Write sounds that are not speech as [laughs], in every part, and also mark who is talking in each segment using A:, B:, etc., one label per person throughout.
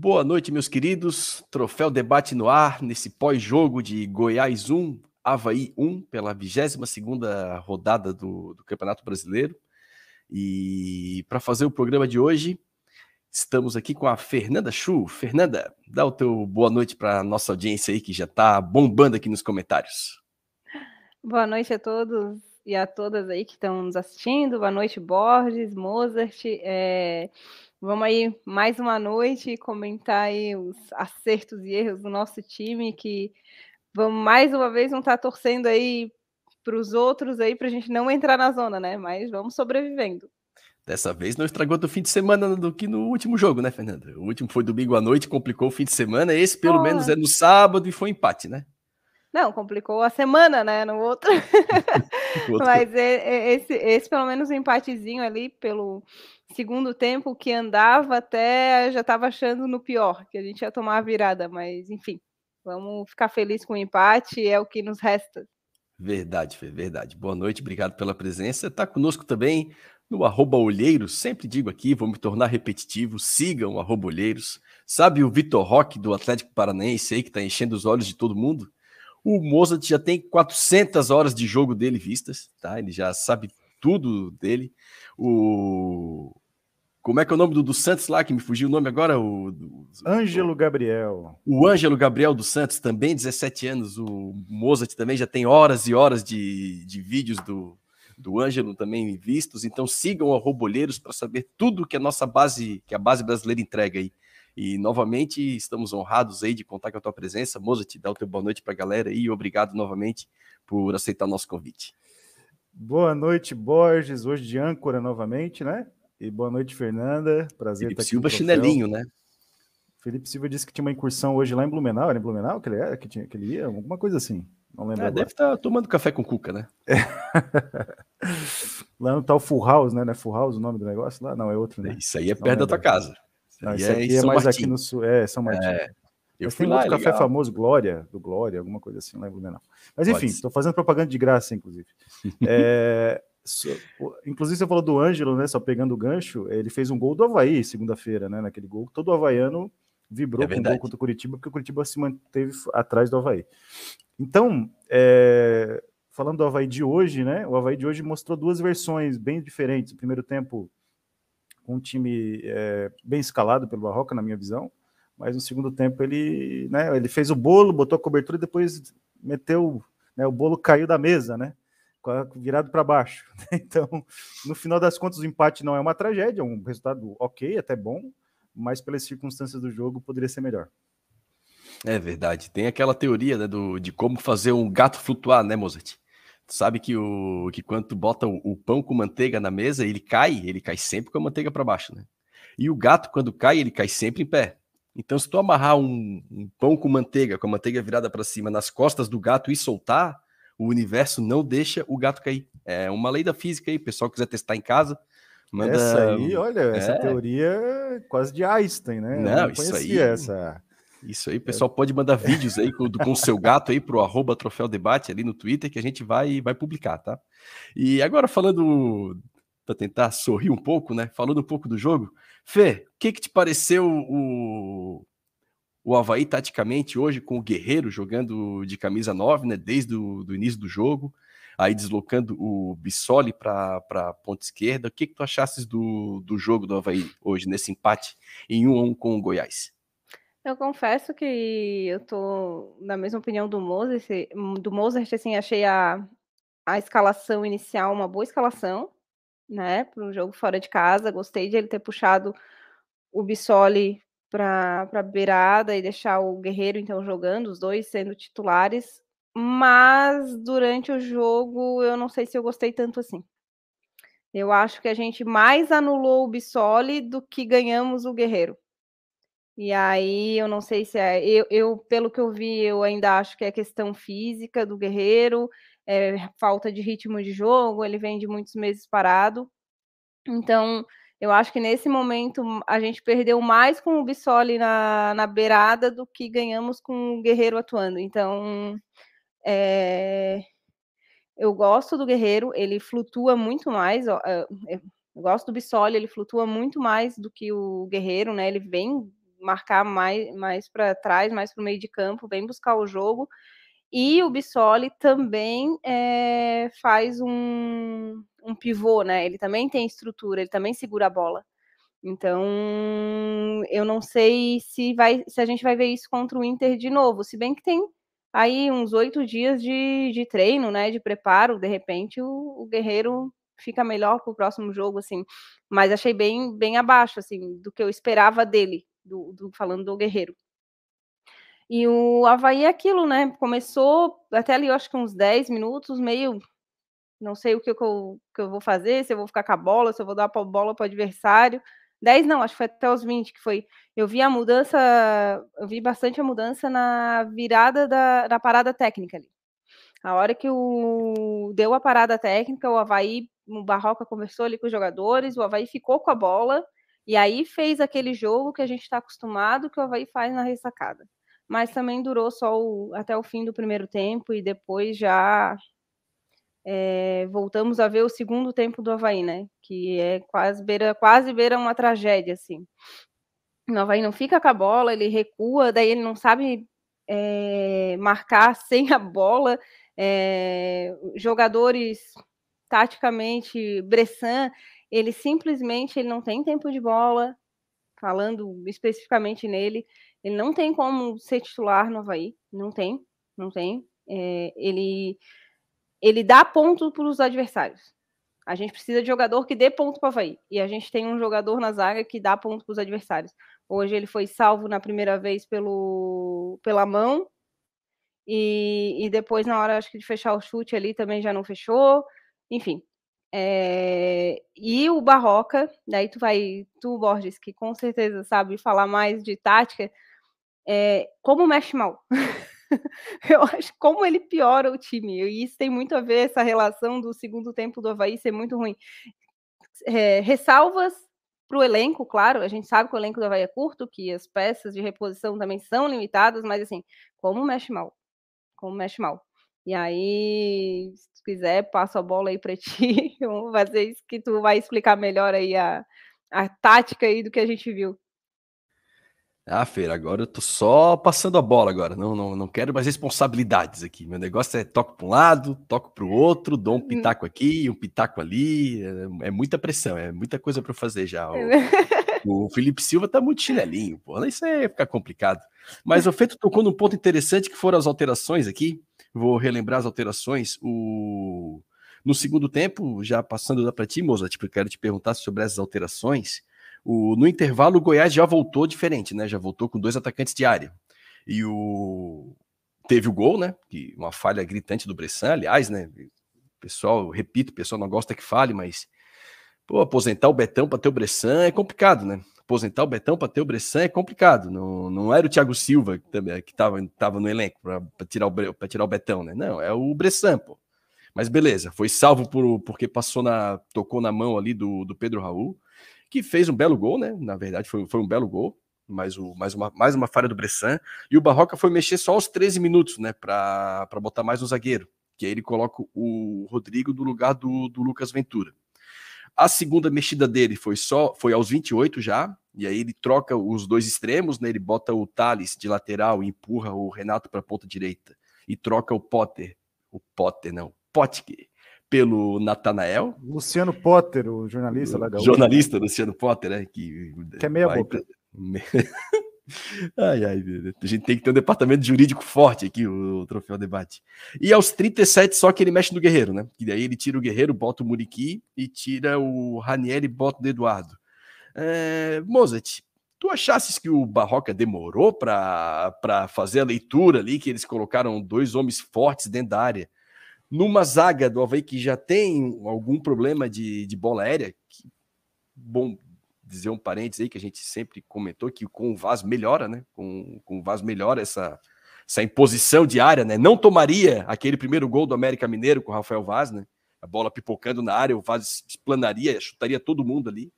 A: Boa noite, meus queridos. Troféu Debate no ar, nesse pós-jogo de Goiás 1, Havaí 1, pela 22ª rodada do, do Campeonato Brasileiro. E para fazer o programa de hoje, estamos aqui com a Fernanda Chu. Fernanda, dá o teu boa noite para nossa audiência aí, que já está bombando aqui nos comentários.
B: Boa noite a todos e a todas aí que estão nos assistindo. Boa noite, Borges, Mozart. É... Vamos aí mais uma noite comentar aí os acertos e erros do nosso time, que vamos mais uma vez não estar tá torcendo aí para os outros aí para a gente não entrar na zona, né? Mas vamos sobrevivendo.
A: Dessa vez não estragou do fim de semana do que no último jogo, né, Fernanda? O último foi domingo à noite, complicou o fim de semana. Esse, pelo menos, é no sábado e foi empate, né?
B: Não, complicou a semana, né? No outro. [laughs] Mas esse, esse, pelo menos, um empatezinho ali pelo segundo tempo que andava até já estava achando no pior, que a gente ia tomar a virada, mas enfim, vamos ficar felizes com o empate, é o que nos resta.
A: Verdade, Fê, verdade. Boa noite, obrigado pela presença. Está conosco também no arroba Olheiros, sempre digo aqui, vou me tornar repetitivo, sigam arroba Olheiros. Sabe o Vitor Roque do Atlético Paranaense aí, que está enchendo os olhos de todo mundo? O Mozart já tem 400 horas de jogo dele vistas, tá? Ele já sabe tudo dele. O como é que é o nome do, do Santos lá, que me fugiu o nome agora? O,
C: Ângelo Gabriel.
A: O Ângelo Gabriel dos Santos, também 17 anos. O Mozart também já tem horas e horas de, de vídeos do, do Ângelo também vistos. Então sigam a Robolheiros para saber tudo que a nossa base, que a base brasileira entrega aí. E novamente estamos honrados aí de contar com a tua presença. Mozart, dá o teu boa noite para a galera aí e obrigado novamente por aceitar o nosso convite.
C: Boa noite, Borges, hoje de âncora novamente, né? E boa noite, Fernanda. Prazer
A: Felipe estar aqui. Silva chinelinho, né?
C: Felipe Silva disse que tinha uma incursão hoje lá em Blumenau. Era em Blumenau que ele era? Que, tinha, que ele ia? Alguma coisa assim. Não lembro. É,
A: deve estar tomando café com cuca, né? É. [laughs]
C: lá no tal Full House, né? Não é Full House o nome do negócio lá? Não, é outro, né?
A: Isso aí é perto da tua casa.
C: Não, isso aqui é, é mais Martim. aqui no sul. É, São Martinho. É. Eu Mas fui lá, outro é café famoso, Glória, do Glória, alguma coisa assim lá em Blumenau. Mas enfim, estou fazendo propaganda de graça, inclusive. [laughs] é, Inclusive, você falou do Ângelo, né? Só pegando o gancho, ele fez um gol do Havaí segunda-feira, né? Naquele gol. Todo havaiano vibrou é com o gol contra o Curitiba, porque o Curitiba se manteve atrás do Havaí. Então, é... falando do Havaí de hoje, né? O Havaí de hoje mostrou duas versões bem diferentes. O primeiro tempo, com um time é, bem escalado pelo Barroca, na minha visão. Mas no segundo tempo ele, né, ele fez o bolo, botou a cobertura e depois meteu, né, o bolo caiu da mesa, né? virado para baixo. [laughs] Então, no final das contas, o empate não é uma tragédia, é um resultado ok, até bom, mas pelas circunstâncias do jogo poderia ser melhor.
A: É verdade. Tem aquela teoria né, do, de como fazer um gato flutuar, né, Mozart? Tu sabe que, o, que quando tu bota o, o pão com manteiga na mesa, ele cai, ele cai sempre com a manteiga para baixo, né? E o gato, quando cai, ele cai sempre em pé. Então, se tu amarrar um, um pão com manteiga, com a manteiga virada para cima, nas costas do gato e soltar, o universo não deixa o gato cair. É uma lei da física aí, pessoal quiser testar em casa. Manda...
C: Essa aí, olha, é... essa teoria é quase de Einstein, né?
A: Não, não isso aí. Essa... Isso aí, pessoal pode mandar vídeos aí com, com o seu gato aí pro arroba Troféu Debate ali no Twitter que a gente vai, vai publicar, tá? E agora falando, para tentar sorrir um pouco, né? Falando um pouco do jogo, Fê, o que que te pareceu o, o Havaí taticamente hoje com o Guerreiro jogando de camisa 9, né, desde o do início do jogo, aí deslocando o Bissoli para a ponta esquerda. O que, que tu achasses do, do jogo do Havaí hoje, nesse empate em 1 a 1 com o Goiás?
B: Eu confesso que eu tô na mesma opinião do Mozart, do Mozart assim, achei a, a escalação inicial uma boa escalação, né, para um jogo fora de casa. Gostei de ele ter puxado o Bissoli para a beirada e deixar o Guerreiro então jogando, os dois sendo titulares. Mas durante o jogo eu não sei se eu gostei tanto assim. Eu acho que a gente mais anulou o Bissoli do que ganhamos o Guerreiro. E aí eu não sei se é. Eu, eu, pelo que eu vi, eu ainda acho que é questão física do Guerreiro, é, falta de ritmo de jogo, ele vem de muitos meses parado. Então, eu acho que nesse momento a gente perdeu mais com o Bissoli na, na beirada do que ganhamos com o Guerreiro atuando. Então, é, eu gosto do Guerreiro, ele flutua muito mais. É, eu gosto do Bissoli, ele flutua muito mais do que o Guerreiro, né? Ele vem marcar mais, mais para trás, mais para o meio de campo, vem buscar o jogo. E o Bissoli também é, faz um, um pivô, né? Ele também tem estrutura, ele também segura a bola. Então, eu não sei se vai, se a gente vai ver isso contra o Inter de novo. Se bem que tem aí uns oito dias de, de treino, né? De preparo, de repente o, o Guerreiro fica melhor para o próximo jogo, assim. Mas achei bem, bem abaixo, assim, do que eu esperava dele, do, do falando do Guerreiro. E o Havaí é aquilo, né? Começou até ali, eu acho que uns 10 minutos, meio. Não sei o que eu, que eu vou fazer, se eu vou ficar com a bola, se eu vou dar a bola para o adversário. 10 não, acho que foi até os 20 que foi. Eu vi a mudança, eu vi bastante a mudança na virada da, da parada técnica ali. A hora que o deu a parada técnica, o Havaí, o Barroca conversou ali com os jogadores, o Havaí ficou com a bola, e aí fez aquele jogo que a gente está acostumado que o Havaí faz na ressacada. Mas também durou só o, até o fim do primeiro tempo e depois já é, voltamos a ver o segundo tempo do Havaí, né? Que é quase beira, quase beira uma tragédia, assim. O Havaí não fica com a bola, ele recua, daí ele não sabe é, marcar [laughs] sem a bola. É, jogadores taticamente, Bressan, ele simplesmente ele não tem tempo de bola, falando especificamente nele, ele não tem como ser titular no Havaí, não tem, não tem. É, ele ele dá ponto para os adversários. A gente precisa de jogador que dê ponto para o Havaí. E a gente tem um jogador na zaga que dá ponto para os adversários. Hoje ele foi salvo na primeira vez pelo, pela mão. E, e depois, na hora acho que de fechar o chute ali, também já não fechou. Enfim. É, e o Barroca, daí tu vai, tu, Borges, que com certeza sabe falar mais de tática, é, como mexe mal. [laughs] eu acho como ele piora o time. E isso tem muito a ver, essa relação do segundo tempo do Havaí ser muito ruim. É, ressalvas para o elenco, claro, a gente sabe que o elenco do Havaí é curto, que as peças de reposição também são limitadas, mas assim, como mexe mal. Como mexe mal. E aí, se quiser, passo a bola aí para ti. [laughs] Vamos fazer isso que tu vai explicar melhor aí a, a tática aí do que a gente viu.
A: Ah, Feira, agora eu tô só passando a bola agora. Não, não, não quero mais responsabilidades aqui. Meu negócio é toco para um lado, toco para o outro, dou um pitaco aqui, um pitaco ali. É, é muita pressão, é muita coisa para fazer já. O, o, Felipe Silva tá muito chinelinho, pô. Isso aí ficar complicado. Mas o Feito tocou num ponto interessante que foram as alterações aqui. Vou relembrar as alterações. O... No segundo tempo, já passando para ti, Moza, tipo, eu quero te perguntar sobre essas alterações. O, no intervalo, o Goiás já voltou diferente, né? Já voltou com dois atacantes de área. E o teve o gol, né? Que uma falha gritante do Bressan, aliás, né? Pessoal, repito, o pessoal não gosta que fale, mas pô, aposentar o Betão para ter o Bressan é complicado, né? Aposentar o Betão para ter o Bressan é complicado. Não, não era o Thiago Silva que que tava, no elenco para tirar o tirar o Betão, né? Não, é o Bressan, pô. Mas beleza, foi salvo por, porque passou na tocou na mão ali do, do Pedro Raul que fez um belo gol, né? Na verdade, foi, foi um belo gol, mais, o, mais, uma, mais uma falha do Bressan. E o Barroca foi mexer só aos 13 minutos, né? Para botar mais um zagueiro. Que aí ele coloca o Rodrigo no lugar do, do Lucas Ventura. A segunda mexida dele foi só foi aos 28 já, e aí ele troca os dois extremos, né? Ele bota o Thales de lateral e empurra o Renato para a ponta direita e troca o Potter, o Potter não, Potker pelo Natanael.
C: Luciano Potter, o jornalista lá
A: da Jornalista Luciano Potter, né? Que,
C: que é meia boca. [laughs]
A: ai, ai, a gente tem que ter um departamento jurídico forte aqui, o, o Troféu Debate. E aos 37, só que ele mexe no Guerreiro, né? E daí ele tira o Guerreiro, bota o Muriqui e tira o Raniel e bota o Eduardo. É, Mozart, tu achasses que o Barroca demorou para fazer a leitura ali, que eles colocaram dois homens fortes dentro da área? Numa zaga do Havaí que já tem algum problema de, de bola aérea, que, bom dizer um parênteses aí que a gente sempre comentou que com o Vaz melhora, né? Com, com o Vaz melhora essa, essa imposição de área, né? Não tomaria aquele primeiro gol do América Mineiro com o Rafael Vaz, né? A bola pipocando na área, o Vaz explanaria, chutaria todo mundo ali.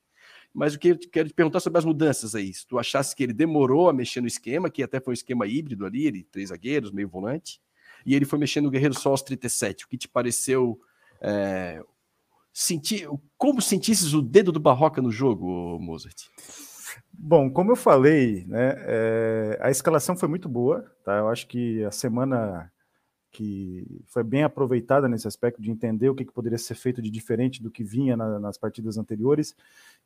A: Mas o que eu quero te perguntar sobre as mudanças aí. Se tu achasse que ele demorou a mexer no esquema, que até foi um esquema híbrido ali, ele três zagueiros, meio volante, e ele foi mexendo no Guerreiro só aos 37. O que te pareceu é, sentir, como sentisses o dedo do Barroca no jogo, Mozart?
C: Bom, como eu falei, né, é, a escalação foi muito boa, tá? Eu acho que a semana que foi bem aproveitada nesse aspecto de entender o que, que poderia ser feito de diferente do que vinha na, nas partidas anteriores.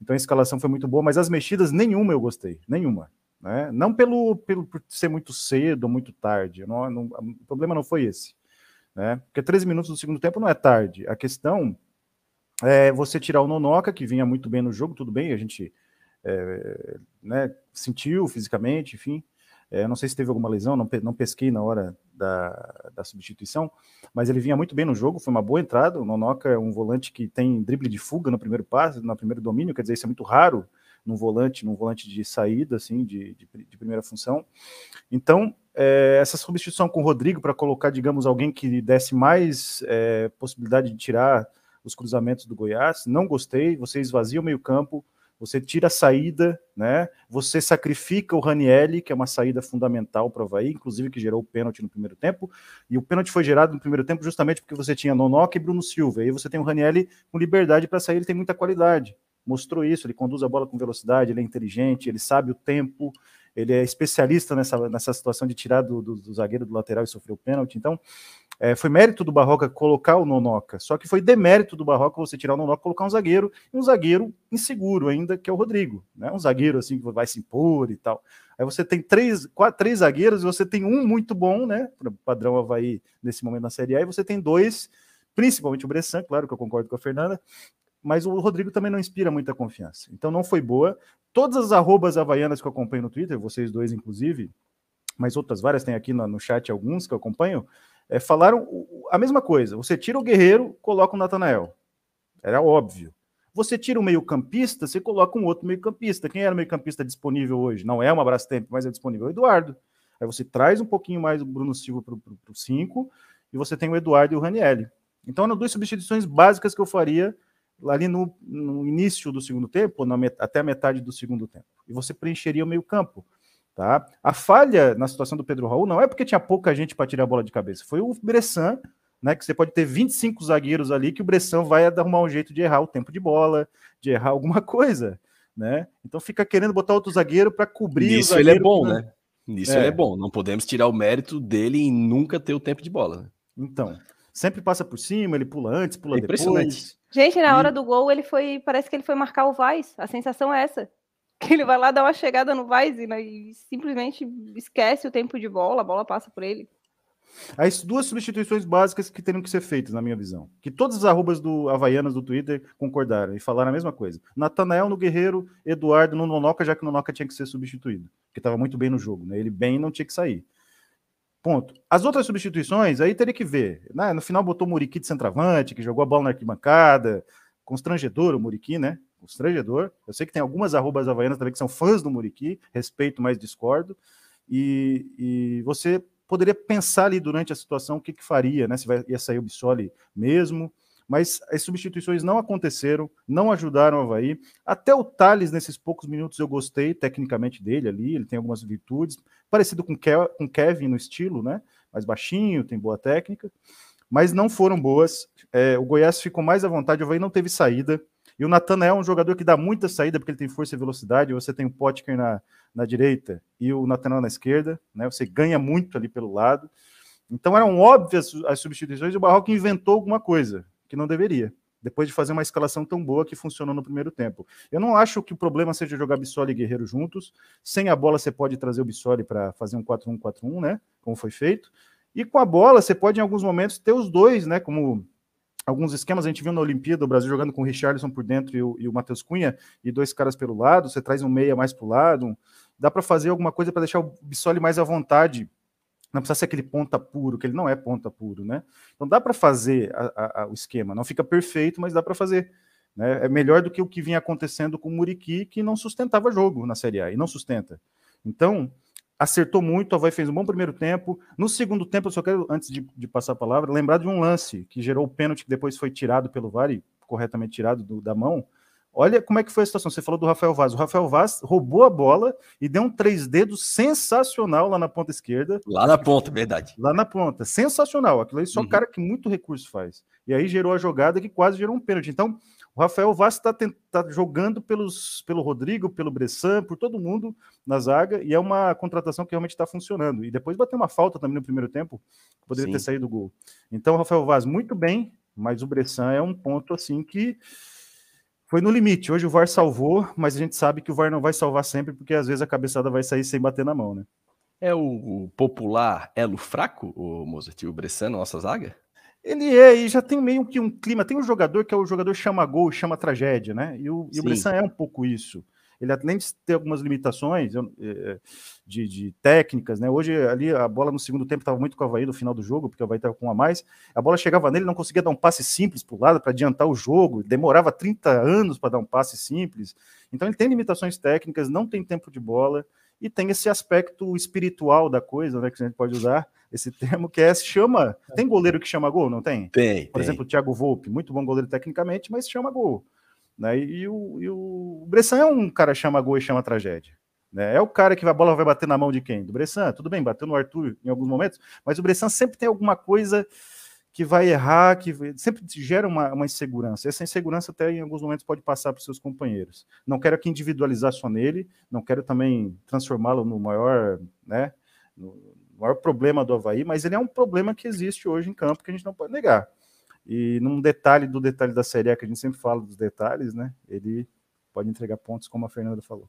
C: Então a escalação foi muito boa, mas as mexidas nenhuma eu gostei, nenhuma. Né? Não pelo, pelo por ser muito cedo ou muito tarde, não, não, o problema não foi esse. Né? Porque 13 minutos do segundo tempo não é tarde. A questão é você tirar o Nonoca, que vinha muito bem no jogo, tudo bem, a gente é, né, sentiu fisicamente, enfim, é, não sei se teve alguma lesão, não, não pesquei na hora da, da, substituição, mas ele vinha muito bem no jogo, foi uma boa entrada. O Nonoca é um volante que tem drible de fuga no primeiro passe, no primeiro domínio, quer dizer, isso é muito raro num volante, num volante de saída, assim, de, de, de primeira função. Então, é, essa substituição com o Rodrigo para colocar, digamos, alguém que desse mais é, possibilidade de tirar os cruzamentos do Goiás, não gostei. Você esvazia o meio-campo, você tira a saída, né? Você sacrifica o Ranielli, que é uma saída fundamental para o Havaí, inclusive que gerou o pênalti no primeiro tempo. E o pênalti foi gerado no primeiro tempo justamente porque você tinha Nonoca e Bruno Silva. E aí você tem o Ranielli com liberdade para sair, ele tem muita qualidade. Mostrou isso, ele conduz a bola com velocidade, ele é inteligente, ele sabe o tempo, ele é especialista nessa, nessa situação de tirar do, do, do zagueiro do lateral e sofrer o pênalti. Então, é, foi mérito do Barroca colocar o Nonoca, só que foi demérito do Barroca você tirar o Nonoca colocar um zagueiro, e um zagueiro inseguro ainda, que é o Rodrigo, né? Um zagueiro assim que vai se impor e tal. Aí você tem três, quatro, três zagueiros e você tem um muito bom, né? Padrão Havaí nesse momento na Série A, e você tem dois, principalmente o Bressan, claro que eu concordo com a Fernanda, mas o Rodrigo também não inspira muita confiança. Então não foi boa. Todas as arrobas havaianas que eu acompanho no Twitter, vocês dois inclusive, mas outras várias tem aqui no, no chat alguns que eu acompanho, é, falaram a mesma coisa. Você tira o Guerreiro, coloca o Natanael. Era óbvio. Você tira o meio-campista, você coloca um outro meio-campista. Quem era o meio-campista disponível hoje? Não é uma Brastemp, mas é disponível o Eduardo. Aí você traz um pouquinho mais o Bruno Silva para o 5 e você tem o Eduardo e o Ranielli. Então, eram duas substituições básicas que eu faria ali no, no início do segundo tempo, met até a metade do segundo tempo. E você preencheria o meio-campo. Tá? A falha na situação do Pedro Raul não é porque tinha pouca gente para tirar a bola de cabeça, foi o Bressan, né? Que você pode ter 25 zagueiros ali que o Bressan vai arrumar um jeito de errar o tempo de bola, de errar alguma [laughs] coisa, né? Então fica querendo botar outro zagueiro para cobrir
A: Isso ele é bom, né? Nisso é. ele é bom. Não podemos tirar o mérito dele em nunca ter o tempo de bola. Né?
C: Então, sempre passa por cima, ele pula antes, pula é depois.
B: Gente, na hora do gol, ele foi. Parece que ele foi marcar o Vaz. A sensação é essa [laughs] que ele vai lá dar uma chegada no Vaz e simplesmente esquece o tempo de bola, a bola passa por ele.
C: As duas substituições básicas que teriam que ser feitas, na minha visão. Que todas as arrobas do Havaianas do Twitter concordaram e falaram a mesma coisa. Natanael no Guerreiro, Eduardo no Nonoca, já que o Nonoca tinha que ser substituído. Porque estava muito bem no jogo, né? Ele bem não tinha que sair. Ponto. As outras substituições, aí teria que ver. Né? No final botou o Muriqui de centroavante, que jogou a bola na arquibancada. Constrangedor o Muriqui, né? constrangedor. Eu sei que tem algumas arrobas havaianas também que são fãs do Muriqui, respeito, mas discordo. E, e você poderia pensar ali durante a situação o que, que faria, né? Se vai, ia sair o Bissoli mesmo. Mas as substituições não aconteceram, não ajudaram o Havaí. Até o Thales, nesses poucos minutos, eu gostei tecnicamente dele ali, ele tem algumas virtudes, parecido com o Kevin no estilo, né? Mais baixinho, tem boa técnica, mas não foram boas. É, o Goiás ficou mais à vontade, o Havaí não teve saída. E o Natanael é um jogador que dá muita saída, porque ele tem força e velocidade. Você tem o Potker na, na direita e o Natanael na esquerda, né? Você ganha muito ali pelo lado. Então eram óbvias as substituições e o Barroco inventou alguma coisa que não deveria. Depois de fazer uma escalação tão boa que funcionou no primeiro tempo. Eu não acho que o problema seja jogar Bissoli e Guerreiro juntos. Sem a bola, você pode trazer o Bissoli para fazer um 4-1-4-1, né? Como foi feito. E com a bola, você pode, em alguns momentos, ter os dois, né? Como alguns esquemas. A gente viu na Olimpíada o Brasil jogando com o Richardson por dentro e o, e o Matheus Cunha e dois caras pelo lado. Você traz um meia mais para o lado. Dá para fazer alguma coisa para deixar o Bissoli mais à vontade. Não precisa ser aquele ponta puro, que ele não é ponta puro, né? Então dá para fazer a, a, a, o esquema. Não fica perfeito, mas dá para fazer. Né? É melhor do que o que vinha acontecendo com o Muriqui, que não sustentava jogo na Série A e não sustenta. Então, acertou muito, o Havaí fez um bom primeiro tempo. No segundo tempo, eu só quero, antes de, de passar a palavra, lembrar de um lance que gerou o pênalti que depois foi tirado pelo VAR e corretamente tirado do, da mão. Olha como é que foi a situação. Você falou do Rafael Vaz. O Rafael Vaz roubou a bola e deu um três dedos sensacional lá na ponta esquerda.
A: Lá na ponta, verdade.
C: Lá na ponta. Sensacional. Aquilo aí só uhum. cara que muito recurso faz. E aí gerou a jogada que quase gerou um pênalti. Então, O Rafael Vaz está tá jogando pelos, pelo Rodrigo, pelo Bressan, por todo mundo na zaga, e é uma contratação que realmente está funcionando. E depois bateu uma falta também no primeiro tempo, poderia Sim. ter saído o gol. Então, o Rafael Vaz, muito bem, mas o Bressan é um ponto assim que foi no limite. Hoje o VAR salvou, mas a gente sabe que o VAR não vai salvar sempre, porque às vezes a cabeçada vai sair sem bater na mão, né?
A: É o, o popular elo fraco, o Mozart, o Bressan, nossa zaga?
C: Ele é, e já tem meio que um clima. Tem um jogador que é o jogador chama gol, chama tragédia, né? E o, e o Bressan é um pouco isso. Ele, além de ter algumas limitações é, de, de, técnicas, né? Hoje, ali, a bola no segundo tempo estava muito com o Havaí no final do jogo, porque o Havaí estava com um a mais. A bola chegava nele, não conseguia dar um passe simples para o lado para adiantar o jogo. Demorava 30 anos para dar um passe simples. Então, ele tem limitações técnicas, não tem tempo de bola e tem esse aspecto espiritual da coisa, né? Que a gente pode usar esse termo, que é chama. Tem goleiro que chama gol, não tem?
A: Tem.
C: Por tem. exemplo, o Thiago Volpe, muito bom goleiro tecnicamente, mas chama gol. Né? E, o, e o Bressan é um cara chama gol e chama tragédia. Né? É o cara que a bola vai bater na mão de quem? Do Bressan. Tudo bem, bateu no Arthur em alguns momentos, mas o Bressan sempre tem alguma coisa que vai errar, que sempre gera uma, uma insegurança. Essa insegurança até em alguns momentos pode passar para os seus companheiros. Não quero aqui individualizar só nele, não quero também transformá-lo no maior, né, no, maior problema do Havaí, mas ele é um problema que existe hoje em campo que a gente não pode negar. E num detalhe do detalhe da Série A, que a gente sempre fala dos detalhes, né? Ele pode entregar pontos, como a Fernanda falou.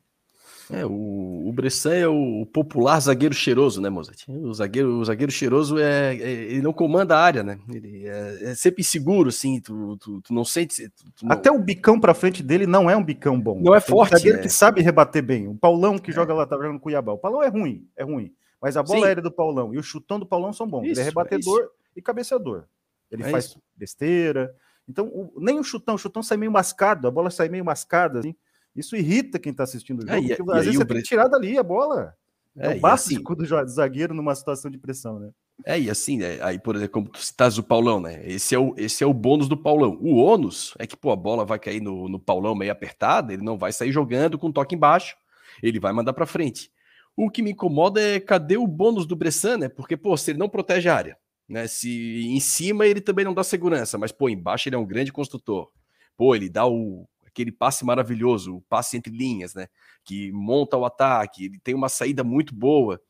A: É, o, o Bressan é o popular zagueiro cheiroso, né, Mozart? O zagueiro, o zagueiro cheiroso é, é ele não comanda a área, né? Ele é, é sempre seguro, assim, tu, tu, tu não sente. Tu não...
C: Até o bicão para frente dele não é um bicão bom.
A: Não é forte. Um zagueiro
C: é. que sabe rebater bem. O Paulão que é. joga lá, tá jogando Cuiabá. O Paulão é ruim, é ruim. Mas a bola Sim. aérea do Paulão e o chutão do Paulão são bons. Isso, ele é rebatedor é e cabeceador. Ele é faz isso. besteira. Então, o, nem o chutão, o chutão sai meio mascado, a bola sai meio mascada. Assim. Isso irrita quem está assistindo o é, jogo, é, porque e, às e vezes você tem que tirar dali a bola. É, é o básico assim, do zagueiro numa situação de pressão, né?
A: É, e assim, é, aí, por exemplo, como tu citas o Paulão, né? Esse é o, esse é o bônus do Paulão. O ônus é que, pô, a bola vai cair no, no Paulão meio apertada, ele não vai sair jogando com toque embaixo, ele vai mandar para frente. O que me incomoda é cadê o bônus do Bressan, né? Porque, pô, se ele não protege a área, né? Se em cima ele também não dá segurança, mas, pô, embaixo ele é um grande construtor. Pô, ele dá o, aquele passe maravilhoso, o passe entre linhas, né? Que monta o ataque, ele tem uma saída muito boa.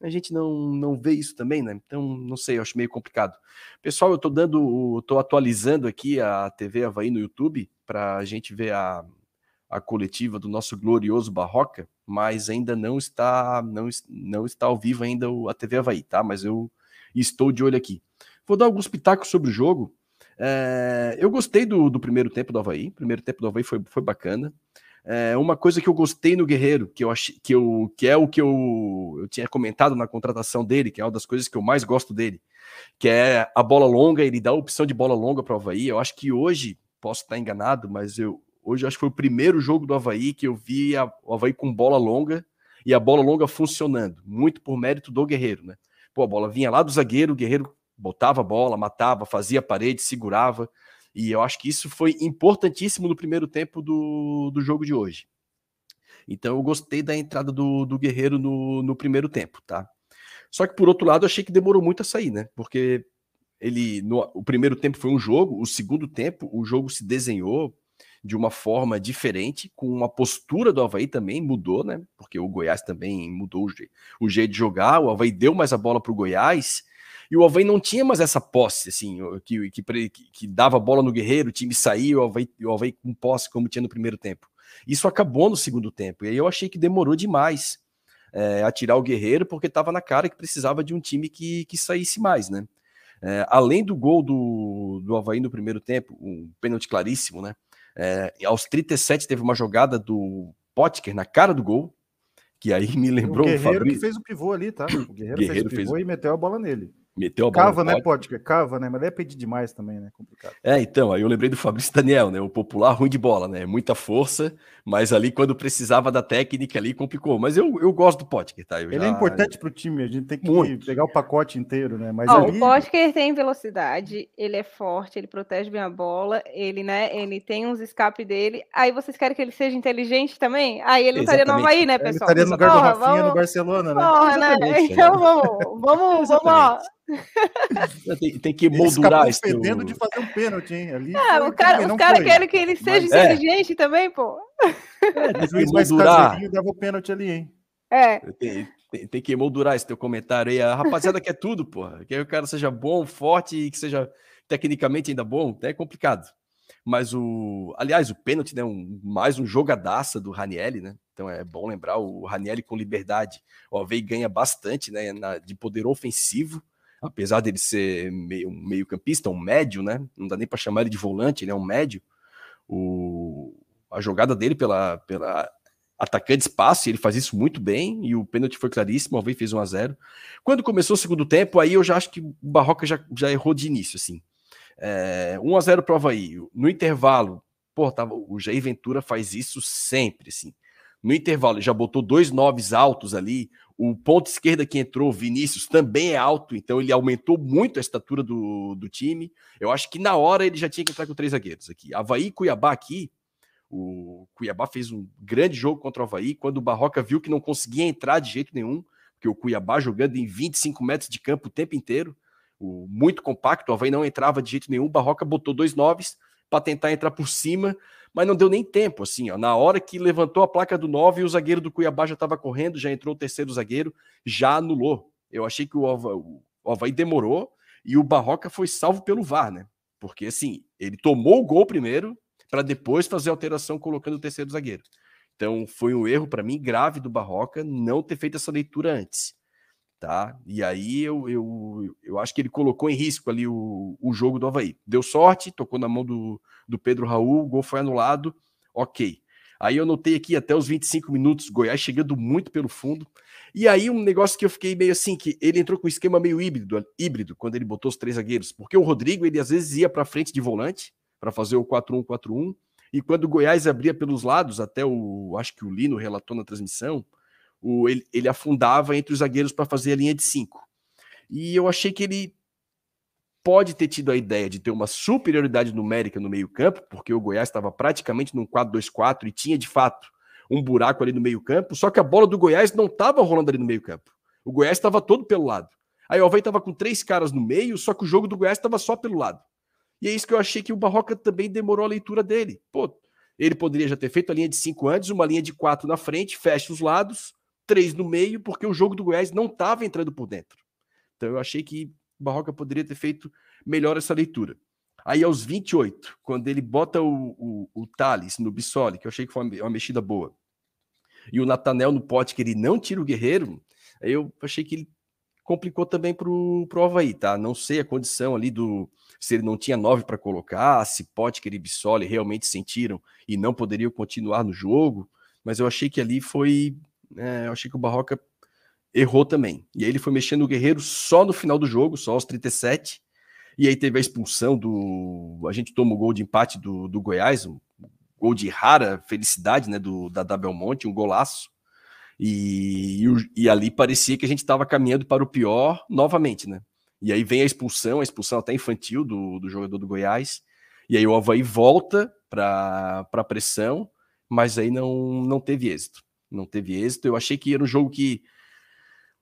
A: A gente não, não vê isso também, né? Então, não sei, eu acho meio complicado. Pessoal, eu tô dando, tô atualizando aqui a TV Havaí no YouTube para a gente ver a, a coletiva do nosso glorioso Barroca, mas ainda não está não, não está ao vivo ainda a TV Havaí, tá? Mas eu estou de olho aqui. Vou dar alguns pitacos sobre o jogo. É, eu gostei do, do, primeiro tempo do Havaí. O primeiro tempo do Havaí foi, foi bacana. É, uma coisa que eu gostei no Guerreiro, que eu achei, que, eu, que é o que eu, eu tinha comentado na contratação dele, que é uma das coisas que eu mais gosto dele, que é a bola longa, ele dá a opção de bola longa para o Havaí. Eu acho que hoje, posso estar enganado, mas eu, Hoje acho que foi o primeiro jogo do Havaí que eu vi a, o Havaí com bola longa e a bola longa funcionando, muito por mérito do Guerreiro, né? Pô, a bola vinha lá do zagueiro, o Guerreiro botava a bola, matava, fazia a parede, segurava. E eu acho que isso foi importantíssimo no primeiro tempo do, do jogo de hoje. Então eu gostei da entrada do, do Guerreiro no, no primeiro tempo, tá? Só que por outro lado, eu achei que demorou muito a sair, né? Porque ele no, o primeiro tempo foi um jogo, o segundo tempo o jogo se desenhou de uma forma diferente, com uma postura do Havaí também mudou, né? Porque o Goiás também mudou o, o jeito de jogar, o Havaí deu mais a bola para o Goiás, e o Havaí não tinha mais essa posse, assim, que, que, que, dava a bola no Guerreiro, o time saía, o Havaí, o Havaí com posse, como tinha no primeiro tempo. Isso acabou no segundo tempo, e aí eu achei que demorou demais é, a tirar o Guerreiro, porque estava na cara que precisava de um time que, que saísse mais, né? É, além do gol do, do Havaí no primeiro tempo, um pênalti claríssimo, né? É, aos 37 teve uma jogada do Potker na cara do gol, que aí [laughs] me lembrou o
C: Guerreiro o Fabrício. que fez o pivô ali, tá? O Guerreiro, Guerreiro fez o pivô fez... e meteu a bola nele.
A: Meteu a
C: bola Cava, né, Potker? Cava, né? Mas é pedir demais também, né? Complicado.
A: É, então, aí eu lembrei do Fabrício Daniel, né? O popular ruim de bola, né? Muita força, mas ali quando precisava da técnica ali complicou. Mas eu, eu gosto do Potker, tá? Eu
C: Ele é já... é importante pro time, a gente tem que Muito. pegar o pacote inteiro, né? Mas
B: oh, ali... O Potker tem velocidade, ele é forte, ele protege bem a bola, ele, né? Ele tem uns escape dele. Aí vocês querem que ele seja inteligente também? Aí ele estaria no Havaí, né, pessoal?
C: Ele estaria no lugar do Rafinha vamos... no Barcelona, né?
B: Porra, né? Então vamos, vamos, vamos, ó [laughs]
A: tem, tem, que moldurar
C: isso. fedendo de fazer um pênalti, hein? Ali
B: é, o cara, os caras querem que ele seja Mas, é. inteligente é. também, pô.
C: É, tem [laughs] que moldurar. dava o pênalti ali, hein?
B: É.
A: Tem, tem, tem, que emoldurar esse teu comentário aí. A rapaziada quer tudo, porra. Quer que o cara seja bom, forte e que seja tecnicamente ainda bom. É complicado. Mas o. Aliás, o pênalti, né? Um, mais um jogadaça do Ranielli, né? Então é bom lembrar o Ranielli com liberdade. O Alvei ganha bastante, né? Na, de poder ofensivo, apesar dele ser meio, um meio-campista, um médio, né? Não dá nem para chamar ele de volante, ele é um médio. O, a jogada dele pela, pela atacante espaço, ele faz isso muito bem, e o pênalti foi claríssimo, o Alvei fez 1 a 0 Quando começou o segundo tempo, aí eu já acho que o Barroca já, já errou de início, assim. É, 1 a 0 para o Havaí. No intervalo, pô, tava, o Jair Ventura faz isso sempre, assim. No intervalo, ele já botou dois noves altos ali. O ponto esquerda que entrou, Vinícius, também é alto, então ele aumentou muito a estatura do, do time. Eu acho que na hora ele já tinha que entrar com três zagueiros aqui. Havaí e Cuiabá aqui, o Cuiabá fez um grande jogo contra o Havaí. Quando o Barroca viu que não conseguia entrar de jeito nenhum, porque o Cuiabá jogando em 25 metros de campo o tempo inteiro, o, muito compacto, o Havaí não entrava de jeito nenhum. O Barroca botou dois noves para tentar entrar por cima, mas não deu nem tempo. Assim, ó, na hora que levantou a placa do 9, o zagueiro do Cuiabá já estava correndo, já entrou o terceiro zagueiro, já anulou. Eu achei que o Havaí, o Havaí demorou e o Barroca foi salvo pelo VAR, né? Porque assim, ele tomou o gol primeiro, para depois fazer alteração colocando o terceiro zagueiro. Então foi um erro para mim grave do Barroca não ter feito essa leitura antes. Tá? E aí eu, eu, eu acho que ele colocou em risco ali o, o jogo do Havaí. Deu sorte, tocou na mão do, do Pedro Raul, o gol foi anulado, ok. Aí eu notei aqui até os 25 minutos, Goiás chegando muito pelo fundo. E aí um negócio que eu fiquei meio assim, que ele entrou com um esquema meio híbrido, híbrido quando ele botou os três zagueiros, porque o Rodrigo ele às vezes ia para frente de volante, para fazer o 4-1-4-1. E quando o Goiás abria pelos lados, até o acho que o Lino relatou na transmissão, o, ele, ele afundava entre os zagueiros para fazer a linha de 5. E eu achei que ele pode ter tido a ideia de ter uma superioridade numérica no meio-campo, porque o Goiás estava praticamente num 4-2-4 e tinha de fato um buraco ali no meio-campo, só que a bola do Goiás não estava rolando ali no meio-campo. O Goiás estava todo pelo lado. Aí o Alvei estava com três caras no meio, só que o jogo do Goiás estava só pelo lado. E é isso que eu achei que o Barroca também demorou a leitura dele. Pô, ele poderia já ter feito a linha de cinco antes, uma linha de quatro na frente, fecha os lados, três no meio, porque o jogo do Goiás não estava entrando por dentro. Então eu achei que o Barroca poderia ter feito melhor essa leitura. Aí aos 28, quando ele bota o, o, o Thales no Bissoli, que eu achei que foi uma, uma mexida boa, e o Natanel no pote, que ele não tira o Guerreiro, aí eu achei que ele complicou também para o Havaí, tá? Não sei a condição ali do, se ele não tinha nove para colocar, se Potker e Bissoli realmente sentiram e não poderiam continuar no jogo, mas eu achei que ali foi. É, eu achei que o Barroca errou também. E aí ele foi mexendo o Guerreiro só no final do jogo, só aos 37. E aí teve a expulsão do. A gente toma o gol de empate do, do Goiás, um gol de rara felicidade, né? Do, da, da Belmonte, um golaço. E, e, e ali parecia que a gente estava caminhando para o pior novamente, né? E aí vem a expulsão, a expulsão até infantil do, do jogador do Goiás. E aí o Havaí volta para a pressão, mas aí não, não teve êxito. Não teve êxito. Eu achei que era um jogo que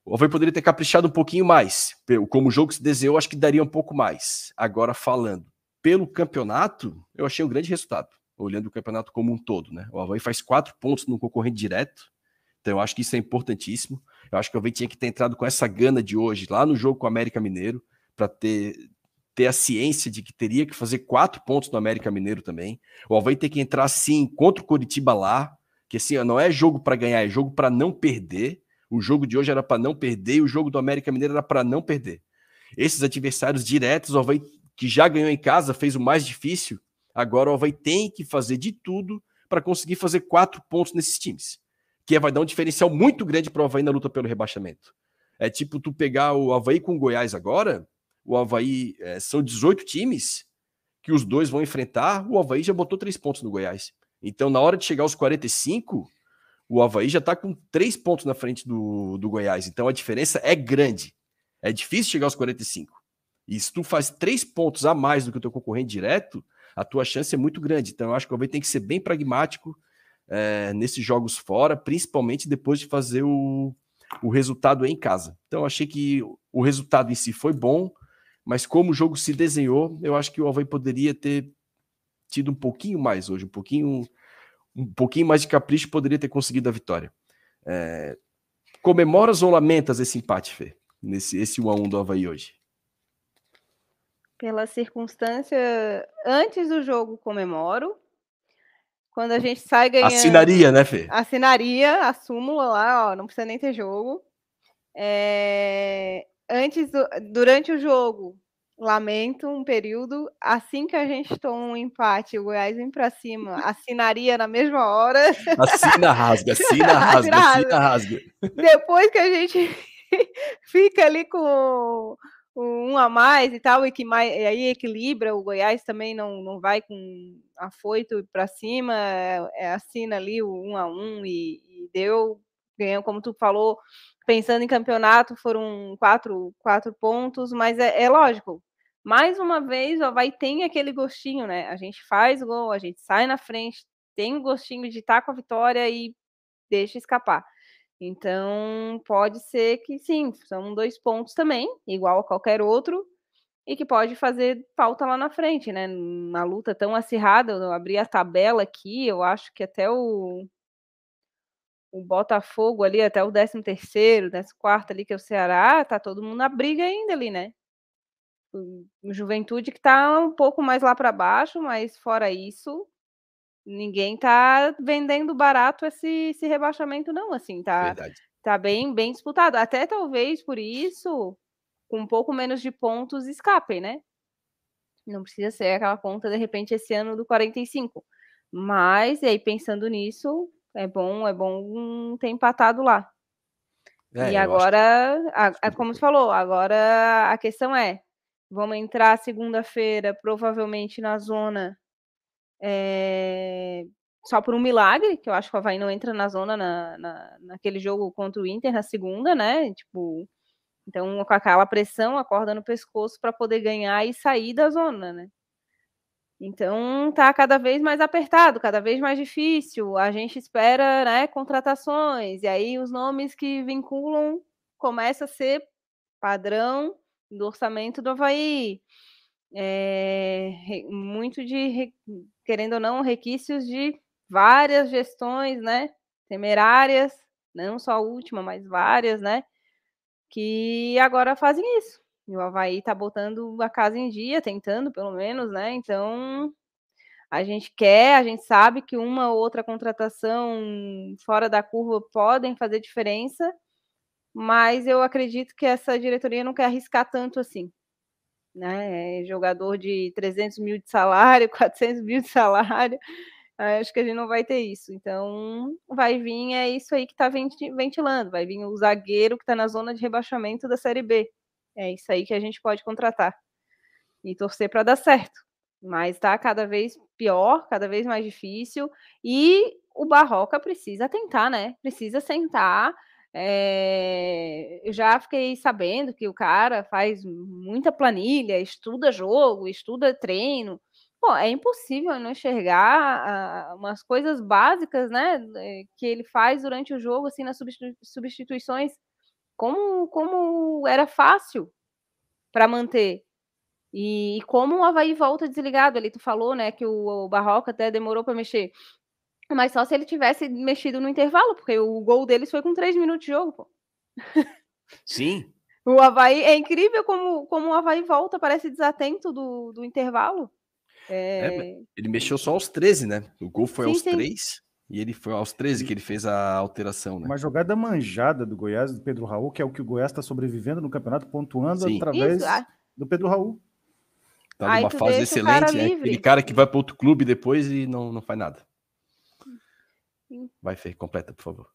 A: o Havaí poderia ter caprichado um pouquinho mais. Como o jogo se desenhou, acho que daria um pouco mais. Agora, falando pelo campeonato, eu achei um grande resultado, olhando o campeonato como um todo. Né? O Havaí faz quatro pontos no concorrente direto, então eu acho que isso é importantíssimo. Eu acho que o Havaí tinha que ter entrado com essa gana de hoje, lá no jogo com o América Mineiro, para ter, ter a ciência de que teria que fazer quatro pontos no América Mineiro também. O Havaí tem que entrar sim contra o Curitiba lá, que assim, não é jogo para ganhar, é jogo para não perder. O jogo de hoje era para não perder e o jogo do América Mineiro era para não perder. Esses adversários diretos, o Havaí, que já ganhou em casa, fez o mais difícil. Agora o Havaí tem que fazer de tudo para conseguir fazer quatro pontos nesses times que vai dar um diferencial muito grande para o Havaí na luta pelo rebaixamento. É tipo tu pegar o Havaí com o Goiás agora, o Havaí é, são 18 times que os dois vão enfrentar, o Havaí já botou três pontos no Goiás. Então, na hora de chegar aos 45, o Havaí já está com três pontos na frente do, do Goiás. Então, a diferença é grande. É difícil chegar aos 45. E se tu faz três pontos a mais do que o teu concorrente direto, a tua chance é muito grande. Então, eu acho que o Havaí tem que ser bem pragmático é, nesses jogos fora, principalmente depois de fazer o, o resultado em casa. Então, achei que o resultado em si foi bom, mas como o jogo se desenhou, eu acho que o Havaí poderia ter tido um pouquinho mais hoje, um pouquinho, um pouquinho mais de capricho, poderia ter conseguido a vitória. É... Comemoras ou lamentas esse empate, Fê? Nesse esse 1 a 1 do Havaí hoje?
B: Pela circunstância, antes do jogo comemoro, quando a gente sai ganhando.
A: Assinaria, né, Fê?
B: Assinaria a súmula lá, ó, não precisa nem ter jogo. É, antes, do, durante o jogo, lamento um período. Assim que a gente toma um empate, o Goiás vem para cima, assinaria na mesma hora.
A: Assina, rasga, assina, [laughs] rasga, assina, rasga.
B: Depois que a gente [laughs] fica ali com um a mais e tal, e que mais, e aí equilibra, o Goiás também não, não vai com afoito para cima, é, é, assina ali o um a um e, e deu, ganhou, como tu falou, pensando em campeonato, foram quatro, quatro pontos, mas é, é lógico, mais uma vez ó, vai ter aquele gostinho, né? A gente faz gol, a gente sai na frente, tem o gostinho de estar com a vitória e deixa escapar. Então, pode ser que sim, são dois pontos também, igual a qualquer outro, e que pode fazer falta lá na frente, né? Na luta tão acirrada, eu abri a tabela aqui, eu acho que até o, o Botafogo ali, até o 13 terceiro, 14 quarto ali, que é o Ceará, tá todo mundo na briga ainda ali, né? Juventude que tá um pouco mais lá para baixo, mas fora isso, ninguém tá vendendo barato esse, esse rebaixamento, não, assim, tá, Verdade. tá bem, bem disputado. Até talvez por isso, com um pouco menos de pontos, escapem, né? Não precisa ser aquela conta, de repente, esse ano do 45. Mas, e aí, pensando nisso, é bom, é bom ter empatado lá. É, e agora, a, a, como você falou, agora a questão é: vamos entrar segunda-feira, provavelmente na zona é, só por um milagre, que eu acho que o Havaí não entra na zona na, na, naquele jogo contra o Inter na segunda, né? Tipo, então com aquela pressão, a corda no pescoço para poder ganhar e sair da zona, né? Então tá cada vez mais apertado, cada vez mais difícil. A gente espera, né, contratações e aí os nomes que vinculam começa a ser padrão do orçamento do Havaí é, muito de, querendo ou não, requisitos de várias gestões, né, temerárias, não só a última, mas várias, né, que agora fazem isso. E o Havaí tá botando a casa em dia, tentando pelo menos, né, então a gente quer, a gente sabe que uma ou outra contratação fora da curva podem fazer diferença, mas eu acredito que essa diretoria não quer arriscar tanto assim né? É jogador de 300 mil de salário, [laughs] 400 mil de salário. Acho que a gente não vai ter isso. Então, vai vir, é isso aí que está ventilando. Vai vir o zagueiro que está na zona de rebaixamento da Série B. É isso aí que a gente pode contratar. E torcer para dar certo. Mas está cada vez pior, cada vez mais difícil. E o Barroca precisa tentar, né? Precisa sentar é, eu já fiquei sabendo que o cara faz muita planilha, estuda jogo, estuda treino. Pô, é impossível não enxergar uh, umas coisas básicas, né, eh, que ele faz durante o jogo, assim, nas substituições, como, como era fácil para manter. E, e, como o Havaí volta desligado ali, tu falou, né, que o, o Barroca até demorou para mexer. Mas só se ele tivesse mexido no intervalo, porque o gol deles foi com três minutos de jogo, pô.
A: Sim.
B: o Havaí é incrível como, como o Havaí volta, parece desatento do, do intervalo.
A: É... É, ele mexeu só aos 13, né? O gol foi sim, aos sim. 3 e ele foi aos 13 que ele fez a alteração, né?
C: Uma jogada manjada do Goiás, do Pedro Raul, que é o que o Goiás está sobrevivendo no campeonato, pontuando sim. através Isso, do Pedro Raul.
A: Tá numa fase excelente, né? Aquele cara que vai para outro clube depois e não, não faz nada. Vai, Fê, completa, por favor.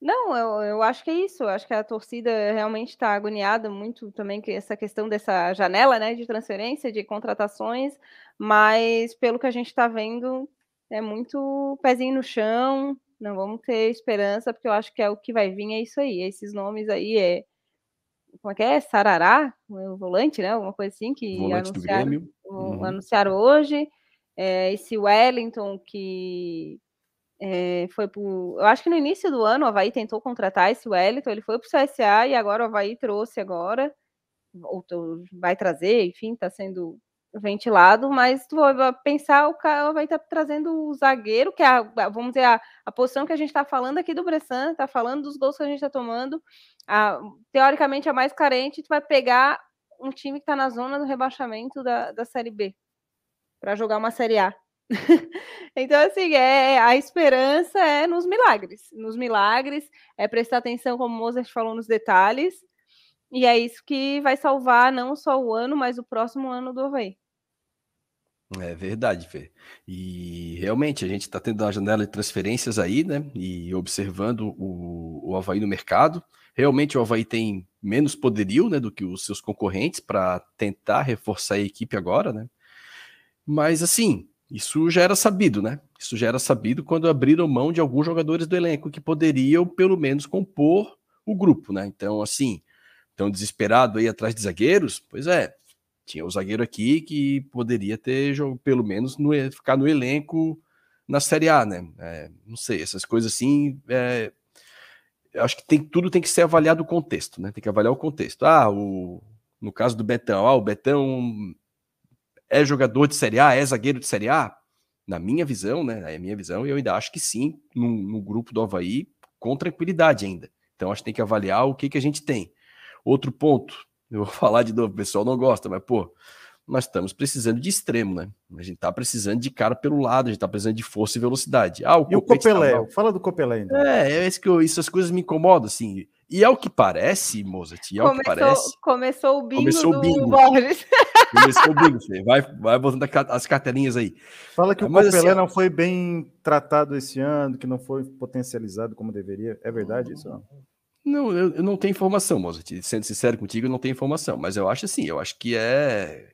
B: Não, eu, eu acho que é isso. Eu acho que a torcida realmente está agoniada muito também com essa questão dessa janela né, de transferência, de contratações, mas pelo que a gente está vendo, é muito pezinho no chão, não vamos ter esperança, porque eu acho que é o que vai vir, é isso aí. Esses nomes aí é. Como é que é? Sarará, o volante, né? Alguma coisa assim que volante anunciaram, uhum. anunciaram hoje. É, esse Wellington que É, foi pro, eu acho que no início do ano o Havaí tentou contratar esse Wellington, ele foi para o CSA e agora o Havaí trouxe agora, ou vai trazer, enfim, está sendo ventilado, mas tu vai pensar, o cara vai tá trazendo o zagueiro, que é, a, vamos dizer, a, a posição que a gente está falando aqui do Bressan, está falando dos gols que a gente está tomando, a, teoricamente a mais carente, tu vai pegar um time que está na zona do rebaixamento da, da Série B, para jogar uma Série A. [laughs] então, assim, é, a esperança é nos milagres. Nos milagres, é prestar atenção, como Mozart falou, nos detalhes. E é isso que vai salvar não só o ano, mas o próximo ano do Havaí.
A: É verdade, Fê. E realmente a gente está tendo uma janela de transferências aí, né? E observando o, o Havaí no mercado. Realmente o Havaí tem menos poderio né, do que os seus concorrentes para tentar reforçar a equipe agora, né? Mas assim, isso já era sabido, né? Isso já era sabido quando abriram mão de alguns jogadores do elenco que poderiam, pelo menos, compor o grupo, né? Então, assim, tão desesperado aí atrás de zagueiros? Pois é, tinha o zagueiro aqui que poderia ter, pelo menos, no, ficar no elenco na Série A, né? É, não sei, essas coisas assim. É, acho que tem, tudo tem que ser avaliado o contexto, né? Tem que avaliar o contexto. Ah, o, no caso do Betão, ah, o Betão é jogador de Série A, é zagueiro de Série A? Na minha visão, né? É minha visão, eu ainda acho que sim, no, no grupo do Havaí, com tranquilidade ainda. Então acho que tem que avaliar o que, que a gente tem. Outro ponto, [laughs] eu vou falar de novo, o pessoal não gosta, mas pô, nós estamos precisando de extremo, né? A gente tá precisando de cara pelo lado, a gente tá precisando de força e velocidade.
C: Ah, o e o Copelé? Tá Fala do Copelé ainda.
A: É, é isso que eu, essas coisas me incomodam, assim. E é o que parece, Mozart, e é começou, o que parece.
B: Começou o bingo começou o bingo. Borges. [laughs]
A: Começou o bingo, você vai, vai botando as carteirinhas aí.
C: Fala que o Mas, Copelé assim, não foi bem tratado esse ano, que não foi potencializado como deveria. É verdade isso? Não?
A: Não, eu, eu não tenho informação, Mozart. Sendo sincero contigo, eu não tenho informação. Mas eu acho assim, eu acho que é,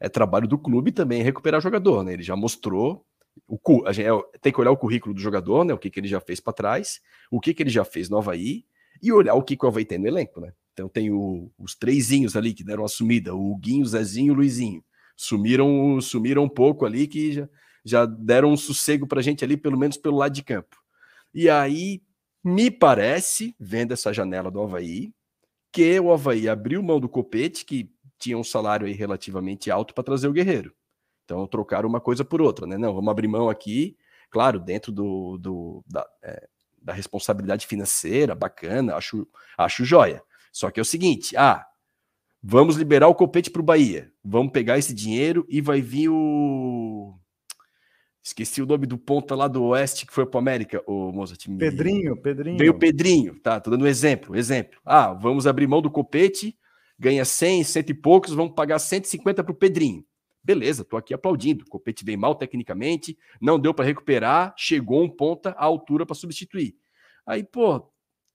A: é trabalho do clube também recuperar o jogador, né? Ele já mostrou. O, a gente, é, tem que olhar o currículo do jogador, né? O que, que ele já fez para trás, o que, que ele já fez no Havaí e olhar o que, o Havaí tem no elenco, né? Então tem o, os trêsinhos ali que deram a sumida, o Guinho, o Zezinho e o Luizinho. Sumiram, sumiram um pouco ali que já, já deram um sossego pra gente ali, pelo menos pelo lado de campo. E aí me parece, vendo essa janela do Havaí, que o Havaí abriu mão do Copete, que tinha um salário aí relativamente alto para trazer o Guerreiro. Então trocaram uma coisa por outra, né? Não, vamos abrir mão aqui, claro, dentro do, do da, é, da responsabilidade financeira, bacana, acho, acho joia. Só que é o seguinte, ah, vamos liberar o Copete para o Bahia, vamos pegar esse dinheiro e vai vir o Esqueci o nome do ponta lá do Oeste que foi para América, o Mozart.
C: Pedrinho, Pedrinho.
A: Veio o Pedrinho, tá? Tô dando um exemplo, exemplo. Ah, vamos abrir mão do copete, ganha 100, cento e poucos, vamos pagar 150 para o Pedrinho. Beleza, tô aqui aplaudindo. Copete veio mal tecnicamente, não deu para recuperar, chegou um ponta à altura para substituir. Aí, pô,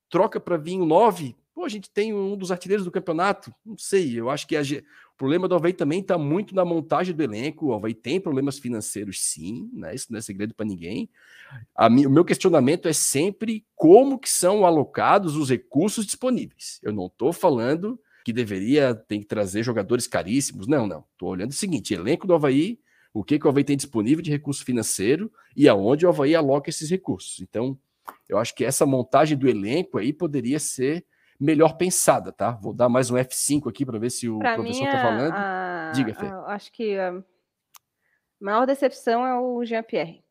A: troca para vir um 9, Pô, a gente tem um dos artilheiros do campeonato. Não sei, eu acho que a, o problema do Havaí também está muito na montagem do elenco. O Havaí tem problemas financeiros, sim, né? Isso não é segredo para ninguém. A, o meu questionamento é sempre como que são alocados os recursos disponíveis. Eu não estou falando que deveria ter que trazer jogadores caríssimos. Não, não. Estou olhando o seguinte: elenco do Havaí, o que, que o Havaí tem disponível de recurso financeiro e aonde o Havaí aloca esses recursos. Então, eu acho que essa montagem do elenco aí poderia ser melhor pensada, tá? Vou dar mais um F5 aqui para ver se o pra professor está falando. A, Diga, Fê.
B: A, acho que a maior decepção é o Jean-Pierre.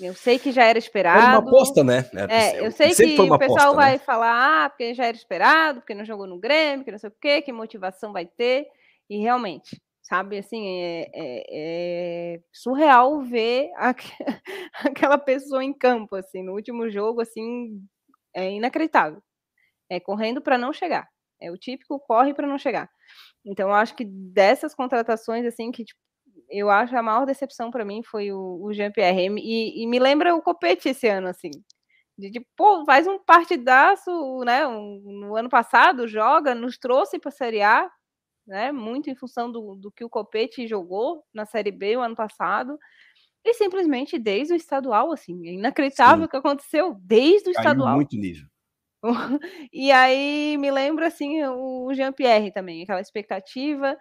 B: Eu sei que já era esperado. Era
A: uma aposta, né?
B: É, eu sei que o pessoal aposta, vai né? falar, ah, porque já era esperado, porque não jogou no Grêmio, que não sei o quê, que motivação vai ter. E realmente, sabe, assim, é, é, é surreal ver a, [laughs] aquela pessoa em campo, assim, no último jogo, assim, é inacreditável. É correndo para não chegar. É o típico corre para não chegar. Então, eu acho que dessas contratações, assim, que tipo, eu acho a maior decepção para mim foi o, o Jean-Pierre. E, e, me lembra o Copete esse ano, assim. De, de pô, faz um partidaço, né? Um, no ano passado, joga, nos trouxe para a Série A, né? Muito em função do, do que o Copete jogou na Série B o ano passado. E simplesmente desde o estadual, assim, é inacreditável o que aconteceu desde o Caiu estadual.
A: muito nível. [laughs]
B: e aí me lembra assim o Jean-Pierre também, aquela expectativa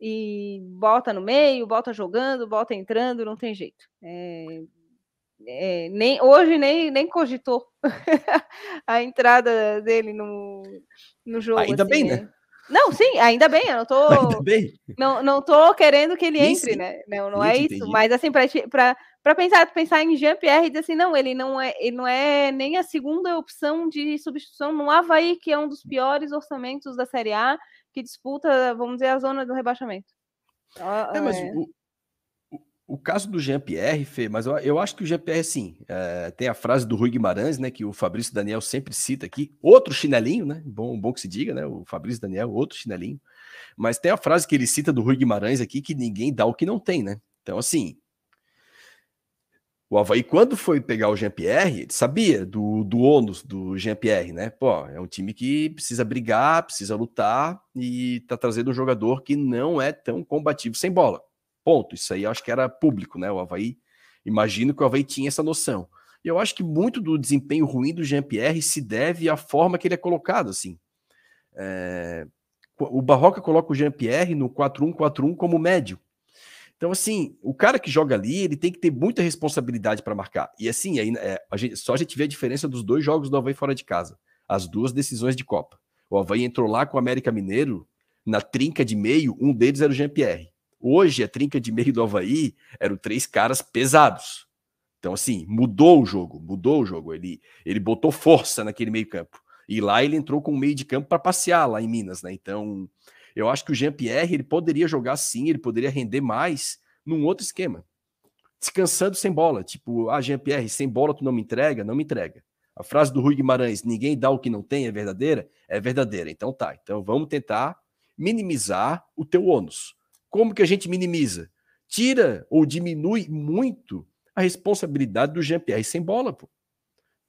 B: e bota no meio, bota jogando, bota entrando, não tem jeito. É, é, nem, hoje nem, nem cogitou [laughs] a entrada dele no, no jogo.
A: Ainda assim, bem, né?
B: né? Não, sim, ainda bem, eu não tô. [laughs] Não, não tô querendo que ele entre, né? Não, não é isso. Mas assim, para pensar, pensar em Jean-Pierre e dizer assim, não, ele não é, ele não é nem a segunda opção de substituição no Havaí, que é um dos piores orçamentos da Série A, que disputa, vamos dizer, a zona do rebaixamento.
A: É, mas é. o, o caso do Jean-Pierre, Fê, mas eu, eu, acho que o Jean-Pierre, sim, é, tem a frase do Rui Guimarães, né, que o Fabrício Daniel sempre cita aqui, outro chinelinho, né, bom, bom que se diga, né, o Fabrício Daniel, outro chinelinho, mas tem a frase que ele cita do Rui Guimarães aqui, que ninguém dá o que não tem, né, então assim, o Havaí, quando foi pegar o Jean-Pierre, ele sabia do, do ônus do Jean-Pierre, né? Pô, é um time que precisa brigar, precisa lutar e tá trazendo um jogador que não é tão combativo sem bola. Ponto. Isso aí eu acho que era público, né? O Havaí, imagino que o Havaí tinha essa noção. E eu acho que muito do desempenho ruim do Jean-Pierre se deve à forma que ele é colocado, assim. É... O Barroca coloca o Jean-Pierre no 4-1-4-1 como médio. Então, assim, o cara que joga ali, ele tem que ter muita responsabilidade para marcar. E assim, aí, é, a gente, só a gente vê a diferença dos dois jogos do Havaí fora de casa. As duas decisões de Copa. O Havaí entrou lá com o América Mineiro, na trinca de meio, um deles era o Jean-Pierre. Hoje, a trinca de meio do Havaí eram três caras pesados. Então, assim, mudou o jogo, mudou o jogo. Ele, ele botou força naquele meio-campo. E lá ele entrou com o meio de campo para passear lá em Minas, né? Então, eu acho que o Jean-Pierre ele poderia jogar sim, ele poderia render mais num outro esquema. Descansando sem bola. Tipo, ah, Jean-Pierre, sem bola tu não me entrega? Não me entrega. A frase do Rui Guimarães, ninguém dá o que não tem, é verdadeira? É verdadeira. Então tá. Então vamos tentar minimizar o teu ônus. Como que a gente minimiza? Tira ou diminui muito a responsabilidade do Jean-Pierre sem bola, pô.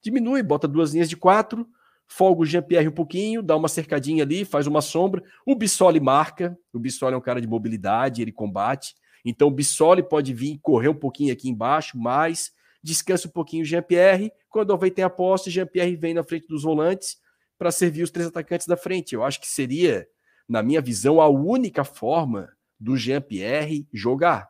A: Diminui, bota duas linhas de quatro, folga o Jean-Pierre um pouquinho, dá uma cercadinha ali, faz uma sombra. O Bissoli marca, o Bissoli é um cara de mobilidade, ele combate. Então o Bissoli pode vir correr um pouquinho aqui embaixo, mais descansa um pouquinho o Jean-Pierre. Quando o tem a posse, Jean-Pierre vem na frente dos volantes para servir os três atacantes da frente. Eu acho que seria, na minha visão, a única forma do Jean-Pierre jogar.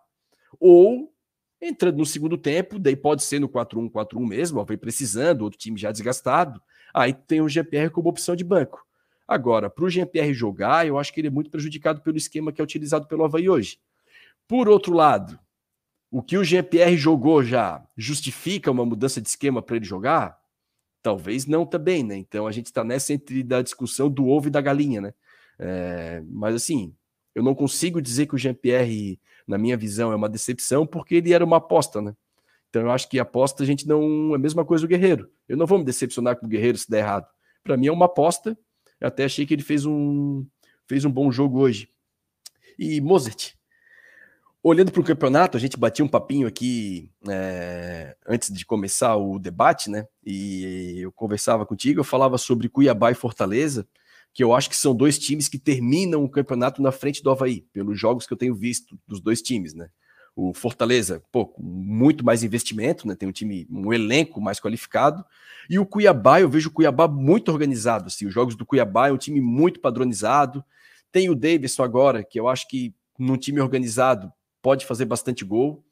A: Ou entrando no segundo tempo, daí pode ser no 4-1, 4-1 mesmo, ó, vem precisando, outro time já desgastado. Aí tem o Jean-Pierre como opção de banco. Agora, para o Jean-Pierre jogar, eu acho que ele é muito prejudicado pelo esquema que é utilizado pelo Havaí hoje. Por outro lado, o que o Jean-Pierre jogou já justifica uma mudança de esquema para ele jogar? Talvez não também, né? Então a gente está nessa entre da discussão do ovo e da galinha, né? É, mas assim, eu não consigo dizer que o Jean-Pierre, na minha visão, é uma decepção, porque ele era uma aposta, né? Então eu acho que aposta a gente não. É a mesma coisa do Guerreiro. Eu não vou me decepcionar com o Guerreiro se der errado. Para mim é uma aposta. Eu até achei que ele fez um, fez um bom jogo hoje. E Mozart, olhando para o campeonato, a gente batia um papinho aqui é, antes de começar o debate, né? E eu conversava contigo, eu falava sobre Cuiabá e Fortaleza que eu acho que são dois times que terminam o campeonato na frente do Havaí, pelos jogos que eu tenho visto dos dois times, né? O Fortaleza, pô, muito mais investimento, né? Tem um time, um elenco mais qualificado. E o Cuiabá, eu vejo o Cuiabá muito organizado. Assim, os jogos do Cuiabá é um time muito padronizado. Tem o Davidson agora, que eu acho que num time organizado pode fazer bastante gol.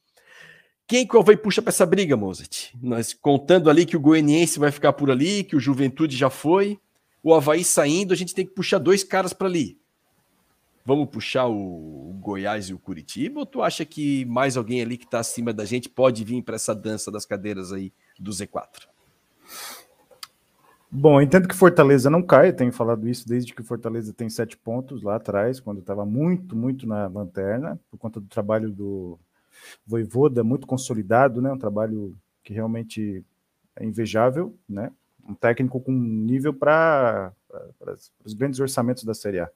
A: Quem que o Havaí puxa para essa briga, Mozart? Nós contando ali que o Goianiense vai ficar por ali, que o Juventude já foi o Havaí saindo, a gente tem que puxar dois caras para ali. Vamos puxar o Goiás e o Curitiba? Ou tu acha que mais alguém ali que está acima da gente pode vir para essa dança das cadeiras aí do Z4?
C: Bom, entendo que Fortaleza não cai, tenho falado isso desde que Fortaleza tem sete pontos lá atrás, quando estava muito, muito na lanterna, por conta do trabalho do Voivoda, muito consolidado, né? Um trabalho que realmente é invejável, né? um técnico com nível para os grandes orçamentos da Série A.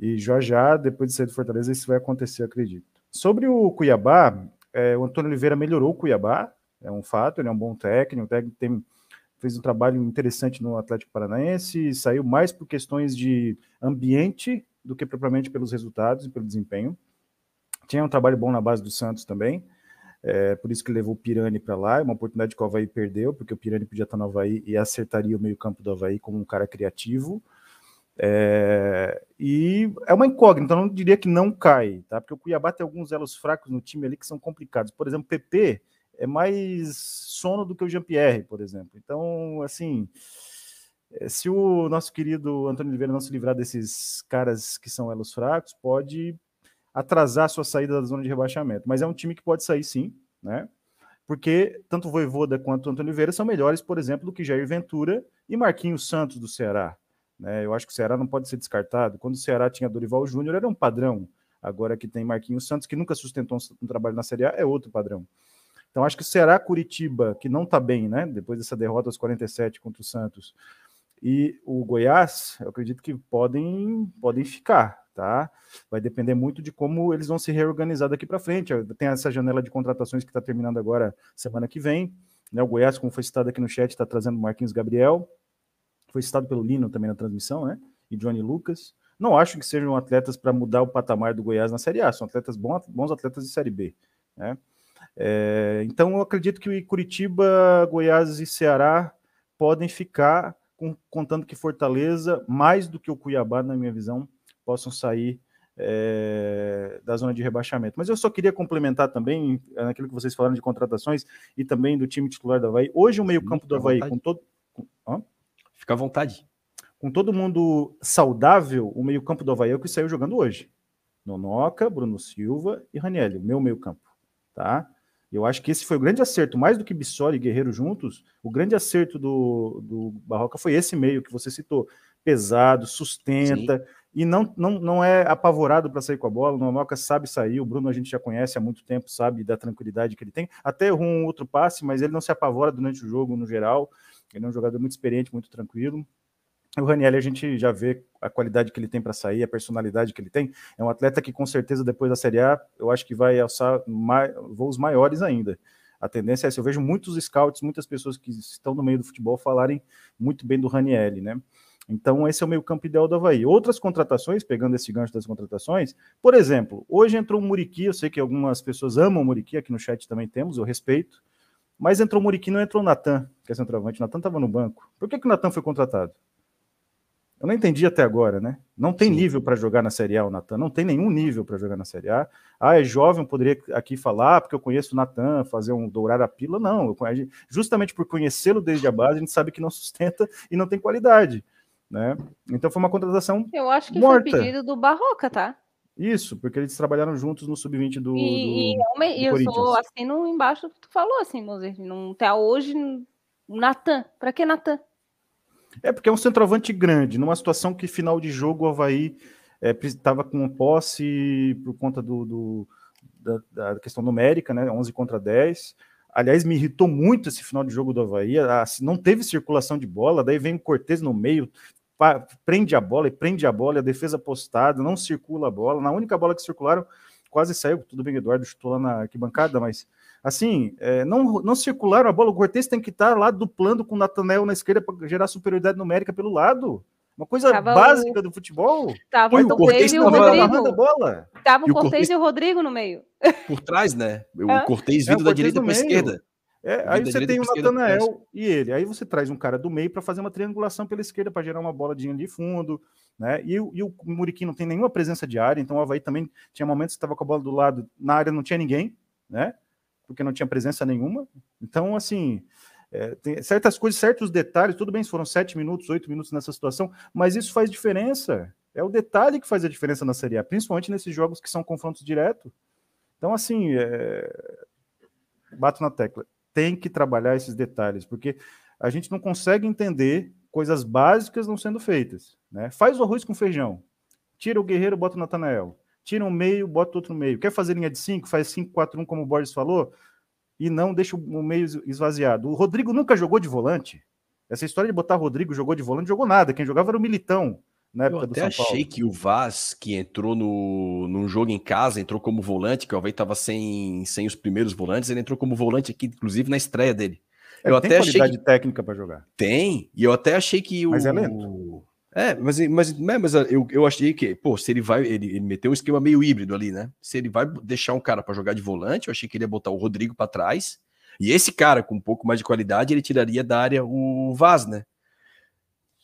C: E já já, depois de sair do Fortaleza, isso vai acontecer, acredito. Sobre o Cuiabá, é, o Antônio Oliveira melhorou o Cuiabá, é um fato, ele é um bom técnico, um técnico tem, fez um trabalho interessante no Atlético Paranaense, saiu mais por questões de ambiente do que propriamente pelos resultados e pelo desempenho. Tinha um trabalho bom na base do Santos também. É, por isso que levou o Pirani para lá, é uma oportunidade que o Havaí perdeu, porque o Pirani podia estar no Havaí e acertaria o meio-campo do Havaí como um cara criativo. É, e é uma incógnita, eu não diria que não cai, tá? Porque o Cuiabá tem alguns elos fracos no time ali que são complicados. Por exemplo, PP é mais sono do que o Jean-Pierre, por exemplo. Então, assim, eh, se o nosso querido Antônio Oliveira não se livrar desses caras que são elos fracos, pode atrasar a sua saída da zona de rebaixamento. Mas é um time que pode sair sim, né? Porque tanto o Voivoda quanto o Antônio Oliveira são melhores, por exemplo, do que Jair Ventura e Marquinhos Santos do Ceará. Né? Eu acho que o Ceará não pode ser descartado. Quando o Ceará tinha Dorival Júnior, era um padrão. Agora que tem Marquinhos Santos, que nunca sustentou um trabalho na Série A, é outro padrão. Então acho que o Ceará Curitiba, que não está bem, né? Depois dessa derrota aos 47 contra o Santos, e o Goiás, eu acredito que podem, podem ficar, tá? Vai depender muito de como eles vão se reorganizar daqui para frente. Tem essa janela de contratações que está terminando agora semana que vem. Né? O Goiás, como foi citado aqui no chat, está trazendo Marquinhos Gabriel. Foi citado pelo Lino também na transmissão, né? E Johnny Lucas. Não acho que sejam atletas para mudar o patamar do Goiás na Série A, são atletas bons, bons atletas de Série B. Né? É, então eu acredito que Curitiba, Goiás e Ceará podem ficar com, contando que Fortaleza, mais do que o Cuiabá, na minha visão, possam sair é, da zona de rebaixamento. Mas eu só queria complementar também naquilo que vocês falaram de contratações e também do time titular do Havaí. Hoje o meio-campo do Havaí, com todo.
A: Com, Fica à vontade.
C: Com todo mundo saudável, o meio-campo do Havaí é o que saiu jogando hoje. Nonoca, Bruno Silva e Raniel, o meu meio-campo. Tá? Eu acho que esse foi o grande acerto, mais do que Bissoli e Guerreiro juntos, o grande acerto do, do Barroca foi esse meio que você citou. Pesado, sustenta, Sim. e não, não, não é apavorado para sair com a bola. O Nonoca sabe sair, o Bruno a gente já conhece há muito tempo, sabe da tranquilidade que ele tem. Até errou um outro passe, mas ele não se apavora durante o jogo no geral. Ele é um jogador muito experiente, muito tranquilo. O Raniel, a gente já vê a qualidade que ele tem para sair, a personalidade que ele tem. É um atleta que, com certeza, depois da Série A, eu acho que vai alçar voos maiores ainda. A tendência é essa. Eu vejo muitos scouts, muitas pessoas que estão no meio do futebol falarem muito bem do Raniel, né? Então, esse é o meio campo ideal do Havaí. Outras contratações, pegando esse gancho das contratações, por exemplo, hoje entrou o Muriqui, eu sei que algumas pessoas amam o Muriqui, aqui no chat também temos, eu respeito, mas entrou o Muriqui, não entrou o Natan, que é centroavante. O Natan estava no banco. Por que, que o Natan foi contratado? Eu não entendi até agora, né? Não tem Sim. nível para jogar na Série A, o Natan. Não tem nenhum nível para jogar na Série A. Ah, é jovem, eu poderia aqui falar, porque eu conheço o Natan, fazer um dourar a pila. Não, eu, justamente por conhecê-lo desde a base, a gente sabe que não [laughs] sustenta e não tem qualidade. Né? Então foi uma contratação.
B: Eu acho que
C: morta.
B: foi pedido do Barroca, tá?
C: Isso, porque eles trabalharam juntos no sub-20 do. E,
B: do, e eu, do eu sou assino embaixo do que tu falou, assim, Mozer. Não até hoje. Natan. Pra que Natan?
C: É porque é um centroavante grande, numa situação que final de jogo o Havaí estava é, com posse por conta do, do da, da, questão numérica, né? 11 contra 10. Aliás, me irritou muito esse final de jogo do Havaí. não teve circulação de bola, daí vem o Cortez no meio, prende a bola e prende a bola, a defesa postada, não circula a bola. Na única bola que circularam, quase saiu. Tudo bem, Eduardo chutou lá na arquibancada, mas assim, é, não, não circularam a bola. O Cortez tem que estar lá duplando com o Natanel na esquerda para gerar superioridade numérica pelo lado. Uma coisa tava básica o... do futebol.
B: Tava Foi, o Cortez e o Rodrigo. Bola. Tava o Cortez e o Rodrigo no meio.
A: Por trás, né? O Cortez vindo é, da direita para a esquerda.
C: É, aí você tem o Natanael e ele. Aí você traz um cara do meio para fazer uma triangulação pela esquerda para gerar uma bola de fundo, né? E, e o Muriqui não tem nenhuma presença de área, então o Havaí também tinha momentos que estava com a bola do lado, na área não tinha ninguém, né? porque não tinha presença nenhuma. Então, assim, é, tem certas coisas, certos detalhes, tudo bem se foram sete minutos, oito minutos nessa situação, mas isso faz diferença. É o detalhe que faz a diferença na Série A, principalmente nesses jogos que são confrontos diretos. Então, assim, é... bato na tecla. Tem que trabalhar esses detalhes, porque a gente não consegue entender coisas básicas não sendo feitas. Né? Faz o arroz com feijão. Tira o guerreiro, bota o Natanael tira um meio, bota outro meio. Quer fazer linha de 5, faz 5-4-1, como o Borges falou, e não deixa o meio esvaziado. O Rodrigo nunca jogou de volante. Essa história de botar Rodrigo jogou de volante, jogou nada. Quem jogava era o Militão. Na época Eu até
A: do São achei que o Vaz, que entrou no, num jogo em casa, entrou como volante, que o Havaí estava sem, sem os primeiros volantes, ele entrou como volante aqui, inclusive na estreia dele.
C: É, eu até achei que... técnica para jogar.
A: Tem, e eu até achei que
C: o. Mas é lento.
A: É, mas, mas, né, mas eu, eu achei que, pô, se ele vai, ele, ele meteu um esquema meio híbrido ali, né? Se ele vai deixar um cara para jogar de volante, eu achei que ele ia botar o Rodrigo para trás. E esse cara, com um pouco mais de qualidade, ele tiraria da área o Vaz, né?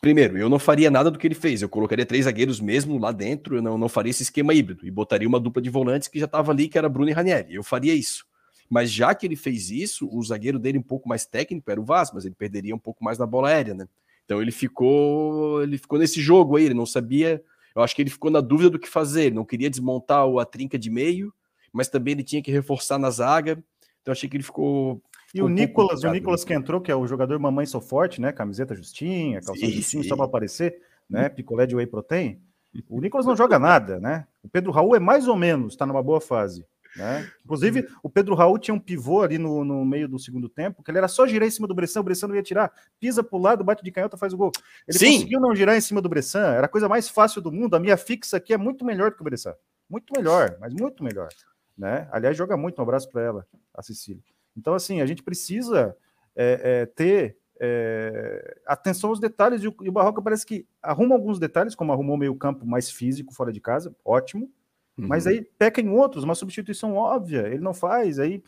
A: Primeiro, eu não faria nada do que ele fez. Eu colocaria três zagueiros mesmo lá dentro, eu não, não faria esse esquema híbrido. E botaria uma dupla de volantes que já estava ali, que era Bruno e Ranieri. Eu faria isso. Mas já que ele fez isso, o zagueiro dele um pouco mais técnico era o Vaz, mas ele perderia um pouco mais na bola aérea, né? Então ele ficou, ele ficou nesse jogo aí, ele não sabia. Eu acho que ele ficou na dúvida do que fazer. Ele não queria desmontar a trinca de meio, mas também ele tinha que reforçar na zaga. Então achei que ele ficou.
C: E o Nicolas, o Nicolas que entrou, que é o jogador Mamãe Sou Forte, né? Camiseta justinha, calção justinho, só para aparecer, né? Picolé de whey protein. O Nicolas não joga nada, né? O Pedro Raul é mais ou menos, está numa boa fase. Né? Inclusive, o Pedro Raul tinha um pivô ali no, no meio do segundo tempo, que ele era só girar em cima do Bressan, o Bressan não ia tirar, pisa para o lado, bate de canhota, faz o gol. Ele Sim. conseguiu não girar em cima do Bressan, era a coisa mais fácil do mundo. A minha fixa aqui é muito melhor do que o Bressan. Muito melhor, mas muito melhor. Né? Aliás, joga muito, um abraço para ela, a Cecília. Então, assim, a gente precisa é, é, ter é, atenção aos detalhes, e o, e o Barroca parece que arruma alguns detalhes, como arrumou meio campo mais físico fora de casa, ótimo, Uhum. Mas aí peca em outros, uma substituição óbvia, ele não faz, aí,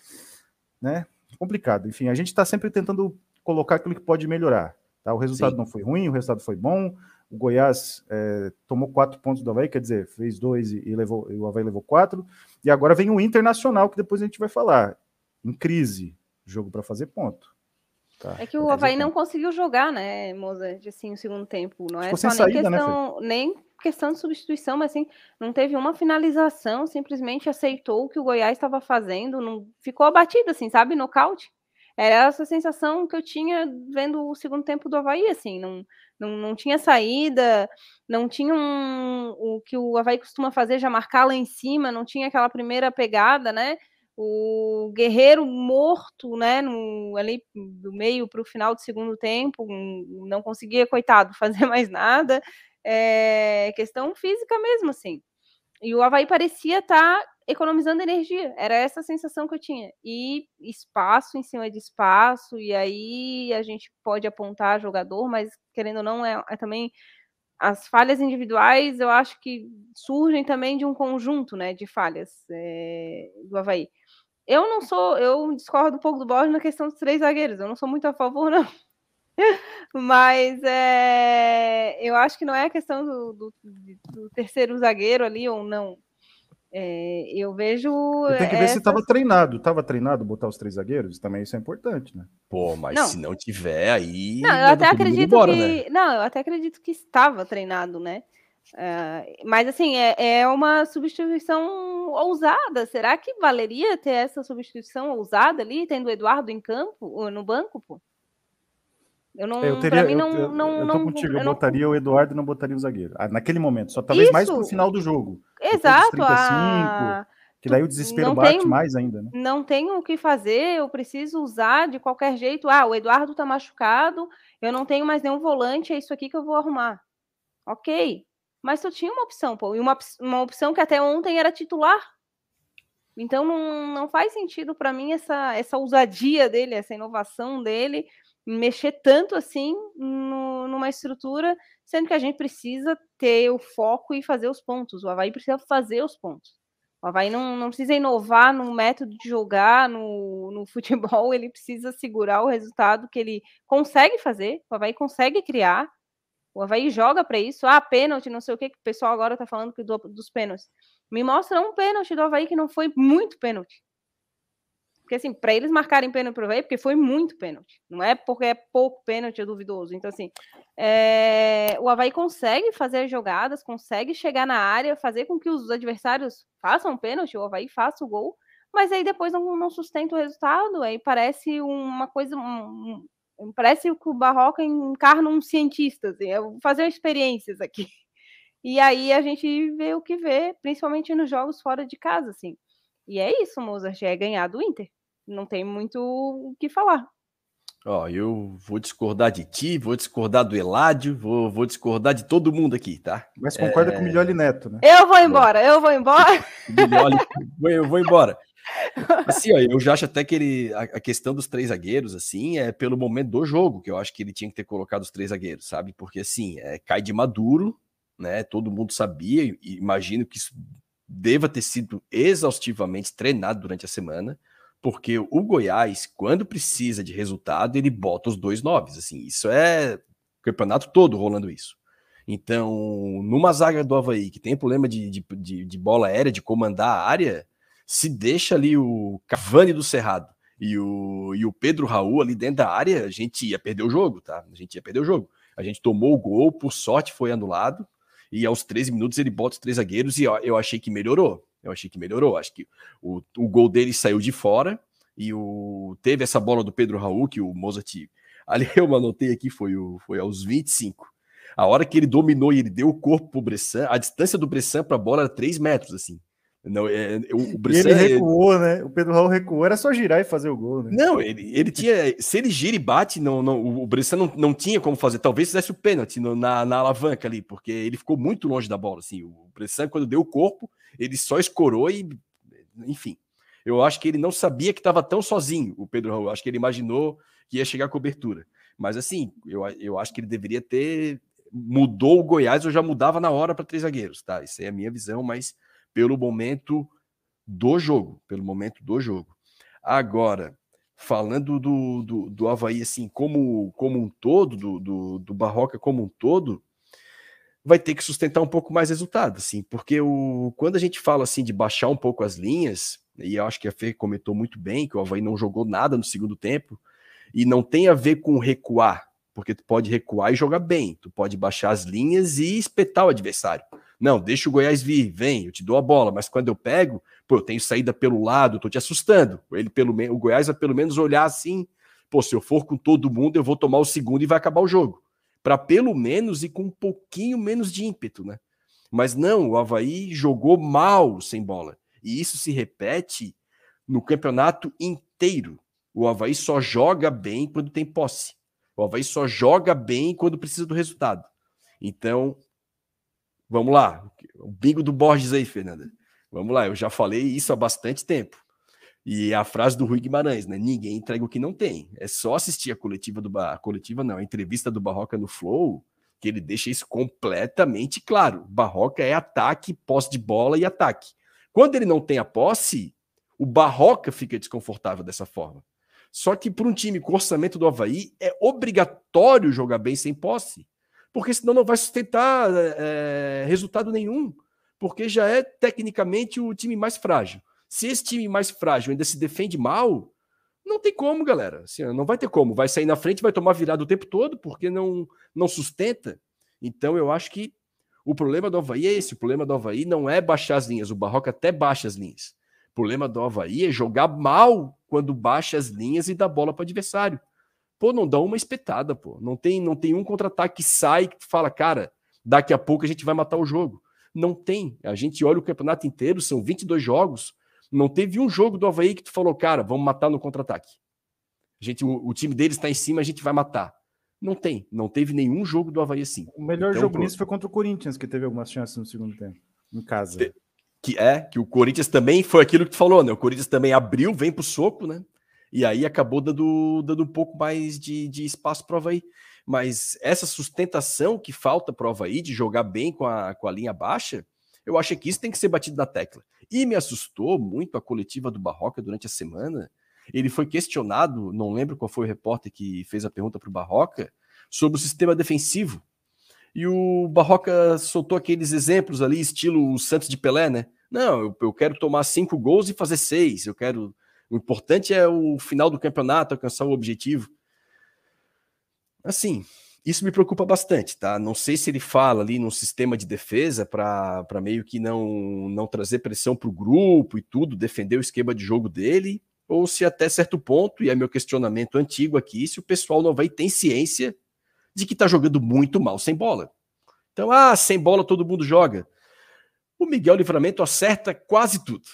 C: né? Complicado. Enfim, a gente está sempre tentando colocar aquilo que pode melhorar. Tá? O resultado Sim. não foi ruim, o resultado foi bom. O Goiás é, tomou quatro pontos do Havaí, quer dizer, fez dois e, levou, e o Havaí levou quatro. E agora vem o Internacional, que depois a gente vai falar. Em crise, jogo para fazer ponto.
B: Tá, é que o Havaí não conseguiu jogar, né, Mozart, assim, o segundo tempo. Não é Ficou só nem saída, né, questão, né, nem questão de substituição, mas assim, não teve uma finalização, simplesmente aceitou o que o Goiás estava fazendo, não ficou abatido, assim, sabe, nocaute. Era essa sensação que eu tinha vendo o segundo tempo do Havaí, assim, não, não, não tinha saída, não tinha um, o que o Havaí costuma fazer, já marcar lá em cima, não tinha aquela primeira pegada, né? O Guerreiro morto, né, no, ali do meio para o final do segundo tempo, não conseguia, coitado, [laughs] fazer mais nada é, questão física mesmo, assim. E o Havaí parecia estar tá economizando energia, era essa a sensação que eu tinha. E espaço em cima de espaço, e aí a gente pode apontar jogador, mas querendo ou não, é, é também as falhas individuais, eu acho que surgem também de um conjunto né, de falhas é, do Havaí. Eu não sou, eu discordo um pouco do Borges na questão dos três zagueiros, eu não sou muito a favor, não. [laughs] Mas é, eu acho que não é a questão do, do, do terceiro zagueiro ali ou não. É, eu vejo.
C: Tem que ver se estava treinado. Estava treinado botar os três zagueiros? Também isso é importante, né?
A: Pô, mas não. se não tiver, aí.
B: Não, eu até acredito embora, que. Né? Não, eu até acredito que estava treinado, né? Uh, mas assim, é, é uma substituição ousada. Será que valeria ter essa substituição ousada ali, tendo o Eduardo em campo, no banco, pô?
C: Eu não, eu teria, mim não, eu, não, eu, tô contigo, eu, eu botaria não... o Eduardo e não botaria o zagueiro. Ah, naquele momento, só talvez Isso. mais pro final do jogo.
B: Exato. 35, a...
C: Que daí o desespero bate mais ainda, né?
B: Não tenho o que fazer, eu preciso usar de qualquer jeito. Ah, o Eduardo tá machucado, eu não tenho mais nenhum volante, é isso aqui que eu vou arrumar. Ok. Mas eu tinha uma opção, pô. E uma, uma opção que até ontem era titular. Então não, não faz sentido para mim essa, essa ousadia dele, essa inovação dele mexer tanto assim no, numa estrutura, sendo que a gente precisa ter o foco e fazer os pontos. O Havaí precisa fazer os pontos. O Havaí não, não precisa inovar no método de jogar, no, no [laughs] futebol, ele precisa segurar o resultado que ele consegue fazer, o Havaí consegue criar, o Havaí joga para isso. Ah, pênalti, não sei o que, que o pessoal agora tá falando do, dos pênaltis. Me mostra um pênalti do Havaí que não foi muito pênalti. Porque, assim, para eles marcarem pênalti pro Havaí, porque foi muito pênalti. Não é porque é pouco pênalti, é duvidoso. Então, assim, é... o Havaí consegue fazer jogadas, consegue chegar na área, fazer com que os adversários façam pênalti, o Havaí faça o gol, mas aí depois não, não sustenta o resultado. Aí parece uma coisa. Um, parece que o Barroca encarna um cientista, assim, eu fazer experiências aqui. [laughs] E aí a gente vê o que vê, principalmente nos jogos fora de casa, assim. E é isso, Mozart, é ganhar do Inter não tem muito o que falar.
A: Ó, eu vou discordar de ti, vou discordar do Eládio, vou, vou discordar de todo mundo aqui, tá?
C: Mas concorda é... com o Milioli Neto, né?
B: Eu vou embora, eu vou embora. [laughs]
A: Milioli, eu vou embora. Assim, ó, eu já acho até que ele, a, a, questão dos três zagueiros, assim, é pelo momento do jogo, que eu acho que ele tinha que ter colocado os três zagueiros, sabe? Porque, assim, é, cai de maduro, né? Todo mundo sabia, e imagino que isso deva ter sido exaustivamente treinado durante a semana porque o Goiás, quando precisa de resultado, ele bota os dois noves. Assim, isso é campeonato todo rolando isso. Então, numa zaga do Havaí que tem problema de, de, de, de bola aérea, de comandar a área, Se deixa ali o Cavani do Cerrado e o, e o Pedro Raul ali dentro da área, a gente ia perder o jogo, tá? A gente ia perder o jogo. A gente tomou o gol, por sorte foi anulado, e aos 13 minutos ele bota os três zagueiros e eu, achei que melhorou. Eu achei que melhorou. Acho que o, o gol dele saiu de fora e o, teve essa bola do Pedro Raul que o Mozart. [laughs] Ali eu anotei aqui, foi, o, foi aos 25. A hora que ele dominou e ele deu o corpo pro Bressan, a distância do Bressan para a bola era 3 metros, assim. Não, é, o,
C: o Bressan, ele recuou, né? O Pedro Raul recuou, era só girar e fazer o gol, né?
A: Não, ele, ele tinha. Se ele gira e bate, não, não, o Bressan não, não tinha como fazer. Talvez fizesse o pênalti no, na, na alavanca ali, porque ele ficou muito longe da bola. Assim, o Bressan, quando deu o corpo, ele só escorou e. Enfim. Eu acho que ele não sabia que estava tão sozinho, o Pedro Raul. Acho que ele imaginou que ia chegar a cobertura. Mas assim, eu, eu acho que ele deveria ter. Mudou o Goiás, eu já mudava na hora para três zagueiros, tá? Isso aí é a minha visão, mas pelo momento do jogo. Pelo momento do jogo. Agora, falando do, do, do Havaí, assim, como, como um todo, do, do, do Barroca como um todo, vai ter que sustentar um pouco mais resultado, assim, porque o, quando a gente fala assim de baixar um pouco as linhas, e eu acho que a Fê comentou muito bem que o Havaí não jogou nada no segundo tempo, e não tem a ver com recuar, porque tu pode recuar e jogar bem, tu pode baixar as linhas e espetar o adversário. Não, deixa o Goiás vir, vem, eu te dou a bola, mas quando eu pego, pô, eu tenho saída pelo lado, tô te assustando. Ele pelo menos, o Goiás vai pelo menos olhar assim, pô, se eu for com todo mundo, eu vou tomar o segundo e vai acabar o jogo. Para pelo menos ir com um pouquinho menos de ímpeto, né? Mas não, o Havaí jogou mal sem bola. E isso se repete no campeonato inteiro. O Havaí só joga bem quando tem posse. O Havaí só joga bem quando precisa do resultado. Então, vamos lá. O bingo do Borges aí, Fernanda. Vamos lá, eu já falei isso há bastante tempo. E a frase do Rui Guimarães, né? Ninguém entrega o que não tem. É só assistir a coletiva do a coletiva não, a entrevista do Barroca no Flow, que ele deixa isso completamente claro. Barroca é ataque, posse de bola e ataque. Quando ele não tem a posse, o Barroca fica desconfortável dessa forma. Só que para um time com orçamento do Havaí, é obrigatório jogar bem sem posse. Porque senão não vai sustentar é, resultado nenhum. Porque já é tecnicamente o time mais frágil. Se esse time mais frágil ainda se defende mal, não tem como, galera. Assim, não vai ter como. Vai sair na frente, vai tomar virada o tempo todo, porque não, não sustenta. Então eu acho que o problema do Havaí é esse. O problema do Havaí não é baixar as linhas. O Barroca até baixa as linhas. O problema do Havaí é jogar mal quando baixa as linhas e dá bola para o adversário. Pô, não dá uma espetada, pô. Não tem, não tem um contra-ataque que sai que fala, cara, daqui a pouco a gente vai matar o jogo. Não tem. A gente olha o campeonato inteiro, são 22 jogos. Não teve um jogo do Havaí que tu falou, cara, vamos matar no contra-ataque. A gente, o, o time deles está em cima, a gente vai matar. Não tem, não teve nenhum jogo do Havaí assim.
C: O melhor então, jogo nisso foi contra o Corinthians, que teve algumas chances no segundo tempo, em casa.
A: Que é, que o Corinthians também foi aquilo que tu falou, né? O Corinthians também abriu, vem pro soco, né? E aí acabou dando, dando um pouco mais de, de espaço para o Havaí. Mas essa sustentação que falta para o Havaí de jogar bem com a, com a linha baixa, eu acho que isso tem que ser batido na tecla. E me assustou muito a coletiva do Barroca durante a semana, ele foi questionado, não lembro qual foi o repórter que fez a pergunta para o Barroca, sobre o sistema defensivo. E o Barroca soltou aqueles exemplos ali, estilo Santos de Pelé, né? Não, eu, eu quero tomar cinco gols e fazer seis. Eu quero. O importante é o final do campeonato, alcançar o objetivo. Assim, isso me preocupa bastante, tá? Não sei se ele fala ali num sistema de defesa para meio que não, não trazer pressão para o grupo e tudo, defender o esquema de jogo dele, ou se até certo ponto, e é meu questionamento antigo aqui, se o pessoal não vai ter ciência de que está jogando muito mal sem bola. Então, ah, sem bola todo mundo joga. O Miguel Livramento acerta quase tudo.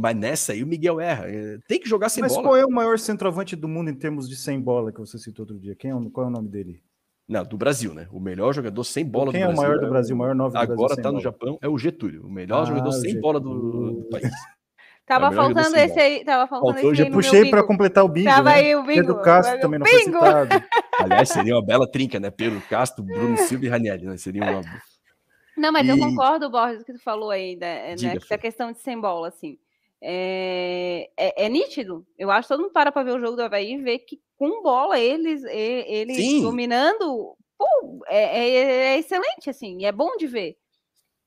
A: Mas nessa aí o Miguel erra. É, tem que jogar sem Mas bola.
C: Mas qual é o maior centroavante do mundo em termos de sem bola que você citou outro dia? Quem é, qual é o nome dele?
A: Não, do Brasil, né? O melhor jogador sem bola
C: Quem do Brasil. Quem é o maior do Brasil, o maior nove do
A: Agora está no Japão, é o Getúlio. O melhor ah, jogador sem Getúlio. bola do, do país. [laughs]
B: Tava é faltando esse aí, tava faltando Faltou,
C: esse aí. Já puxei para completar o bingo. Tava né? aí o bingo. Pedro Castro também não bingo. foi citado. [laughs]
A: Aliás, seria uma bela trinca, né? Pedro Castro, Bruno Silva e Ranieri, né? Seria uma.
B: Não, mas e... eu concordo, Borges, que tu falou aí, né? Diga, né? Que a questão de sem bola, assim. É, é, é, nítido. Eu acho que todo mundo para para ver o jogo do Havaí e vê que com bola eles, eles dominando, pô, é, é, é, excelente, assim, é bom de ver.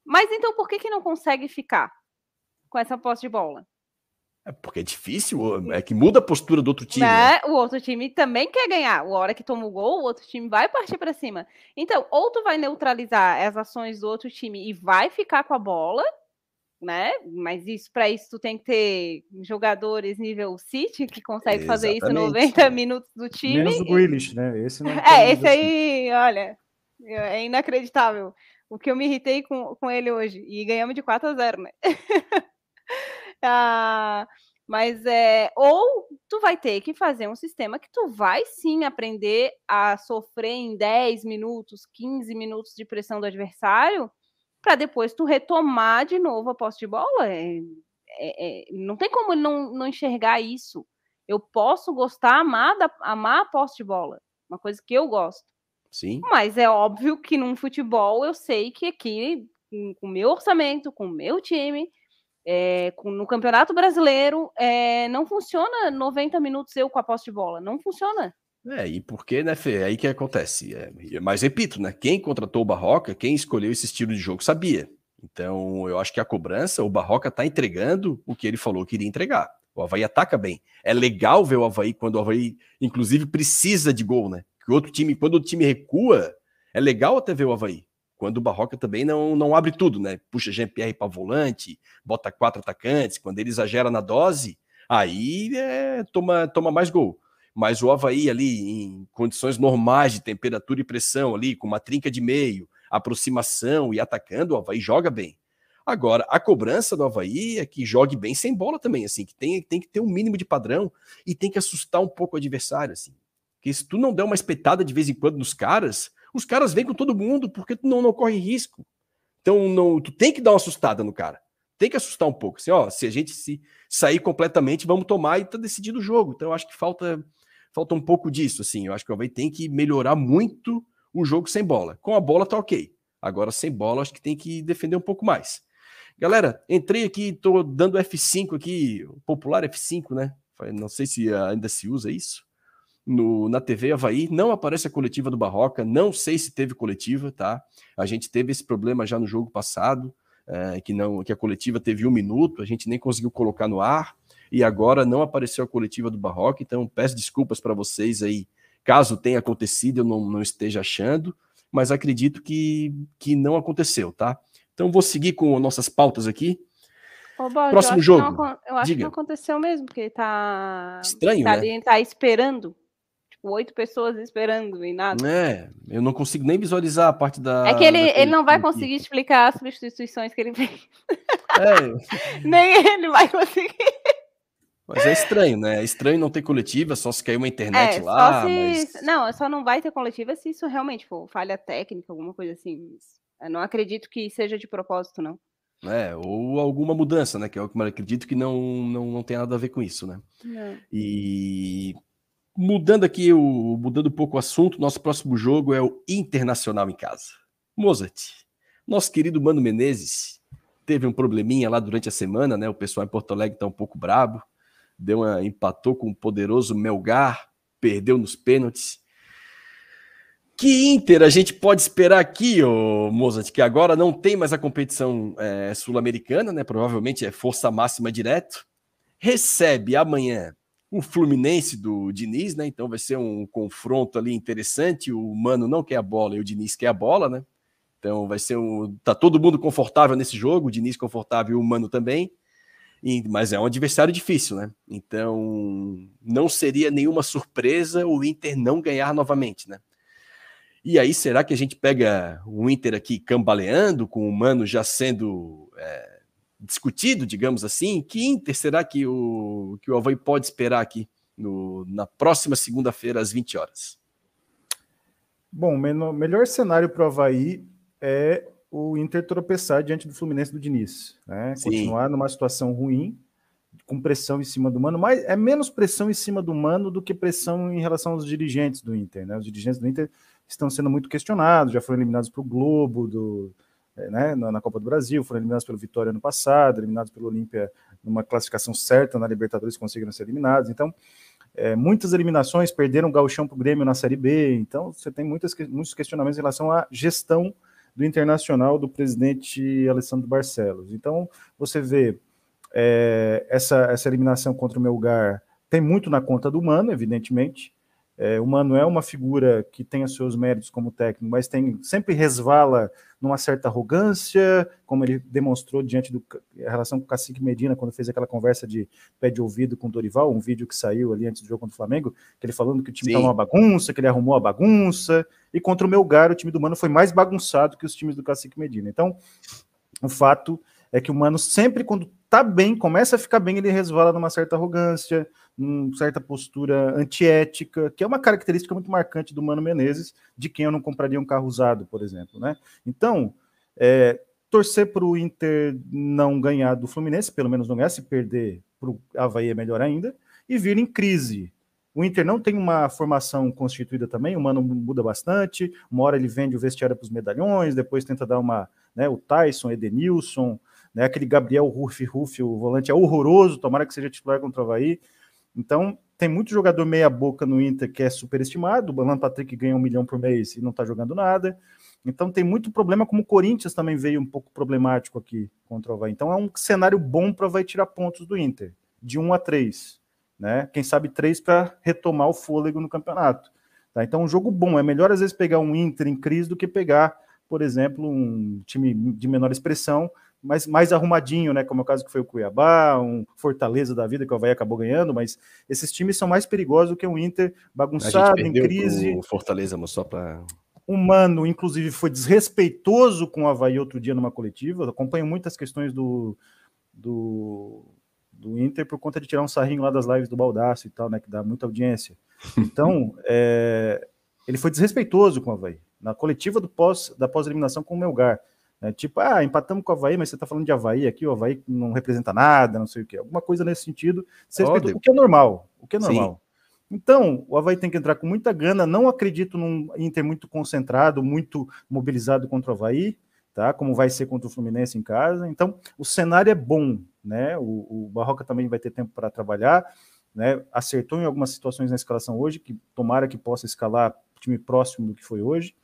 B: Mas então por que, que não consegue ficar com essa posse de bola?
A: É porque é difícil, é que muda a postura do outro time.
B: Né? Né? O outro time também quer ganhar. A hora que toma o gol, o outro time vai partir para cima. Então, ou tu vai neutralizar as ações do outro time e vai ficar com a bola, né? Mas isso para isso tu tem que ter jogadores nível City que consegue fazer isso 90 [laughs] minutos do time.
C: Menos o Grealish, né? Esse não
B: é, [laughs] esse aí, assim. olha, é inacreditável. O que eu me irritei com, com ele hoje e ganhamos de 4 a 0, né? [laughs] ah, mas é ou tu vai ter que fazer um sistema que tu vai sim aprender a sofrer em 10 minutos, 15 minutos de pressão do adversário para depois tu retomar de novo a posse de bola. É, é, é, não tem como ele não, não enxergar isso. Eu posso gostar, amar, da, amar a posse de bola, uma coisa que eu gosto.
A: Sim.
B: Mas é óbvio que num futebol eu sei que aqui, com o meu orçamento, com o meu time, é, com, no Campeonato Brasileiro, é, não funciona 90 minutos eu com a posse de bola. Não funciona.
A: É, e porque, né, Fê? É aí que acontece. É, mas repito, né? Quem contratou o Barroca, quem escolheu esse estilo de jogo, sabia. Então, eu acho que a cobrança, o Barroca está entregando o que ele falou que iria entregar. O Havaí ataca bem. É legal ver o Havaí quando o Havaí, inclusive, precisa de gol, né? Que outro time, quando o time recua, é legal até ver o Havaí. Quando o Barroca também não, não abre tudo, né? Puxa Jean-Pierre para volante, bota quatro atacantes. Quando ele exagera na dose, aí é, toma, toma mais gol mas o Havaí ali em condições normais de temperatura e pressão ali, com uma trinca de meio, aproximação e atacando, o Havaí joga bem. Agora, a cobrança do Havaí é que jogue bem sem bola também, assim, que tem, tem que ter um mínimo de padrão e tem que assustar um pouco o adversário, assim. Porque se tu não der uma espetada de vez em quando nos caras, os caras vêm com todo mundo porque tu não, não corre risco. Então, não, tu tem que dar uma assustada no cara. Tem que assustar um pouco. Assim, ó, se a gente se sair completamente, vamos tomar e tá decidido o jogo. Então, eu acho que falta falta um pouco disso, assim. Eu acho que o Havaí tem que melhorar muito o jogo sem bola. Com a bola tá ok. Agora, sem bola, acho que tem que defender um pouco mais. Galera, entrei aqui, tô dando F5 aqui, popular F5, né? Não sei se ainda se usa isso. No, na TV Havaí, não aparece a coletiva do Barroca, não sei se teve coletiva, tá? A gente teve esse problema já no jogo passado, é, que não que a coletiva teve um minuto, a gente nem conseguiu colocar no ar e agora não apareceu a coletiva do Barroca, então peço desculpas para vocês aí, caso tenha acontecido, eu não, não esteja achando, mas acredito que, que não aconteceu, tá? Então vou seguir com nossas pautas aqui.
B: Ô, Próximo jogo. Não, eu acho Diga. que não aconteceu mesmo, porque tá.
A: Estranho,
B: tá
A: né?
B: Ali, tá esperando. Tipo, oito pessoas esperando e nada.
A: É, eu não consigo nem visualizar a parte da.
B: É que ele, ele não vai conseguir explicar as substituições que ele fez. É. [laughs] nem ele vai conseguir.
A: Mas é estranho, né? É estranho não ter coletiva, só se cair uma internet é, lá.
B: Se...
A: Mas...
B: Não, só não vai ter coletiva se isso realmente for falha técnica, alguma coisa assim. Eu não acredito que seja de propósito, não.
A: É, ou alguma mudança, né? Que eu acredito que não, não, não tem nada a ver com isso, né?
B: Não.
A: E mudando aqui, o, mudando um pouco o assunto, nosso próximo jogo é o Internacional em casa. Mozart, nosso querido Mano Menezes, teve um probleminha lá durante a semana, né? O pessoal em Porto Alegre tá um pouco brabo deu uma, empatou com o poderoso Melgar, perdeu nos pênaltis. Que Inter a gente pode esperar aqui, ô Mozart, que agora não tem mais a competição é, sul-americana, né? Provavelmente é força máxima direto. Recebe amanhã o Fluminense do Diniz, né? Então vai ser um confronto ali interessante. O Mano não quer a bola e o Diniz quer a bola, né? Então vai ser um. Tá todo mundo confortável nesse jogo, o Diniz confortável e o Mano também mas é um adversário difícil, né? Então não seria nenhuma surpresa o Inter não ganhar novamente, né? E aí, será que a gente pega o Inter aqui cambaleando, com o Mano já sendo é, discutido, digamos assim? Que Inter será que o, que o Havaí pode esperar aqui no, na próxima segunda-feira, às 20 horas?
C: Bom, o melhor cenário para o Havaí é o Inter tropeçar diante do Fluminense do Diniz, né? Continuar numa situação ruim, com pressão em cima do Mano, mas é menos pressão em cima do Mano do que pressão em relação aos dirigentes do Inter, né? Os dirigentes do Inter estão sendo muito questionados, já foram eliminados para o Globo, do, é, né, na Copa do Brasil, foram eliminados pelo Vitória ano passado, eliminados pelo Olímpia numa classificação certa na Libertadores, conseguiram ser eliminados. Então, é, muitas eliminações, perderam o gauchão para o Grêmio na Série B, então você tem muitas, muitos questionamentos em relação à gestão do Internacional do presidente Alessandro Barcelos. Então, você vê é, essa, essa eliminação contra o Melgar tem muito na conta do Mano, evidentemente. É, o Mano é uma figura que tem os seus méritos como técnico, mas tem sempre resvala numa certa arrogância, como ele demonstrou diante da relação com o Cacique Medina, quando fez aquela conversa de pé de ouvido com o Dorival, um vídeo que saiu ali antes do jogo contra o Flamengo, que ele falando que o time estava uma bagunça, que ele arrumou a bagunça, e contra o Melgar, o time do Mano foi mais bagunçado que os times do Cacique Medina. Então, o fato é que o Mano sempre, quando tá bem, começa a ficar bem, ele resvala numa certa arrogância, uma certa postura antiética, que é uma característica muito marcante do Mano Menezes, de quem eu não compraria um carro usado, por exemplo, né? Então, é, torcer para o Inter não ganhar do Fluminense, pelo menos não ganhar, se perder para o Havaí é melhor ainda, e vir em crise. O Inter não tem uma formação constituída também, o Mano muda bastante, uma hora ele vende o vestiário para os medalhões, depois tenta dar uma, né, o Tyson, Edenilson, né, aquele Gabriel Ruff Ruff, o volante é horroroso, tomara que seja titular contra o Havaí. Então, tem muito jogador meia boca no Inter que é superestimado, o Alan Patrick ganha um milhão por mês e não está jogando nada. Então tem muito problema, como o Corinthians também veio um pouco problemático aqui contra o Havaí. Então é um cenário bom para vai tirar pontos do Inter, de 1 a 3. Né? Quem sabe 3 para retomar o fôlego no campeonato. Tá? Então, um jogo bom. É melhor, às vezes, pegar um Inter em crise do que pegar, por exemplo, um time de menor expressão mais, mais arrumadinho, né? Como é o caso que foi o Cuiabá, um Fortaleza da vida que o Havaí acabou ganhando, mas esses times são mais perigosos do que o Inter bagunçado, em crise.
A: O Fortaleza, mas só para.
C: O Mano, inclusive, foi desrespeitoso com o Havaí outro dia numa coletiva. Eu acompanho muitas questões do, do, do Inter por conta de tirar um sarrinho lá das lives do Baldaço e tal, né? Que dá muita audiência. [laughs] Então, é, ele foi desrespeitoso com o Havaí. Na coletiva do pós, da pós-eliminação com o Melgar. É, tipo, ah, empatamos com o Havaí, mas você está falando de Havaí aqui, o Havaí não representa nada, não sei o quê. Alguma coisa nesse sentido. o que é normal. O que é normal. Sim. Então, o Havaí tem que entrar com muita gana. Não acredito num Inter muito concentrado, muito mobilizado contra o Havaí, tá? Como vai ser contra o Fluminense em casa. Então, o cenário é bom, né? O, o Barroca também vai ter tempo para trabalhar, né? Acertou em algumas situações na escalação hoje, que tomara que possa escalar time próximo do que foi hoje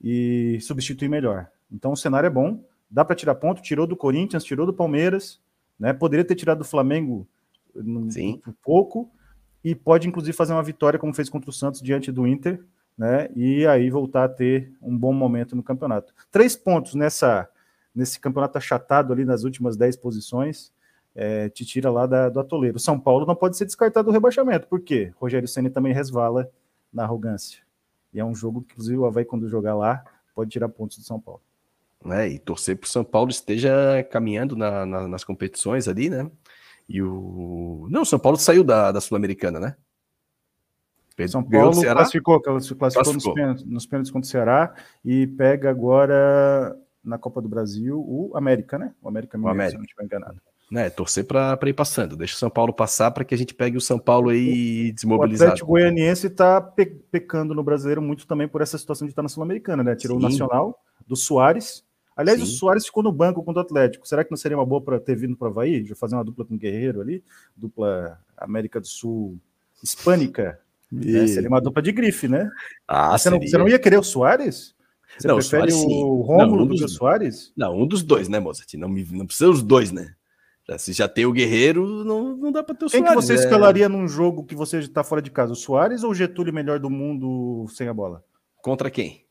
C: e substituir melhor. Então o cenário é bom, dá para tirar ponto, tirou do Corinthians, tirou do Palmeiras, né? Poderia ter tirado do Flamengo um, um pouco e pode inclusive fazer uma vitória como fez contra o Santos diante do Inter, né? E aí voltar a ter um bom momento no campeonato. Três pontos nessa nesse campeonato achatado ali nas últimas dez posições. É, te tira lá da, do atoleiro. São Paulo não pode ser descartado do rebaixamento, porque Rogério Senna também resvala na arrogância. E é um jogo que, inclusive, o Havaí, quando jogar lá, pode tirar pontos do São Paulo
A: né? E torcer para o São Paulo esteja caminhando na, na, nas competições ali, né? E o. Não, o São Paulo saiu da, da Sul-Americana, né?
C: São Paulo classificou, classificou, classificou nos, pênaltis, nos pênaltis contra o Ceará e pega agora na Copa do Brasil o América, né? O América
A: Mineiro, o América. se não estiver enganado. Né, torcer para ir passando, deixa o São Paulo passar para que a gente pegue o São Paulo aí desmobilizado. O
C: Atlético Goianiense está pe pecando no brasileiro muito também por essa situação de estar na Sul-Americana, né? Tirou Sim. o Nacional do Soares, Aliás, Sim. o Soares ficou no banco contra o Atlético. Será que não seria uma boa para ter vindo para o Havaí? Já fazer uma dupla com o Guerreiro ali? Dupla América do Sul hispânica? E... Né? Seria uma dupla de grife, né? Ah, você, não, você, não, ia querer o Soares? Você não, prefere o, o Rômulo um do que o Soares?
A: Não, um dos dois, né, Mozart? Não, não precisa os dois, né? Se já tem o Guerreiro, não, não dá para ter o
C: Quem Soares. Quem que você é... escalaria num jogo que você está fora de casa? O Soares ou o Getúlio melhor do mundo sem a bola?
A: Contra quem?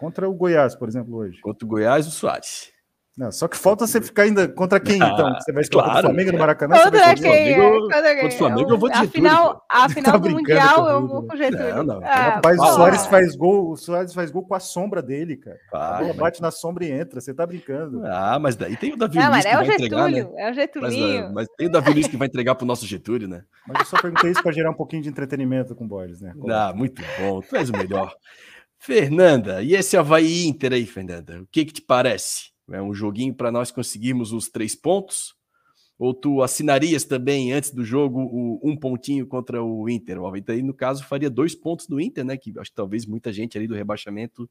C: Contra o Goiás, por exemplo, hoje.
A: Contra o Goiás, o Soares.
C: Não, só que falta você ficar ainda contra quem, então? Ah, você vai escolher claro, o Flamengo no Maracanã?
B: Contra quem? Contra o Flamengo eu vou de Getúlio. Afinal, a final [laughs] tá do Mundial eu vou com o Getúlio. Não, não.
C: Ah, Rapaz, o Soares faz gol, o Soares faz gol com a sombra dele, cara. Ah, a bola bate na sombra e entra, você tá brincando.
A: Ah, mas daí tem o Davi não, Luiz que
B: é
A: vai
B: Getúlio,
A: entregar,
B: né? É o Getulinho.
A: Mas, mas, tem o Davi Luiz que vai entregar pro nosso Getúlio, né?
C: Mas eu só perguntei isso para gerar um pouquinho de entretenimento com o Borges, né?
A: Ah, muito bom. Tu és o melhor. Fernanda, e esse Havaí Inter aí, Fernanda? O que que te parece? É um joguinho para nós conseguirmos os três pontos? Ou tu assinarias também antes do jogo o um pontinho contra o Inter? O Havaí aí, no caso, faria dois pontos do Inter, né? Que acho que talvez muita gente ali do rebaixamento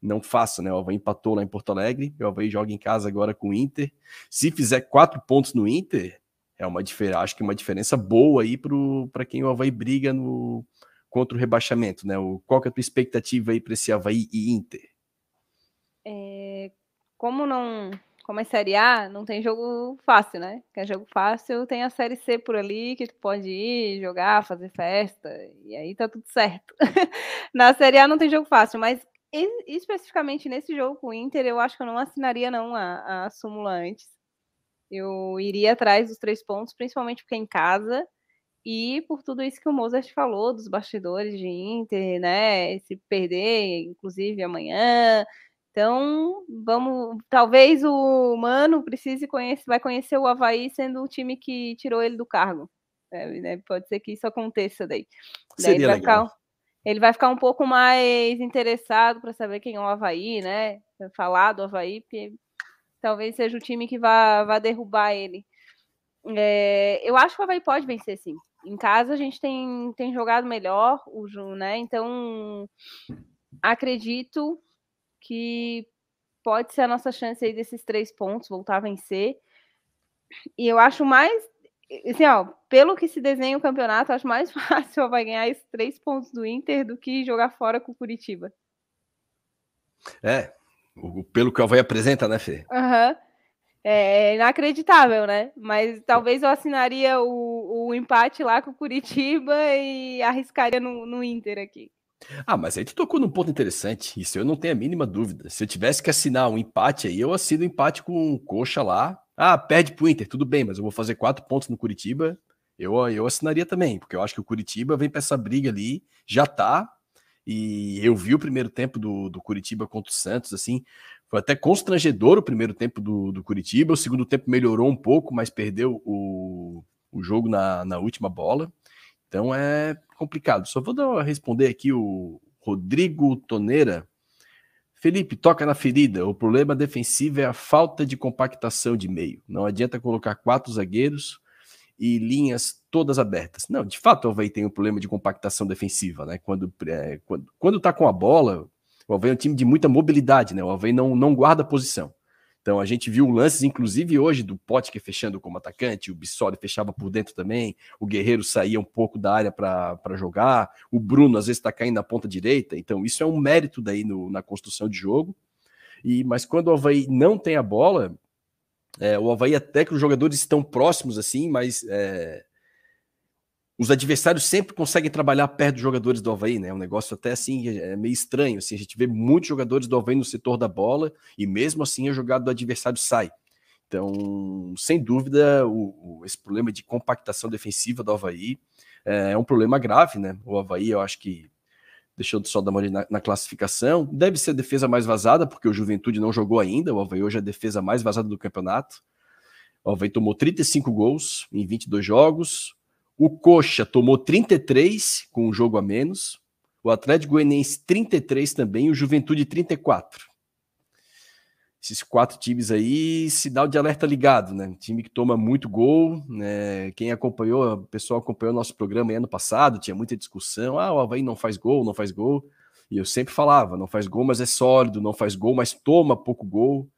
A: não faça, né? O Havaí empatou lá em Porto Alegre, o Havaí joga em casa agora com o Inter. Se fizer quatro pontos no Inter, é uma diferença, acho que uma diferença boa aí para quem o Havaí briga no, contra o rebaixamento, né? O, qual que é a tua expectativa aí para esse Havaí e Inter?
B: É, como não como é Série A, não tem jogo fácil, né? Que é jogo fácil, tem a Série C por ali, que tu pode ir, jogar, fazer festa, e aí tá tudo certo. [laughs] Na Série A não tem jogo fácil, mas especificamente nesse jogo com o Inter, eu acho que eu não assinaria não a, a súmula antes. Eu iria atrás dos três pontos, principalmente porque é em casa, e por tudo isso que o Mozart falou, dos bastidores de Inter, né? Se perder, inclusive amanhã, então, vamos. Talvez o Mano precise conhecer, vai conhecer o Havaí sendo o time que tirou ele do cargo. É, né? Pode ser que isso aconteça daí. daí
A: ele, vai.
B: Ficar, ele vai ficar um pouco mais interessado para saber quem é o Havaí, né? Falar do Havaí, porque talvez seja o time que vá, vá derrubar ele. É, eu acho que o Havaí pode vencer, sim. Em casa a gente tem, tem jogado melhor, o Ju, né? Então acredito que pode ser a nossa chance aí desses três pontos, voltar a vencer. E eu acho mais, assim, ó, pelo que se desenha o campeonato, acho mais [laughs] fácil vai ganhar esses três pontos do Inter do que jogar fora com o Curitiba.
A: É, o, pelo que o Havaí apresenta, né, Fê?
B: Aham. Uhum. É inacreditável, né? Mas talvez eu assinaria o, o empate lá com o Curitiba e arriscaria no, no Inter aqui.
A: Ah, mas aí tu tocou num ponto interessante. Isso eu não tenho a mínima dúvida. Se eu tivesse que assinar um empate aí, eu assino um empate com um coxa lá. Ah, perde pro Inter, tudo bem, mas eu vou fazer quatro pontos no Curitiba. Eu, eu assinaria também, porque eu acho que o Curitiba vem para essa briga ali, já tá. E eu vi o primeiro tempo do, do Curitiba contra o Santos, assim, foi até constrangedor o primeiro tempo do, do Curitiba. O segundo tempo melhorou um pouco, mas perdeu o, o jogo na, na última bola. Então é complicado. Só vou responder aqui o Rodrigo Toneira. Felipe, toca na ferida. O problema defensivo é a falta de compactação de meio. Não adianta colocar quatro zagueiros e linhas todas abertas. Não, de fato, o Havaí tem um problema de compactação defensiva, né? Quando, é, quando, quando tá com a bola, o Havaí é um time de muita mobilidade, né? O Havaí não, não guarda posição. Então a gente viu lances, inclusive hoje, do Potker fechando como atacante, o Bissoli fechava por dentro também, o Guerreiro saía um pouco da área para jogar, o Bruno às vezes está caindo na ponta direita, então isso é um mérito daí no, na construção de jogo. E Mas quando o Havaí não tem a bola, é, o Havaí até que os jogadores estão próximos assim, mas é, os adversários sempre conseguem trabalhar perto dos jogadores do Havaí, né? É um negócio até assim, é meio estranho. Assim, a gente vê muitos jogadores do Havaí no setor da bola e mesmo assim a jogada do adversário sai. Então, sem dúvida, o, o, esse problema de compactação defensiva do Havaí é, é um problema grave, né? O Havaí, eu acho que, deixando só dar uma na, na, classificação, deve ser a defesa mais vazada, porque o Juventude não jogou ainda. O Havaí hoje é a defesa mais vazada do campeonato. O Havaí tomou 35 gols em 22 jogos, o Coxa tomou 33 com um jogo a menos. O Atlético Goianiense 33 também. E o Juventude 34. Esses quatro times aí, sinal de alerta ligado, né? Time que toma muito gol. Né? Quem acompanhou, o pessoal acompanhou nosso programa ano passado, tinha muita discussão. Ah, o Havaí não faz gol, não faz gol. E eu sempre falava, não faz gol, mas é sólido, não faz gol, mas toma pouco gol.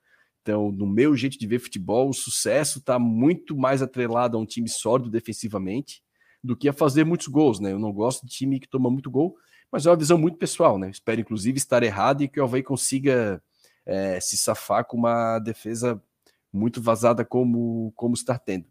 A: Então, no meu jeito de ver futebol, o sucesso está muito mais atrelado a um time sólido defensivamente do que a fazer muitos gols, né? Eu não gosto de time que toma muito gol, mas é uma visão muito pessoal, né? Espero, inclusive, estar errado e que o Havaí consiga é, se safar com uma defesa muito vazada como, como está tendo.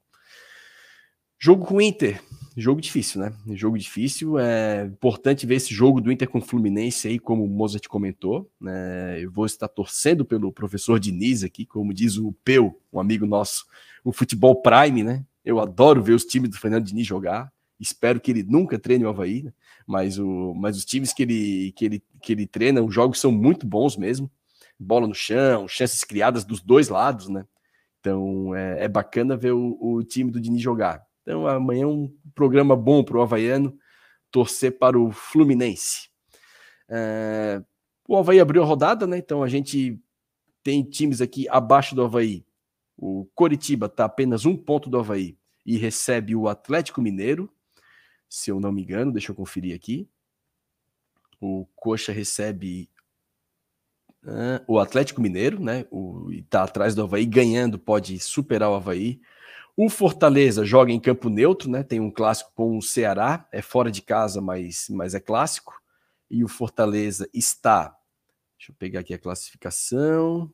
A: Jogo com o Inter, jogo difícil, né? Jogo difícil, é importante ver esse jogo do Inter com o Fluminense aí, como o Mozart comentou, né? Eu vou estar torcendo pelo professor Diniz aqui, como diz o Peu, um amigo nosso, o futebol prime, né? Eu adoro ver os times do Fernando Diniz jogar, Espero que ele nunca treine o Havaí, né? mas, o, mas os times que ele, que, ele, que ele treina, os jogos são muito bons mesmo. Bola no chão, chances criadas dos dois lados, né? Então é, é bacana ver o, o, time do Dini jogar. Então amanhã é um programa bom para o Havaiano torcer para o Fluminense. É, o Havaí abriu a rodada, né? Então a gente tem times aqui abaixo do Havaí. O Coritiba está apenas um ponto do Havaí e recebe o Atlético Mineiro se eu não me engano, deixa eu conferir aqui. O Coxa recebe uh, o Atlético Mineiro, né? O, e tá atrás do Havaí, ganhando, pode superar o Havaí. O Fortaleza joga em campo neutro, né? Tem um clássico com o Ceará, é fora de casa, mas, mas é clássico. E o Fortaleza está. Deixa eu pegar aqui a classificação.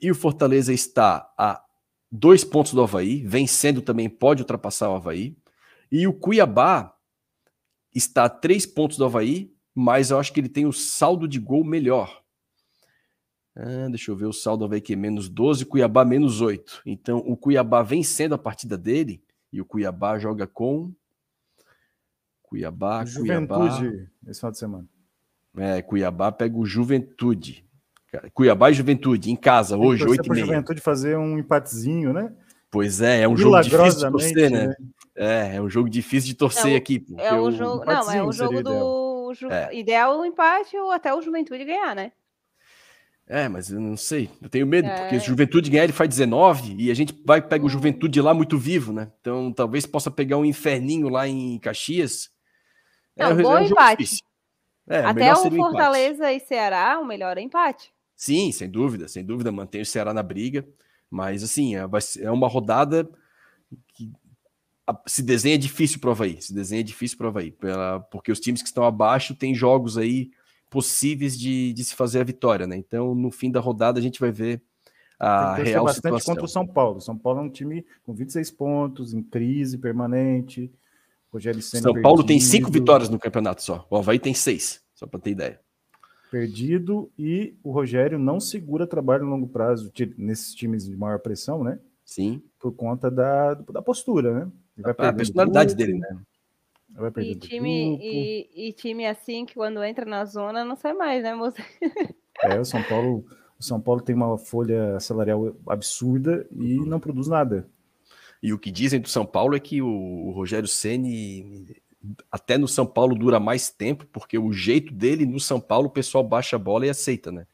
A: E o Fortaleza está a dois pontos do Havaí, vencendo também pode ultrapassar o Havaí. E o Cuiabá está a três pontos do Havaí, mas eu acho que ele tem o saldo de gol melhor. Ah, deixa eu ver o saldo do Havaí que é menos 12, Cuiabá menos 8. Então o Cuiabá vencendo a partida dele, e o Cuiabá joga com. Cuiabá,
C: Juventude Cuiabá. esse final de semana.
A: É, Cuiabá pega o Juventude. Cuiabá e Juventude, em casa, hoje, 8 e meia.
C: Juventude fazer um empatezinho, né?
A: Pois é, é um jogo difícil de torcer, né? né? É, é um jogo difícil de torcer
B: é,
A: aqui.
B: É um jogo, não, é um jogo do ideal. É. ideal o empate ou até o Juventude ganhar, né?
A: É, mas eu não sei. Eu tenho medo, é... porque se o Juventude ganhar, ele faz 19 e a gente vai pegar o hum. Juventude lá muito vivo, né? Então talvez possa pegar um inferninho lá em Caxias.
B: Não, é, bom é um empate. É, Até o Fortaleza e Ceará, o melhor é empate.
A: Sim, sem dúvida, sem dúvida, mantém o Ceará na briga. Mas assim, é, é uma rodada que se desenha difícil para o Havaí. Se desenha difícil para o Havaí. Porque os times que estão abaixo têm jogos aí possíveis de, de se fazer a vitória, né? Então, no fim da rodada, a gente vai ver a Tem que real bastante situação.
C: contra o São Paulo. São Paulo é um time com 26 pontos, em crise permanente.
A: Rogério São perdido. Paulo tem cinco vitórias no campeonato só. O Havaí tem seis, só para ter ideia.
C: Perdido e o Rogério não segura trabalho no longo prazo nesses times de maior pressão, né?
A: Sim.
C: Por conta da, da postura, né?
A: a personalidade dele, né?
B: E time, e, e, time assim que quando entra na zona não sai mais, né, moça?
C: É, o São Paulo, o São Paulo tem uma folha salarial absurda e não produz nada.
A: E o que dizem do São Paulo é que o, o Rogério Ceni até no São Paulo dura mais tempo, porque o jeito dele no São Paulo o pessoal baixa a bola e aceita, né?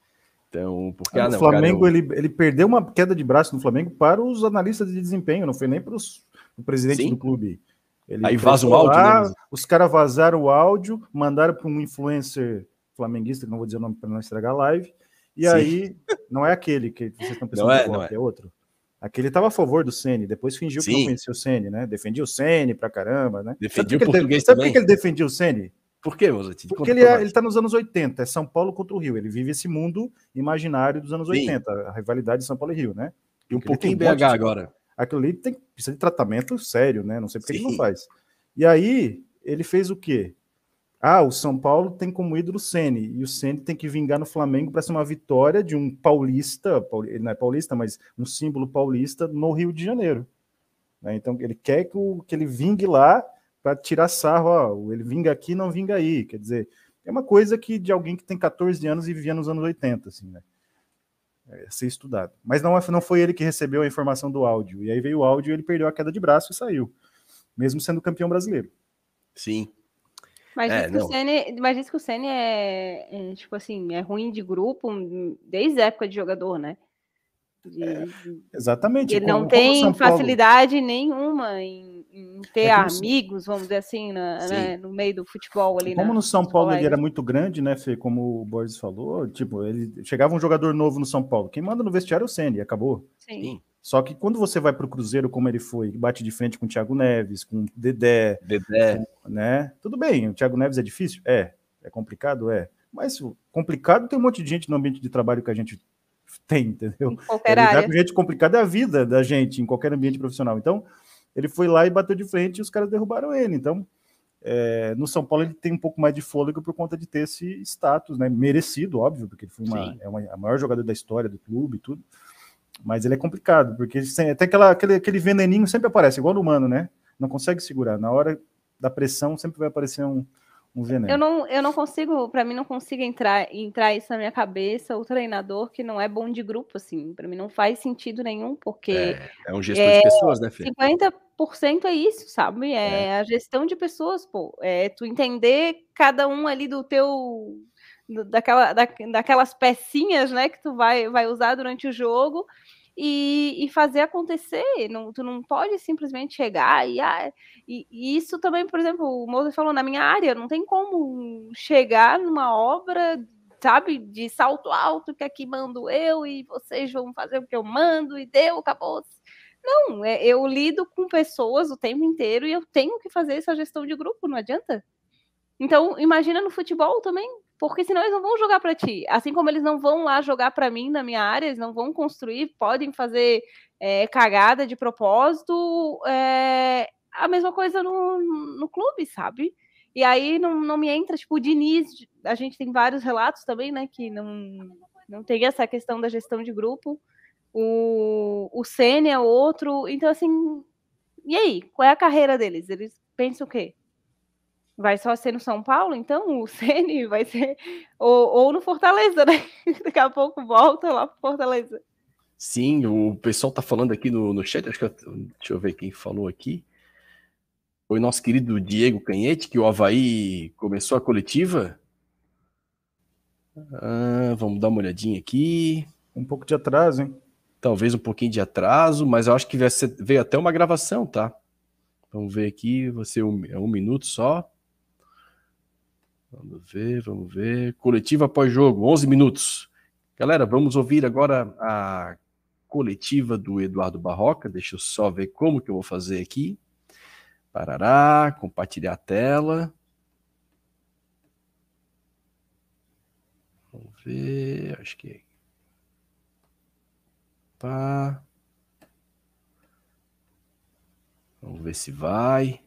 A: Então, porque
C: ah, ah não, o Flamengo cara, eu... ele, ele perdeu uma queda de braço no Flamengo para os analistas de desempenho, não foi nem para os, o presidente Sim. do clube.
A: Ele Aí vaza o áudio. Lá,
C: né? Os caras vazaram o áudio, mandaram para um influencer flamenguista, que não vou dizer o nome para não estragar a live. E Sim. aí, não é aquele que vocês estão pensando não é, não é. é outro. Aquele estava a favor do Ceni, depois fingiu Sim. que não conhecia o Ceni, né? Defendia o Ceni pra caramba, né?
A: Defendia o português
C: Sabe por que ele defendia o Ceni?
A: Por quê, Mozart?
C: Porque ele, é, ele tá nos anos 80, é São Paulo contra o Rio. Ele vive esse mundo imaginário dos anos Sim. 80, a rivalidade de São Paulo e Rio, né?
A: E um pouquinho BH de... agora
C: aquilo ali tem, precisa de tratamento sério, né? Não sei porque Sim. ele não faz. E aí, ele fez o quê? Ah, o São Paulo tem como ídolo o Ceni e o Ceni tem que vingar no Flamengo para ser uma vitória de um paulista, ele não é paulista, mas um símbolo paulista no Rio de Janeiro. Né? Então ele quer que, o, que ele vingue lá para tirar sarro, ó, ele vinga aqui, não vinga aí. Quer dizer, é uma coisa que de alguém que tem 14 anos e vivia nos anos 80, assim, né? é, ser estudado. Mas não, é, não foi ele que recebeu a informação do áudio. E aí veio o áudio e ele perdeu a queda de braço e saiu, mesmo sendo campeão brasileiro.
A: Sim.
B: Mas, é, diz, que o Senna, mas diz que o Senna é, é, tipo assim, é ruim de grupo desde a época de jogador, né?
C: De, é, exatamente.
B: Ele como, não tem facilidade nenhuma em, em ter é amigos, vamos dizer assim, na, né, no meio do futebol ali.
C: Como no São Paulo ele era muito grande, né, Fê? Como o Borges falou, tipo, ele chegava um jogador novo no São Paulo. Quem manda no vestiário é o Senna, e acabou.
B: Sim.
C: Só que quando você vai para o Cruzeiro, como ele foi, bate de frente com o Thiago Neves, com o Dedé,
A: Dedé.
C: Com, né? Tudo bem, o Thiago Neves é difícil? É. É complicado? É. Mas complicado tem um monte de gente no ambiente de trabalho que a gente tem, entendeu? Em
B: qualquer é, área.
C: com gente complicada é a vida da gente em qualquer ambiente profissional. Então, ele foi lá e bateu de frente e os caras derrubaram ele. Então, é, no São Paulo ele tem um pouco mais de fôlego por conta de ter esse status, né? Merecido, óbvio, porque ele foi uma, é uma, a maior jogador da história do clube e tudo. Mas ele é complicado, porque até aquela, aquele, aquele veneninho sempre aparece, igual no humano, né? Não consegue segurar. Na hora da pressão sempre vai aparecer um, um veneno.
B: Eu não, eu não consigo, para mim não consigo entrar, entrar isso na minha cabeça, o treinador que não é bom de grupo, assim, para mim não faz sentido nenhum, porque
A: é, é um gestor é, de pessoas, né, Fê?
B: 50% é isso, sabe? É, é, a gestão de pessoas, pô, é tu entender cada um ali do teu daquela, da, daquelas pecinhas, né, que tu vai, vai usar durante o jogo e, e fazer acontecer. Não, tu não pode simplesmente chegar e, ah, e, e, isso também, por exemplo, o Moser falou na minha área, não tem como chegar numa obra, sabe, de salto alto, que aqui mando eu e vocês vão fazer o que eu mando e deu, acabou. Não, é, eu lido com pessoas o tempo inteiro e eu tenho que fazer essa gestão de grupo, não adianta. Então, imagina no futebol também, porque senão eles não vão jogar para ti. Assim como eles não vão lá jogar para mim na minha área, eles não vão construir, podem fazer é, cagada de propósito. É, a mesma coisa no, no clube, sabe? E aí não, não me entra, tipo, o Diniz, a gente tem vários relatos também, né, que não, não tem essa questão da gestão de grupo. O, o Senna é outro. Então, assim, e aí? Qual é a carreira deles? Eles pensam o quê? Vai só ser no São Paulo, então? O Ceni [laughs] vai ser. Ou, ou no Fortaleza, né? [laughs] Daqui a pouco volta lá pro Fortaleza.
A: Sim, o pessoal tá falando aqui no, no chat, acho que eu, deixa eu ver quem falou aqui. Foi nosso querido Diego Canhete, que o Havaí começou a coletiva. Ah, vamos dar uma olhadinha aqui.
C: Um pouco de atraso, hein?
A: Talvez um pouquinho de atraso, mas eu acho que veio até uma gravação, tá? Vamos ver aqui, vai ser um, é um minuto só. Vamos ver, vamos ver. Coletiva após jogo, 11 minutos. Galera, vamos ouvir agora a coletiva do Eduardo Barroca. Deixa eu só ver como que eu vou fazer aqui. Parará, compartilhar a tela. Vamos ver, acho que. Pá. Vamos ver se vai.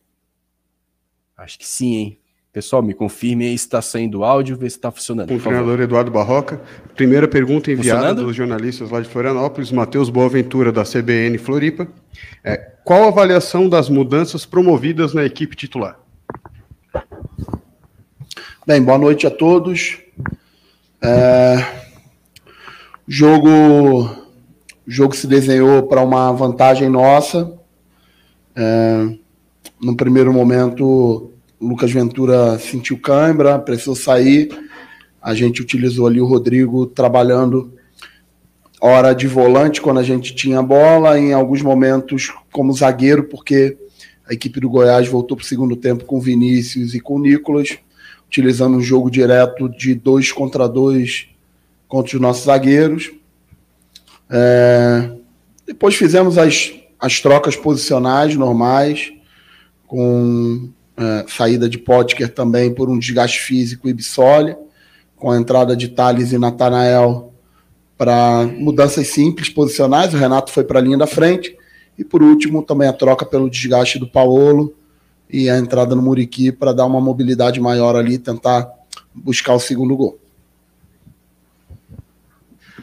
A: Acho que sim, hein? Pessoal, me confirme aí se está saindo áudio, ver se está funcionando.
D: Com o treinador Eduardo Barroca. Primeira pergunta enviada dos jornalistas lá de Florianópolis, Matheus Boaventura, da CBN Floripa. É, qual a avaliação das mudanças promovidas na equipe titular?
E: Bem, boa noite a todos. É, jogo, jogo se desenhou para uma vantagem nossa. É, no primeiro momento, Lucas Ventura sentiu cãibra, precisou sair. A gente utilizou ali o Rodrigo trabalhando hora de volante quando a gente tinha bola, em alguns momentos como zagueiro, porque a equipe do Goiás voltou para o segundo tempo com Vinícius e com Nicolas, utilizando um jogo direto de dois contra dois contra os nossos zagueiros. É... Depois fizemos as, as trocas posicionais normais, com é, saída de Potker também por um desgaste físico e Bissoli, com a entrada de Thales e Natanael para mudanças simples, posicionais. O Renato foi para a linha da frente. E por último, também a troca pelo desgaste do Paulo e a entrada no Muriqui para dar uma mobilidade maior ali, tentar buscar o segundo gol.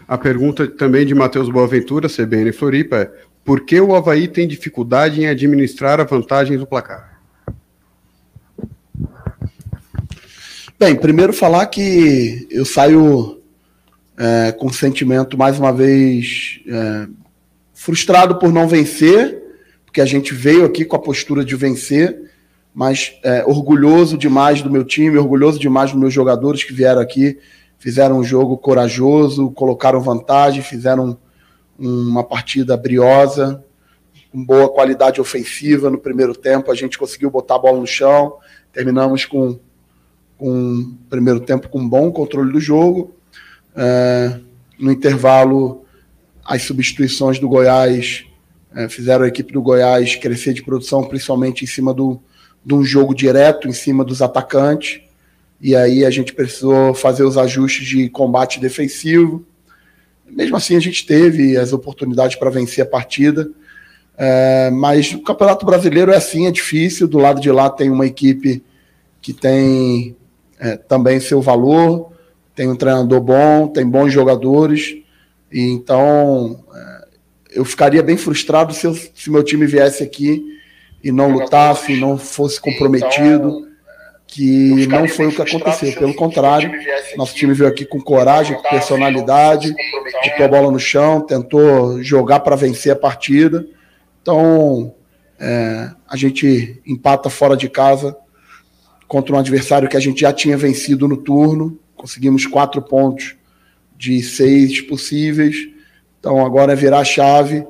D: A pergunta também de Matheus Boaventura, CBN Floripa, é: por que o Havaí tem dificuldade em administrar a vantagem do placar?
E: Bem, primeiro falar que eu saio é, com sentimento, mais uma vez, é, frustrado por não vencer, porque a gente veio aqui com a postura de vencer, mas é, orgulhoso demais do meu time, orgulhoso demais dos meus jogadores que vieram aqui, fizeram um jogo corajoso, colocaram vantagem, fizeram uma partida briosa, com boa qualidade ofensiva no primeiro tempo. A gente conseguiu botar a bola no chão, terminamos com um primeiro tempo com bom controle do jogo. É, no intervalo, as substituições do Goiás é, fizeram a equipe do Goiás crescer de produção, principalmente em cima do, de um jogo direto, em cima dos atacantes. E aí a gente precisou fazer os ajustes de combate defensivo. Mesmo assim, a gente teve as oportunidades para vencer a partida. É, mas o Campeonato Brasileiro é assim, é difícil. Do lado de lá tem uma equipe que tem é, também seu valor, tem um treinador bom, tem bons jogadores, e então é, eu ficaria bem frustrado se, eu, se meu time viesse aqui e não lutasse, não fosse comprometido, então, que não foi o que aconteceu. Pelo contrário, nosso time veio aqui com coragem, com personalidade, botou a bola no chão, tentou jogar para vencer a partida. Então, é, a gente empata fora de casa contra um adversário que a gente já tinha vencido no turno. Conseguimos quatro pontos de seis possíveis. Então agora é virar a chave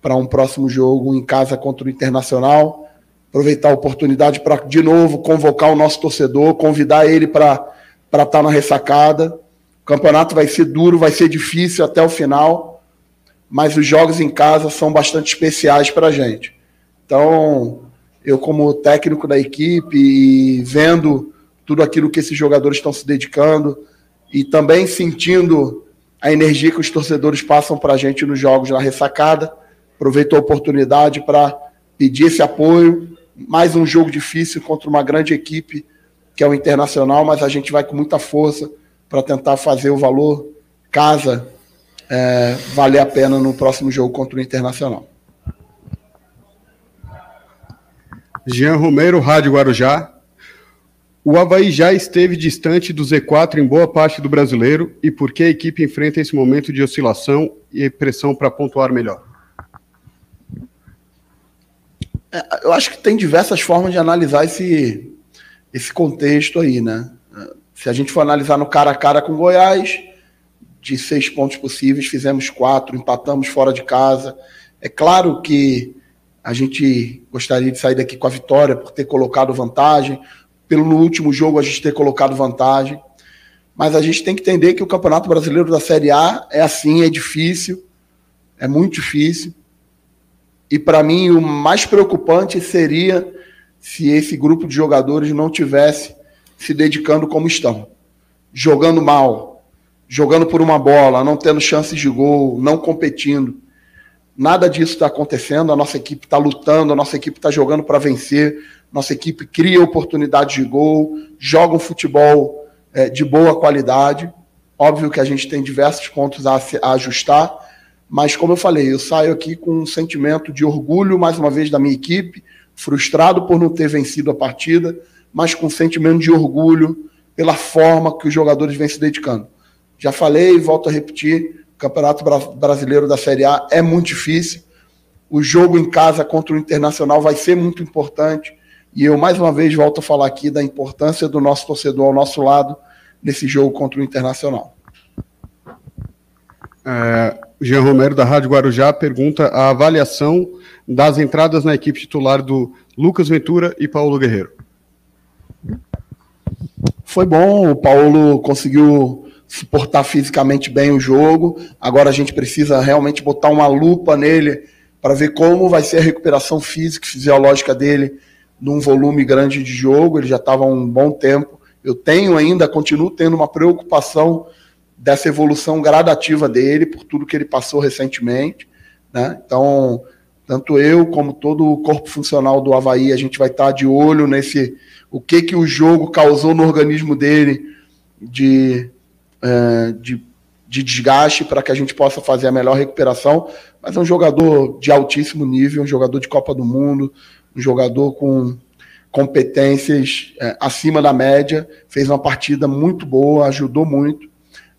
E: para um próximo jogo em casa contra o Internacional. Aproveitar a oportunidade para, de novo, convocar o nosso torcedor, convidar ele para estar tá na ressacada. O campeonato vai ser duro, vai ser difícil até o final, mas os jogos em casa são bastante especiais para a gente. Então, eu como técnico da equipe e vendo tudo aquilo que esses jogadores estão se dedicando e também sentindo a energia que os torcedores passam para a gente nos jogos na ressacada. Aproveito a oportunidade para pedir esse apoio. Mais um jogo difícil contra uma grande equipe, que é o Internacional, mas a gente vai com muita força para tentar fazer o valor casa é, valer a pena no próximo jogo contra o Internacional.
D: Jean Romero, Rádio Guarujá. O Havaí já esteve distante do Z4 em boa parte do brasileiro e por que a equipe enfrenta esse momento de oscilação e pressão para pontuar melhor?
E: É, eu acho que tem diversas formas de analisar esse, esse contexto aí, né? Se a gente for analisar no cara a cara com Goiás, de seis pontos possíveis, fizemos quatro, empatamos fora de casa. É claro que a gente gostaria de sair daqui com a vitória por ter colocado vantagem, pelo último jogo a gente ter colocado vantagem. Mas a gente tem que entender que o Campeonato Brasileiro da Série A é assim, é difícil, é muito difícil. E para mim o mais preocupante seria se esse grupo de jogadores não tivesse se dedicando como estão, jogando mal, jogando por uma bola, não tendo chances de gol, não competindo. Nada disso está acontecendo. A nossa equipe está lutando, a nossa equipe está jogando para vencer, nossa equipe cria oportunidades de gol, joga um futebol é, de boa qualidade. Óbvio que a gente tem diversos pontos a, a ajustar, mas como eu falei, eu saio aqui com um sentimento de orgulho, mais uma vez, da minha equipe, frustrado por não ter vencido a partida, mas com um sentimento de orgulho pela forma que os jogadores vêm se dedicando. Já falei e volto a repetir: Campeonato Brasileiro da Série A é muito difícil. O jogo em casa contra o Internacional vai ser muito importante. E eu, mais uma vez, volto a falar aqui da importância do nosso torcedor ao nosso lado nesse jogo contra o Internacional.
D: É, Jean Romero, da Rádio Guarujá, pergunta a avaliação das entradas na equipe titular do Lucas Ventura e Paulo Guerreiro.
E: Foi bom, o Paulo conseguiu suportar fisicamente bem o jogo. Agora a gente precisa realmente botar uma lupa nele para ver como vai ser a recuperação física e fisiológica dele num volume grande de jogo. Ele já estava há um bom tempo. Eu tenho ainda, continuo tendo uma preocupação dessa evolução gradativa dele por tudo que ele passou recentemente. Né? Então, tanto eu como todo o corpo funcional do Havaí, a gente vai estar de olho nesse o que que o jogo causou no organismo dele de é, de, de desgaste para que a gente possa fazer a melhor recuperação. Mas é um jogador de altíssimo nível, um jogador de Copa do Mundo, um jogador com competências é, acima da média, fez uma partida muito boa, ajudou muito.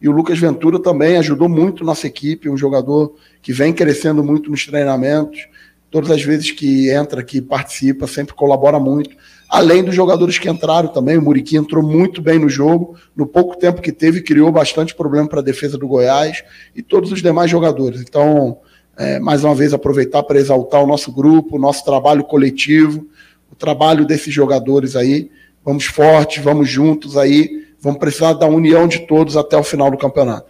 E: E o Lucas Ventura também ajudou muito nossa equipe, um jogador que vem crescendo muito nos treinamentos. Todas as vezes que entra aqui, participa, sempre colabora muito além dos jogadores que entraram também. O Muriqui entrou muito bem no jogo, no pouco tempo que teve, criou bastante problema para a defesa do Goiás e todos os demais jogadores. Então, é, mais uma vez, aproveitar para exaltar o nosso grupo, o nosso trabalho coletivo, o trabalho desses jogadores aí. Vamos fortes, vamos juntos aí, vamos precisar da união de todos até o final do campeonato.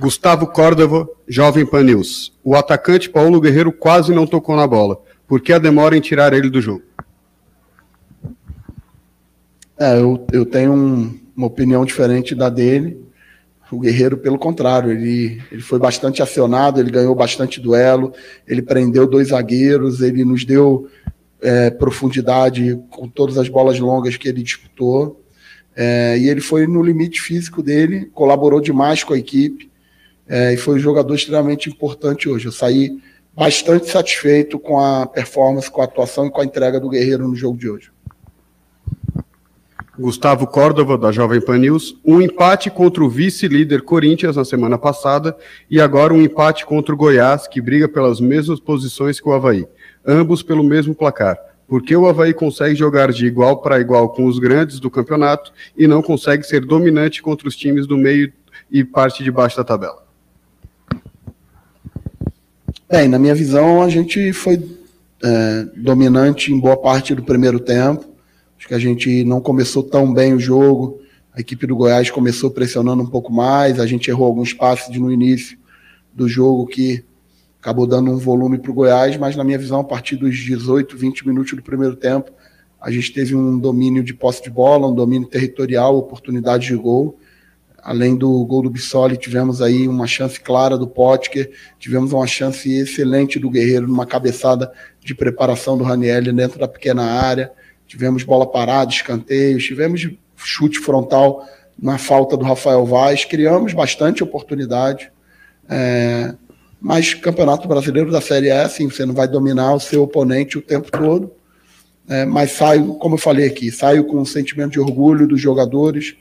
D: Gustavo Córdova, Jovem Pan News. O atacante Paulo Guerreiro quase não tocou na bola. Por que a demora em tirar ele do jogo?
E: É, eu, eu tenho um, uma opinião diferente da dele. O Guerreiro, pelo contrário, ele, ele foi bastante acionado, ele ganhou bastante duelo, ele prendeu dois zagueiros, ele nos deu é, profundidade com todas as bolas longas que ele disputou. É, e ele foi no limite físico dele, colaborou demais com a equipe é, e foi um jogador extremamente importante hoje. Eu saí bastante satisfeito com a performance, com a atuação e com a entrega do Guerreiro no jogo de hoje.
D: Gustavo Córdova, da Jovem Pan News, um empate contra o vice-líder Corinthians na semana passada e agora um empate contra o Goiás, que briga pelas mesmas posições que o Havaí, ambos pelo mesmo placar. Por que o Havaí consegue jogar de igual para igual com os grandes do campeonato e não consegue ser dominante contra os times do meio e parte de baixo da tabela?
E: Bem, na minha visão, a gente foi é, dominante em boa parte do primeiro tempo Acho que a gente não começou tão bem o jogo. A equipe do Goiás começou pressionando um pouco mais. A gente errou alguns passes no início do jogo que acabou dando um volume para o Goiás, mas na minha visão, a partir dos 18, 20 minutos do primeiro tempo, A gente teve um domínio de posse de bola, um domínio territorial, oportunidade de gol. Além do gol do Bissoli, tivemos aí uma chance clara do Potker, tivemos uma chance excelente do Guerreiro numa cabeçada de preparação do Raniel dentro da pequena área. Tivemos bola parada, escanteios, tivemos chute frontal na falta do Rafael Vaz, criamos bastante oportunidade. É, mas Campeonato Brasileiro da Série E, assim, você não vai dominar o seu oponente o tempo todo. É, mas saio, como eu falei aqui, saio com um sentimento de orgulho dos jogadores,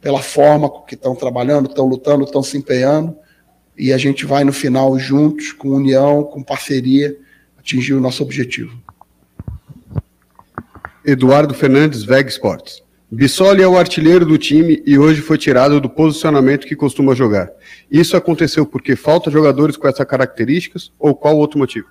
E: pela forma que estão trabalhando, estão lutando, estão se empenhando. E a gente vai no final juntos, com união, com parceria, atingir o nosso objetivo.
D: Eduardo Fernandes, VEG Sports. Bissoli é o artilheiro do time e hoje foi tirado do posicionamento que costuma jogar. Isso aconteceu porque falta jogadores com essas características ou qual outro motivo?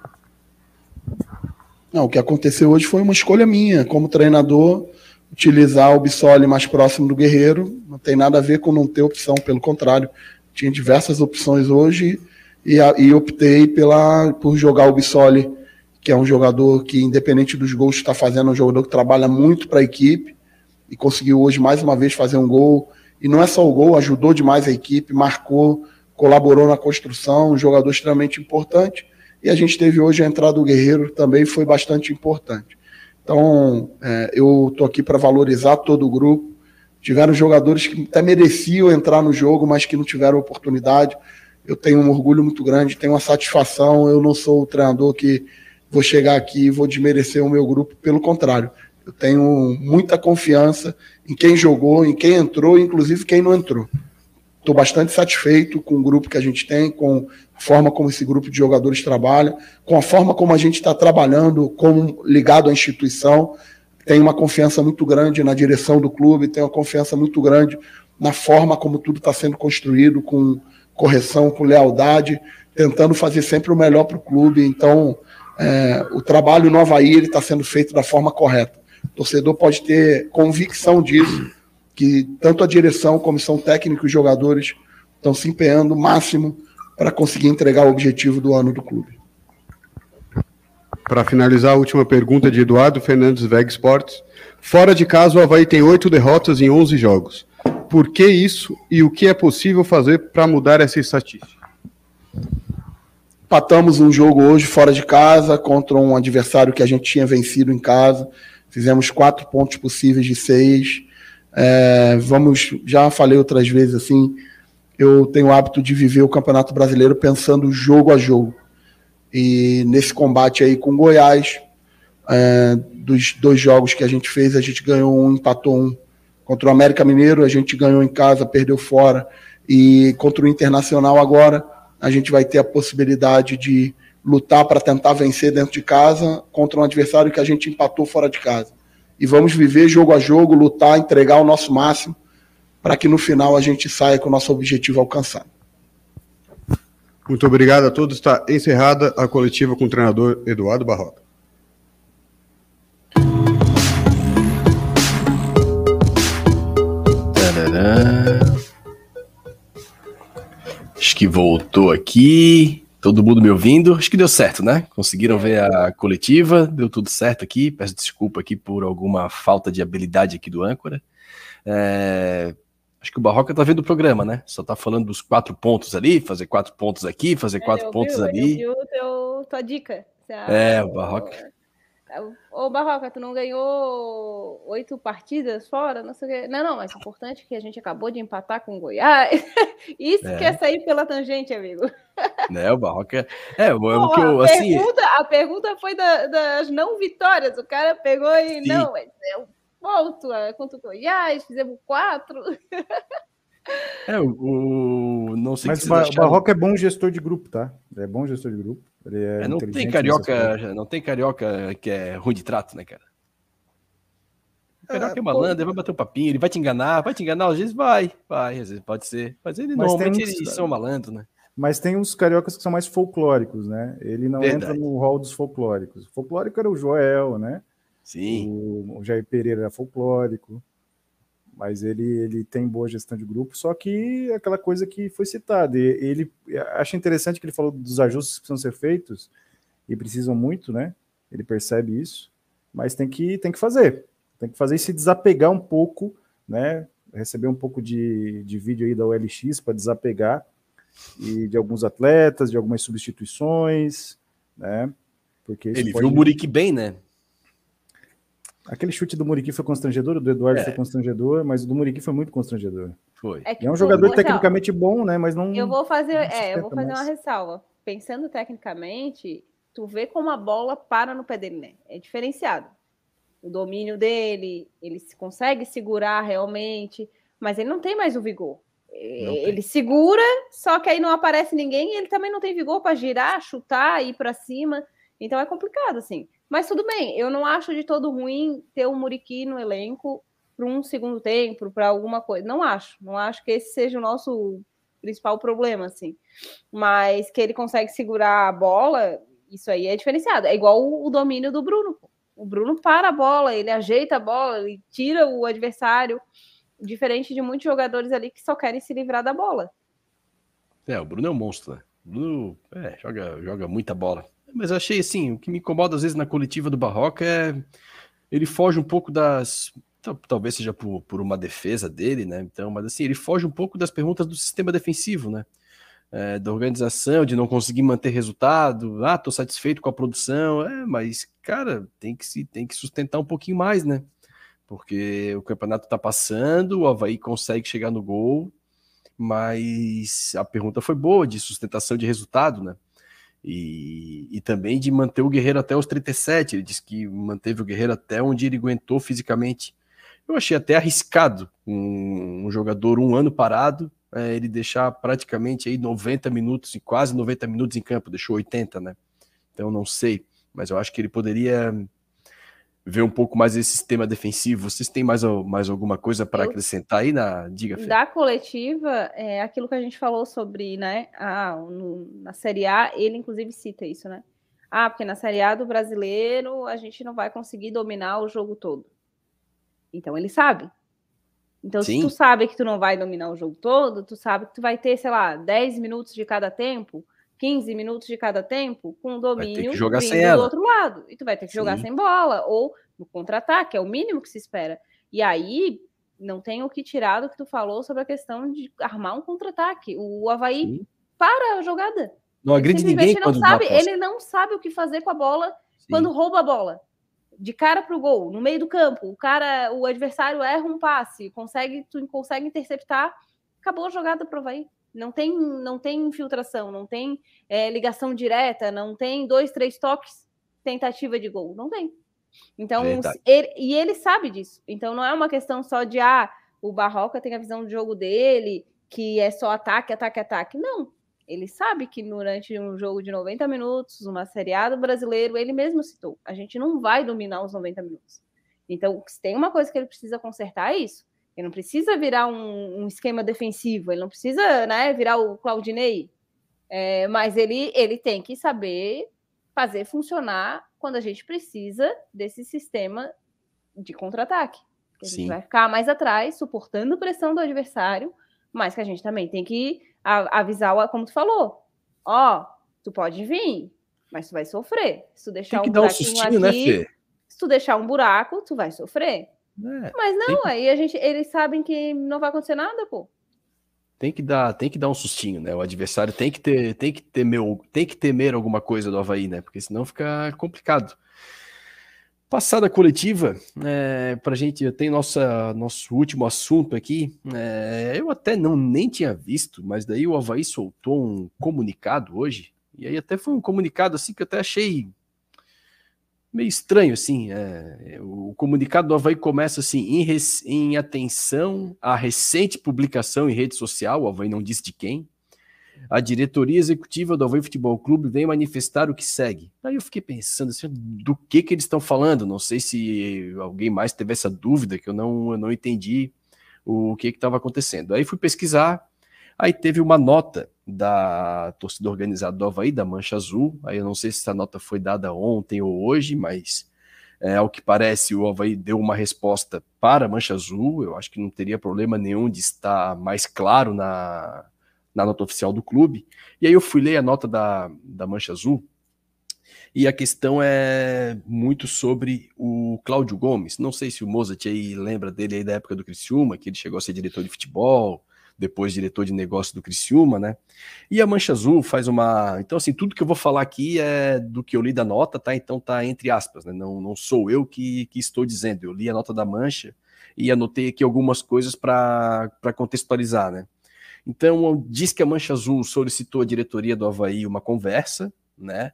E: Não, o que aconteceu hoje foi uma escolha minha, como treinador, utilizar o Bissoli mais próximo do Guerreiro. Não tem nada a ver com não ter opção, pelo contrário, tinha diversas opções hoje e, e optei pela, por jogar o Bissoli, que é um jogador que, independente dos gols que está fazendo, é um jogador que trabalha muito para a equipe e conseguiu hoje mais uma vez fazer um gol. E não é só o gol, ajudou demais a equipe, marcou, colaborou na construção, um jogador extremamente importante. E a gente teve hoje a entrada do Guerreiro, também foi bastante importante. Então, é, eu estou aqui para valorizar todo o grupo. Tiveram jogadores que até mereciam entrar no jogo, mas que não tiveram oportunidade. Eu tenho um orgulho muito grande, tenho uma satisfação. Eu não sou o treinador que vou chegar aqui e vou desmerecer o meu grupo, pelo contrário. Eu tenho muita confiança em quem jogou, em quem entrou, inclusive quem não entrou. Estou bastante satisfeito com o grupo que a gente tem, com a forma como esse grupo de jogadores trabalha, com a forma como a gente está trabalhando, como ligado à instituição. Tenho uma confiança muito grande na direção do clube, tenho uma confiança muito grande na forma como tudo está sendo construído, com correção, com lealdade, tentando fazer sempre o melhor para o clube. Então, é, o trabalho no Havaí está sendo feito da forma correta. O torcedor pode ter convicção disso, que tanto a direção, comissão técnica e os jogadores estão se empenhando o máximo para conseguir entregar o objetivo do ano do clube.
D: Para finalizar, a última pergunta de Eduardo Fernandes Veg Sports. Fora de casa, o Havaí tem oito derrotas em 11 jogos. Por que isso e o que é possível fazer para mudar essa estatística?
E: Patamos um jogo hoje fora de casa contra um adversário que a gente tinha vencido em casa. Fizemos quatro pontos possíveis de seis. É, vamos, já falei outras vezes assim, eu tenho o hábito de viver o Campeonato Brasileiro pensando jogo a jogo. E nesse combate aí com Goiás, é, dos dois jogos que a gente fez, a gente ganhou um, empatou um. Contra o América Mineiro, a gente ganhou em casa, perdeu fora. E contra o Internacional agora, a gente vai ter a possibilidade de lutar para tentar vencer dentro de casa contra um adversário que a gente empatou fora de casa. E vamos viver jogo a jogo, lutar, entregar o nosso máximo para que no final a gente saia com o nosso objetivo alcançado.
D: Muito obrigado a todos. Está encerrada a coletiva com o treinador Eduardo Barroca.
A: Acho que voltou aqui. Todo mundo me ouvindo? Acho que deu certo, né? Conseguiram ver a coletiva, deu tudo certo aqui. Peço desculpa aqui por alguma falta de habilidade aqui do âncora. É... Acho que o Barroca tá vendo o programa, né? Só tá falando dos quatro pontos ali, fazer quatro pontos aqui, fazer quatro pontos ali.
B: Eu vi o tua dica.
A: É, o Barroca.
B: Ô, Barroca, tu não ganhou oito partidas fora? Não sei o quê. Não, não, mas o importante é que a gente acabou de empatar com o Goiás. [laughs] Isso é. quer é sair pela tangente, amigo.
A: Né, o Barroca. É,
B: Pô, o que eu, a assim. Pergunta, a pergunta foi da, das não vitórias. O cara pegou e. Sim. Não, eu volto é, contra o Goiás, fizemos quatro.
A: É, o, o não sei
C: Mas o Barroca é bom gestor de grupo, tá? É bom gestor de grupo. Ele é,
A: é não tem carioca, não tem carioca que é ruim de trato, né, cara? O carioca é, é malandro, ele vai bater um papinho, ele vai te enganar, vai te enganar, às vezes vai, vai, às vezes pode ser. Mas ele Mas normalmente uns, eles são malandro, né?
C: Mas tem uns cariocas que são mais folclóricos, né? Ele não Verdade. entra no rol dos folclóricos. O folclórico era o Joel, né?
A: Sim.
C: O, o Jair Pereira era folclórico mas ele, ele tem boa gestão de grupo, só que aquela coisa que foi citada, ele acha interessante que ele falou dos ajustes que precisam ser feitos, e precisam muito, né? Ele percebe isso, mas tem que, tem que fazer. tem que fazer e se desapegar um pouco, né? Receber um pouco de, de vídeo aí da OLX para desapegar e de alguns atletas, de algumas substituições, né?
A: Porque ele pode... viu o Muriqui bem, né?
C: Aquele chute do Muriqui foi constrangedor, o do Eduardo é. foi constrangedor, mas o do Muriqui foi muito constrangedor.
A: Foi.
C: É, é um jogador tecnicamente bom, né? Mas não.
B: Eu vou fazer, é, eu vou fazer mais. uma ressalva. Pensando tecnicamente, tu vê como a bola para no pé dele, né? É diferenciado. O domínio dele, ele consegue segurar realmente, mas ele não tem mais o vigor. Ele segura, só que aí não aparece ninguém e ele também não tem vigor para girar, chutar, ir para cima. Então é complicado, assim. Mas tudo bem, eu não acho de todo ruim ter o Muriqui no elenco para um segundo tempo, para alguma coisa. Não acho. Não acho que esse seja o nosso principal problema, assim. Mas que ele consegue segurar a bola, isso aí é diferenciado. É igual o, o domínio do Bruno. O Bruno para a bola, ele ajeita a bola, ele tira o adversário, diferente de muitos jogadores ali que só querem se livrar da bola.
A: É, o Bruno é um monstro, né? O Bruno é, joga, joga muita bola. Mas eu achei assim, o que me incomoda às vezes na coletiva do Barroca é ele foge um pouco das. Talvez seja por, por uma defesa dele, né? Então, mas assim, ele foge um pouco das perguntas do sistema defensivo, né? É, da organização, de não conseguir manter resultado. Ah, tô satisfeito com a produção. É, mas, cara, tem que se tem que sustentar um pouquinho mais, né? Porque o campeonato tá passando, o Havaí consegue chegar no gol, mas a pergunta foi boa de sustentação de resultado, né? E, e, também de manter o Guerreiro até os 37. Ele disse que manteve o Guerreiro até onde ele aguentou fisicamente. Eu achei até arriscado um, um jogador um ano parado, é, ele deixar praticamente aí 90 minutos e quase 90 minutos em campo, deixou 80, né? Então não sei, mas eu acho que ele poderia ver um pouco mais esse sistema defensivo. Vocês têm mais, mais alguma coisa para acrescentar aí na diga? Fê?
B: Da coletiva, é aquilo que a gente falou sobre, né? Ah, no, na Série A, ele inclusive cita isso, né? Ah, porque na Série A do brasileiro a gente não vai conseguir dominar o jogo todo. Então ele sabe. Então, Sim. se tu sabe que tu não vai dominar o jogo todo, tu sabe que tu vai ter, sei lá, 10 minutos de cada tempo 15 minutos de cada tempo com o domínio
A: jogar sem ela.
B: do outro lado. E tu vai ter que Sim. jogar sem bola, ou no contra-ataque, é o mínimo que se espera. E aí, não tem o que tirar do que tu falou sobre a questão de armar um contra-ataque. O Havaí Sim. para a jogada.
A: Não agride ninguém
B: não sabe, Ele não sabe o que fazer com a bola Sim. quando rouba a bola. De cara para o gol, no meio do campo, o cara, o adversário erra um passe, consegue, tu consegue interceptar, acabou a jogada para o Havaí. Não tem, não tem infiltração, não tem é, ligação direta, não tem dois, três toques, tentativa de gol. Não tem. Então, ele, e ele sabe disso. Então, não é uma questão só de, ah, o Barroca tem a visão de jogo dele, que é só ataque, ataque, ataque. Não. Ele sabe que durante um jogo de 90 minutos, uma seriado brasileiro, ele mesmo citou, a gente não vai dominar os 90 minutos. Então, se tem uma coisa que ele precisa consertar, é isso. Ele não precisa virar um, um esquema defensivo, ele não precisa né, virar o Claudinei, é, mas ele, ele tem que saber fazer funcionar quando a gente precisa desse sistema de contra-ataque. A gente vai ficar mais atrás, suportando pressão do adversário, mas que a gente também tem que avisar, como tu falou, ó, tu pode vir, mas tu vai sofrer. Se tu deixar
A: tem um um sustinho,
B: aqui, né, se tu deixar um buraco, tu vai sofrer. É, Mas não, que... aí a gente, eles sabem que não vai acontecer nada, pô.
A: Tem que dar, tem que dar um sustinho, né? O adversário tem que ter, tem que temer, tem que temer alguma coisa do Havaí, né? Porque senão fica complicado. Passada coletiva, é, para a gente tem nossa nosso último assunto aqui. É, eu até não nem tinha visto, mas daí o Havaí soltou um comunicado hoje e aí até foi um comunicado assim que eu até achei meio estranho, assim. É, o comunicado do Havaí começa assim: em, em, atenção à recente publicação em rede social, o Havaí não disse de quem. A diretoria executiva do Havaí Futebol Clube vem manifestar o que segue. Aí eu fiquei pensando assim, do que que eles estão falando. Não sei se alguém mais teve essa dúvida, que eu não, eu não entendi o que estava acontecendo. Aí fui pesquisar, aí teve uma nota da torcida organizada do Havaí, da Mancha Azul. Aí eu não sei se essa nota foi dada ontem ou hoje, mas é, ao que parece o Havaí deu uma resposta para a Mancha Azul. Eu acho que não teria problema nenhum de estar mais claro na, na nota oficial do clube. E aí eu fui ler a nota da, da Mancha Azul E a questão é muito sobre o Cláudio Gomes. Não sei se o Mozart aí lembra dele aí da época do Criciúma, que ele chegou a ser diretor de futebol, depois diretor de negócio do Criciúma, né? E a Mancha Azul faz uma. Então, assim, tudo que eu vou falar aqui é do que eu li da nota, tá? Então tá entre aspas, né? Não, não sou eu que, que estou dizendo. Eu li a nota da Mancha e anotei aqui algumas coisas para contextualizar, né? Então, diz que a Mancha Azul solicitou à diretoria do Havaí uma conversa, né?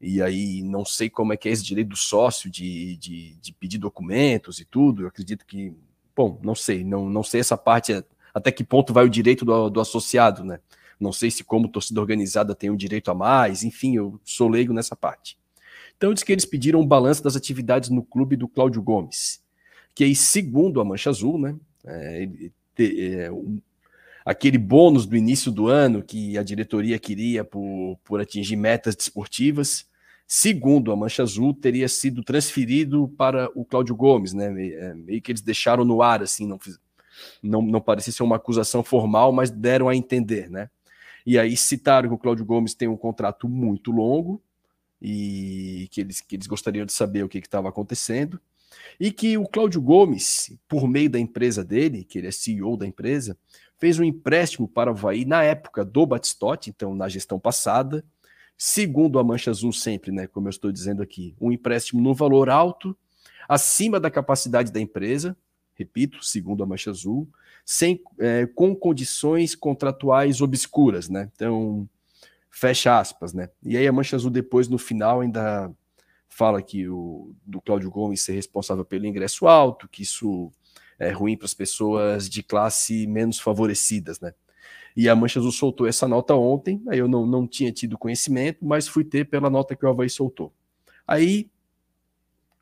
A: E aí não sei como é que é esse direito do sócio de, de, de pedir documentos e tudo. Eu acredito que, bom, não sei, não, não sei essa parte até que ponto vai o direito do, do associado, né? Não sei se como torcida organizada tem um direito a mais, enfim, eu sou leigo nessa parte. Então diz que eles pediram um balanço das atividades no clube do Cláudio Gomes, que aí, segundo a Mancha Azul, né, é, é, um, aquele bônus do início do ano que a diretoria queria por, por atingir metas desportivas, segundo a Mancha Azul, teria sido transferido para o Cláudio Gomes, né? É, meio que eles deixaram no ar, assim, não, não, não parecia ser uma acusação formal, mas deram a entender, né? E aí citaram que o Cláudio Gomes tem um contrato muito longo e que eles, que eles gostariam de saber o que estava acontecendo. E que o Cláudio Gomes, por meio da empresa dele, que ele é CEO da empresa, fez um empréstimo para o Havaí na época do Batistotti, então na gestão passada, segundo a Mancha Azul sempre, né, como eu estou dizendo aqui, um empréstimo no valor alto, acima da capacidade da empresa, repito, segundo a Mancha Azul, sem, é, com condições contratuais obscuras, né? Então, fecha aspas, né? E aí a Mancha Azul depois, no final, ainda fala que o do Cláudio Gomes ser responsável pelo ingresso alto, que isso é ruim para as pessoas de classe menos favorecidas, né? E a Mancha Azul soltou essa nota ontem, aí eu não, não tinha tido conhecimento, mas fui ter pela nota que o Havaí soltou. Aí,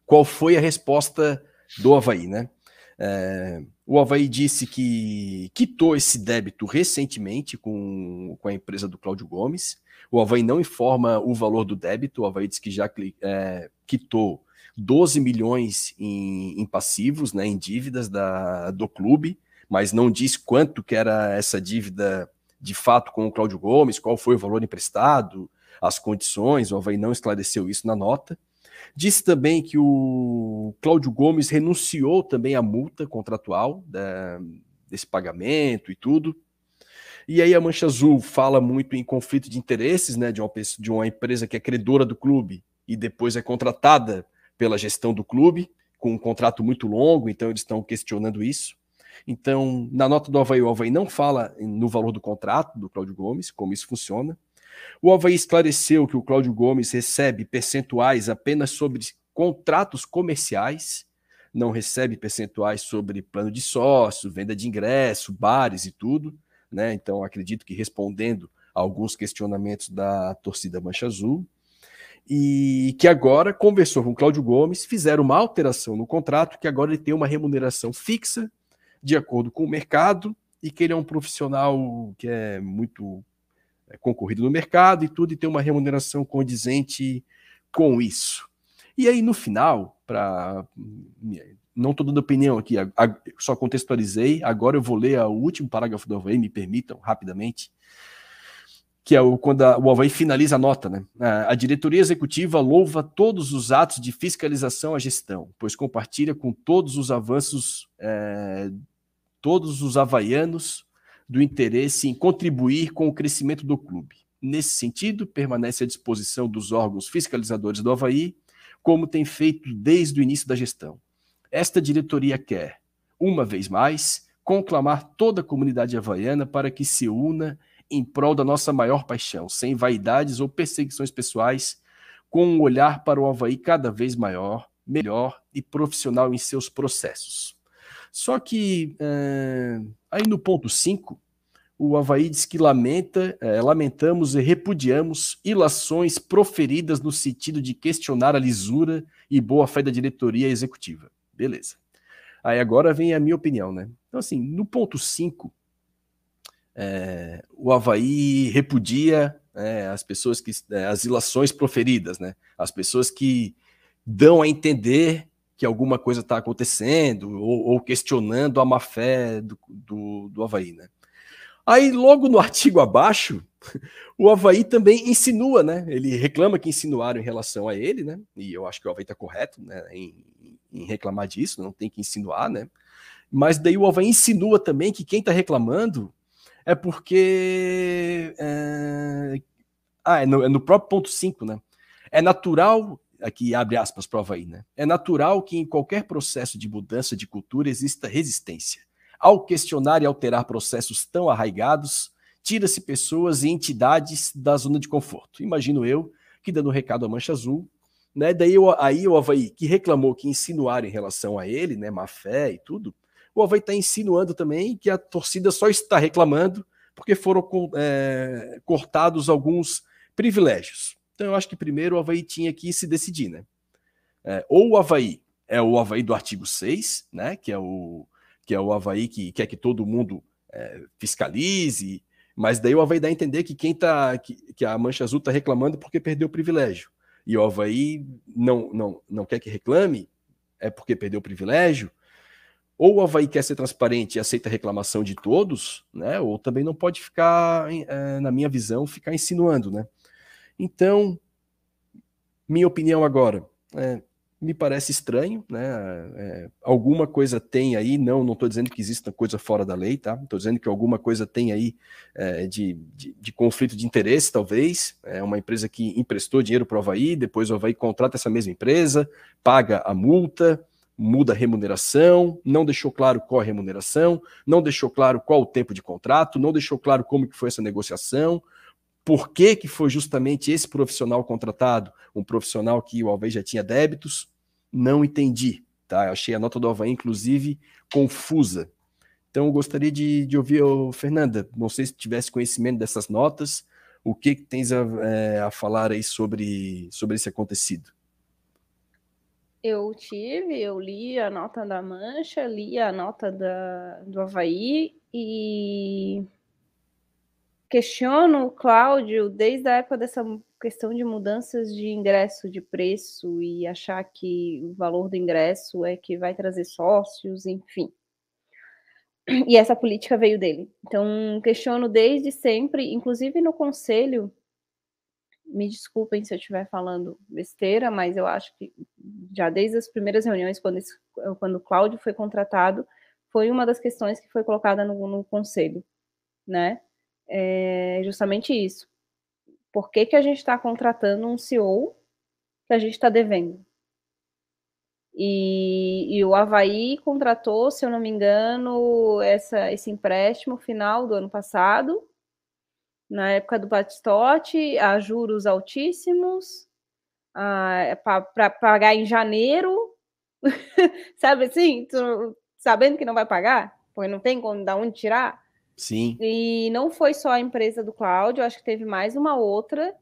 A: qual foi a resposta do Havaí, né? É, o Havaí disse que quitou esse débito recentemente com, com a empresa do Cláudio Gomes. O Havaí não informa o valor do débito, o Havaí diz que já é, quitou 12 milhões em, em, passivos, né, em dívidas da, do clube, mas não diz quanto que era essa dívida de fato com o Cláudio Gomes, qual foi o valor emprestado, as condições, o Havaí não esclareceu isso na nota. Disse também que o Cláudio Gomes renunciou também à multa contratual da, desse pagamento e tudo. E aí a Mancha Azul fala muito em conflito de interesses, né, de uma, de uma empresa que é credora do clube e depois é contratada pela gestão do clube, com um contrato muito longo, então eles estão questionando isso. Então, na nota do Havaí, o Havaí não fala no valor do contrato do Cláudio Gomes, como isso funciona. O Havaí esclareceu que o Cláudio Gomes recebe percentuais apenas sobre contratos comerciais, não recebe percentuais sobre plano de sócio, venda de ingresso, bares e tudo. Né? Então, acredito que respondendo a alguns questionamentos da torcida Mancha Azul. E que agora conversou com o Cláudio Gomes, fizeram uma alteração no contrato, que agora ele tem uma remuneração fixa, de acordo com o mercado, e que ele é um profissional que é muito concorrido no mercado e tudo, e tem uma remuneração condizente com isso. E aí, no final, para. Não estou dando opinião aqui, só contextualizei. Agora eu vou ler o último parágrafo do Havaí, me permitam, rapidamente. Que é o, quando a, o Havaí finaliza a nota, né? A, a diretoria executiva louva todos os atos de fiscalização à gestão, pois compartilha com todos os avanços, é, todos os havaianos do interesse em contribuir com o crescimento do clube. Nesse sentido, permanece à disposição dos órgãos fiscalizadores do Havaí, como tem feito desde o início da gestão. Esta diretoria quer, uma vez mais, conclamar toda a comunidade havaiana para que se una em prol da nossa maior paixão, sem vaidades ou perseguições pessoais, com um olhar para o Havaí cada vez maior, melhor e profissional em seus processos. Só que é, aí no ponto 5, o Havaí diz que lamenta, é, lamentamos e repudiamos ilações proferidas no sentido de questionar a lisura e boa-fé da diretoria executiva. Beleza. Aí agora vem a minha opinião, né? Então, assim, no ponto 5, é, o Havaí repudia é, as pessoas que. É, as ilações proferidas, né? As pessoas que dão a entender que alguma coisa está acontecendo ou, ou, questionando a má fé do, do, do Havaí, né? Aí, logo no artigo abaixo, [laughs] o Havaí também insinua, né? Ele reclama que insinuaram em relação a ele, né? E eu acho que o Havaí está correto né? em, em, reclamar disso, não tem que insinuar, né? Mas daí o Havaí insinua também que quem está reclamando é porque. É... Ah, é no, é no próprio ponto 5, né? É natural aqui abre aspas para o Havaí, né? É natural que em qualquer processo de mudança de cultura exista resistência. Ao questionar e alterar processos tão arraigados, tira-se pessoas e entidades da zona de conforto. Imagino eu que dando um recado à Mancha Azul, né? Daí aí o Havaí, que reclamou que insinuaram em relação a ele, né? Má fé e tudo, o Havaí está insinuando também que a torcida só está reclamando porque foram é, cortados alguns privilégios. Então eu acho que primeiro o Havaí tinha que se decidir, né? É, ou o Havaí é o Havaí do artigo 6, né? Que é o, que é o Havaí que quer que todo mundo é, fiscalize, mas daí o Havaí dá a entender que quem tá. que, que a Mancha Azul está reclamando porque perdeu o privilégio. E o Havaí não, não, não quer que reclame, é porque perdeu o privilégio. Ou o Havaí quer ser transparente e aceita a reclamação de todos, né? Ou também não pode ficar, é, na minha visão, ficar insinuando, né? Então, minha opinião agora, é, me parece estranho, né? É, alguma coisa tem aí, não, não estou dizendo que exista coisa fora da lei, tá? Estou dizendo que alguma coisa tem aí é, de, de, de, conflito de interesse, talvez. É uma empresa que emprestou dinheiro para o Havaí, depois o Havaí contrata essa mesma empresa, paga a multa, muda a remuneração, não deixou claro qual a remuneração, não deixou claro qual o tempo de contrato, não deixou claro como que foi essa negociação, por que, que foi justamente esse profissional contratado, um profissional que o Alves já tinha débitos, não entendi, tá? Eu achei a nota do Havaí, inclusive, confusa. Então, gostaria de, de ouvir, oh, Fernanda, não sei se tivesse conhecimento dessas notas, o que, que tens a, é, a falar aí sobre, sobre esse acontecido?
B: Eu tive, eu li a nota da Mancha, li a nota da, do Havaí e questiono o Cláudio desde a época dessa questão de mudanças de ingresso de preço e achar que o valor do ingresso é que vai trazer sócios, enfim. E essa política veio dele. Então, questiono desde sempre, inclusive no conselho. Me desculpem se eu estiver falando besteira, mas eu acho que já desde as primeiras reuniões, quando, esse, quando o Cláudio foi contratado, foi uma das questões que foi colocada no, no conselho, né? É justamente isso. Por que, que a gente está contratando um CEO que a gente está devendo? E, e, o Havaí contratou, se eu não me engano, essa, esse empréstimo final do ano passado, na época do Batistote, a juros altíssimos, para pagar em janeiro, [laughs] sabe assim, tu, sabendo que não vai pagar, porque não tem como, da onde tirar.
A: Sim.
B: E não foi só a empresa do Cláudio, acho que teve mais uma outra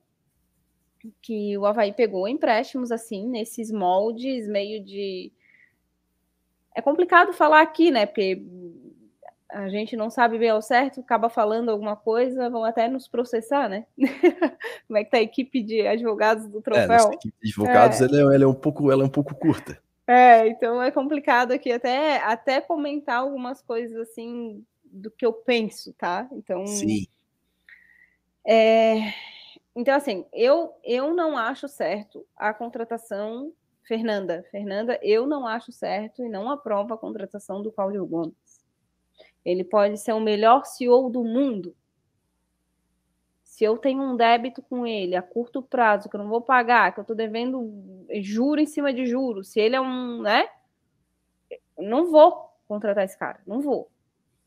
B: que o Havaí pegou empréstimos assim, nesses moldes meio de. É complicado falar aqui, né? Porque a gente não sabe bem ao certo, acaba falando alguma coisa, vão até nos processar, né? [laughs] Como é que tá a equipe de advogados do é, troféu? É, equipe
A: de advogados é. Ela, é, ela, é, um pouco, ela é um pouco curta.
B: É, então é complicado aqui até, até comentar algumas coisas assim do que eu penso, tá? Então.
A: Sim.
B: É, então, assim, eu, eu não acho certo a contratação. Fernanda, Fernanda, eu não acho certo e não aprovo a contratação do Cláudio Gomes. Ele pode ser o melhor CEO do mundo. Se eu tenho um débito com ele a curto prazo, que eu não vou pagar, que eu estou devendo juro em cima de juros, se ele é um, né? Não vou contratar esse cara, não vou.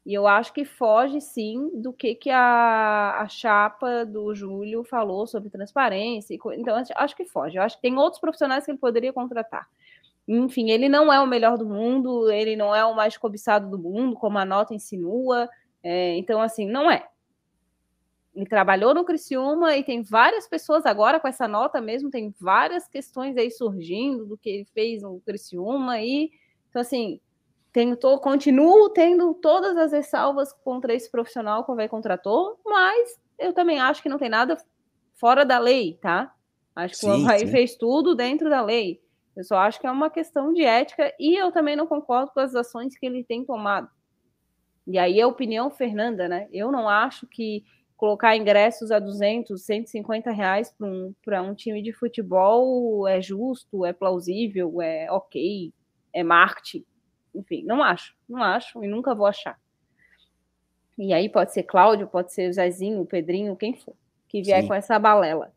B: E eu acho que foge, sim, do que, que a, a chapa do Júlio falou sobre transparência. Então, acho que foge. Eu acho que tem outros profissionais que ele poderia contratar. Enfim, ele não é o melhor do mundo, ele não é o mais cobiçado do mundo, como a nota insinua. É, então, assim, não é. Ele trabalhou no Criciúma e tem várias pessoas agora com essa nota mesmo, tem várias questões aí surgindo do que ele fez no Criciúma. E, então, assim, tenho to, continuo tendo todas as ressalvas contra esse profissional que o vai contratou, mas eu também acho que não tem nada fora da lei, tá? Acho que sim, o Havaí fez tudo dentro da lei. Eu só acho que é uma questão de ética e eu também não concordo com as ações que ele tem tomado. E aí é opinião Fernanda, né? Eu não acho que colocar ingressos a 200, 150 reais para um, um time de futebol é justo, é plausível, é ok, é marketing. Enfim, não acho, não acho e nunca vou achar. E aí pode ser Cláudio, pode ser o Zezinho, o Pedrinho, quem for, que vier Sim. com essa balela.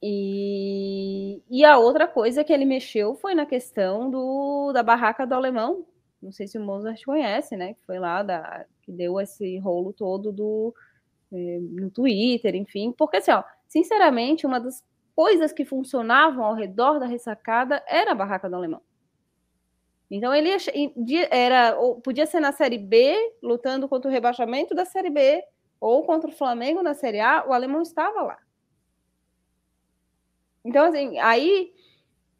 B: E, e a outra coisa que ele mexeu foi na questão do, da barraca do alemão. Não sei se o Mozart conhece, né? Que foi lá da, que deu esse rolo todo do eh, no Twitter, enfim. Porque assim, ó, sinceramente, uma das coisas que funcionavam ao redor da ressacada era a barraca do alemão. Então ele era, podia ser na Série B, lutando contra o rebaixamento da Série B, ou contra o Flamengo na Série A, o alemão estava lá. Então, assim, aí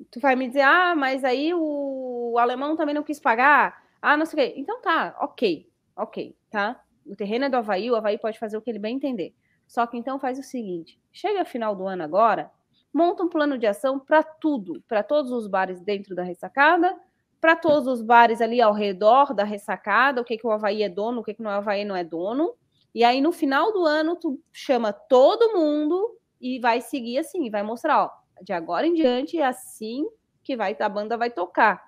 B: tu vai me dizer, ah, mas aí o, o alemão também não quis pagar, ah, não sei o quê. Então tá, ok, ok, tá? O terreno é do Havaí, o Havaí pode fazer o que ele bem entender. Só que então faz o seguinte: chega a final do ano agora, monta um plano de ação para tudo, para todos os bares dentro da ressacada, para todos os bares ali ao redor da ressacada, o que, que o Havaí é dono, o que, que o Havaí não é dono. E aí, no final do ano, tu chama todo mundo e vai seguir assim, vai mostrar, ó, de agora em diante é assim que vai a banda vai tocar.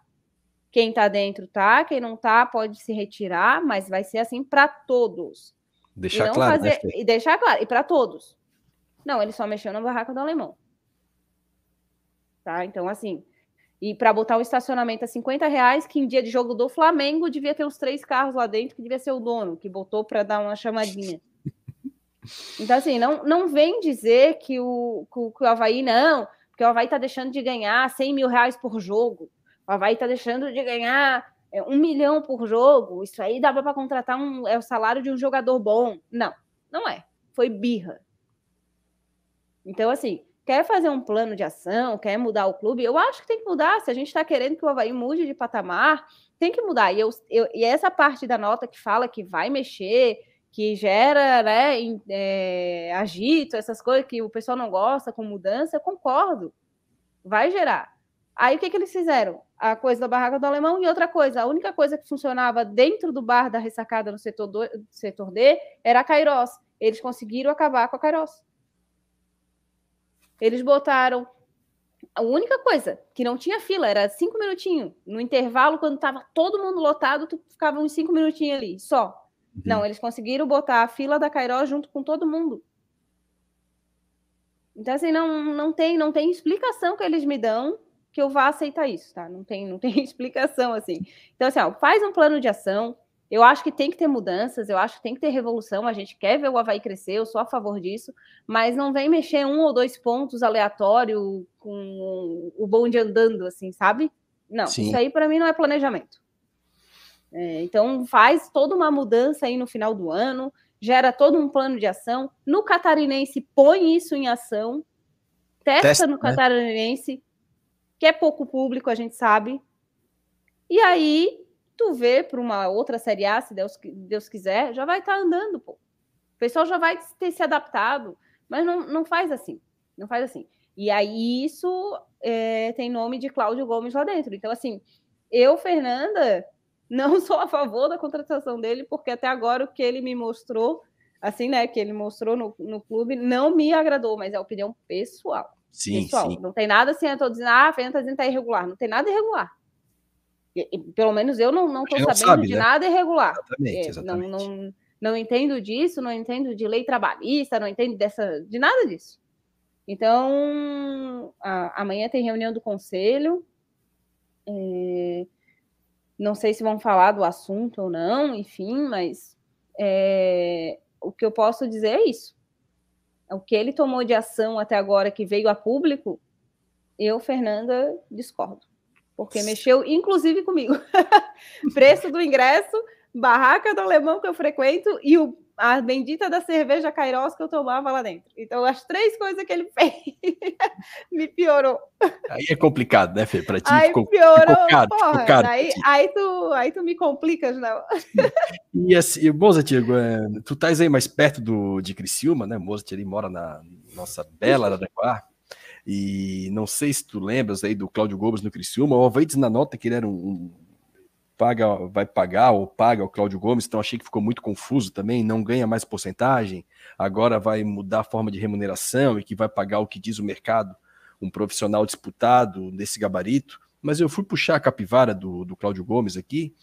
B: Quem tá dentro tá, quem não tá pode se retirar, mas vai ser assim para todos.
A: Deixar claro,
B: né, fazer, né, E deixar claro, e para todos. Não, ele só mexeu na barraca do alemão. Tá? Então, assim, e para botar um estacionamento a 50 reais, que em dia de jogo do Flamengo devia ter uns três carros lá dentro, que devia ser o dono, que botou para dar uma chamadinha. [laughs] Então, assim, não, não vem dizer que o, que, que o Havaí não, porque o Havaí está deixando de ganhar 100 mil reais por jogo, o Havaí está deixando de ganhar é, um milhão por jogo, isso aí dava para contratar um, é o salário de um jogador bom. Não, não é. Foi birra. Então, assim, quer fazer um plano de ação, quer mudar o clube, eu acho que tem que mudar. Se a gente está querendo que o Havaí mude de patamar, tem que mudar. E, eu, eu, e essa parte da nota que fala que vai mexer, que gera né, é, agito, essas coisas que o pessoal não gosta com mudança, eu concordo. Vai gerar. Aí o que, que eles fizeram? A coisa da barraca do alemão e outra coisa, a única coisa que funcionava dentro do bar da ressacada no setor, do, setor D era a Kairos. Eles conseguiram acabar com a Kairos. Eles botaram a única coisa que não tinha fila era cinco minutinhos. No intervalo, quando estava todo mundo lotado, tu ficava uns cinco minutinhos ali, só. Uhum. Não, eles conseguiram botar a fila da Cairó junto com todo mundo. Então, assim, não, não, tem, não tem explicação que eles me dão que eu vá aceitar isso, tá? Não tem, não tem [laughs] explicação, assim. Então, assim, ó, faz um plano de ação, eu acho que tem que ter mudanças, eu acho que tem que ter revolução. A gente quer ver o Havaí crescer, eu sou a favor disso, mas não vem mexer um ou dois pontos aleatório com o bonde andando, assim, sabe? Não, Sim. isso aí para mim não é planejamento. É, então faz toda uma mudança aí no final do ano, gera todo um plano de ação. No catarinense, põe isso em ação, testa, testa no né? catarinense, que é pouco público, a gente sabe. E aí tu vê para uma outra Série A, se Deus, Deus quiser, já vai estar tá andando, pô. O pessoal já vai ter se adaptado, mas não, não faz assim, não faz assim. E aí isso é, tem nome de Cláudio Gomes lá dentro. Então, assim, eu, Fernanda, [laughs] não sou a favor da contratação dele, porque até agora o que ele me mostrou, assim, né, que ele mostrou no, no clube, não me agradou, mas é opinião pessoal.
A: Sim,
B: pessoal.
A: sim.
B: Não tem nada assim, eu tô dizendo, ah, a Fernanda tá dizendo que tá irregular. Não tem nada irregular pelo menos eu não estou sabendo sabe, de né? nada irregular. Exatamente, exatamente. Não, não, não entendo disso, não entendo de lei trabalhista, não entendo dessa, de nada disso. Então, a, amanhã tem reunião do conselho. É, não sei se vão falar do assunto ou não, enfim, mas é, o que eu posso dizer é isso. O que ele tomou de ação até agora que veio a público, eu, Fernanda, discordo porque mexeu inclusive comigo. [laughs] Preço do ingresso, barraca do alemão que eu frequento e o, a bendita da cerveja Kairos que eu tomava lá dentro. Então, as três coisas que ele [laughs] fez me piorou.
A: Aí é complicado, né, Fê? Pra ti
B: aí
A: ficou,
B: piorou, ficou caro, porra, ficou caro aí, aí, tu, aí tu me complicas, não.
A: e assim, Mozart, é, tu estás aí mais perto do, de Criciúma, né? Mozart ele mora na nossa bela Araranguá. E não sei se tu lembras aí do Cláudio Gomes no Criciúma, o diz na nota que ele era um, paga, vai pagar ou paga o Cláudio Gomes, então achei que ficou muito confuso também, não ganha mais porcentagem, agora vai mudar a forma de remuneração e que vai pagar o que diz o mercado, um profissional disputado nesse gabarito. Mas eu fui puxar a capivara do, do Cláudio Gomes aqui.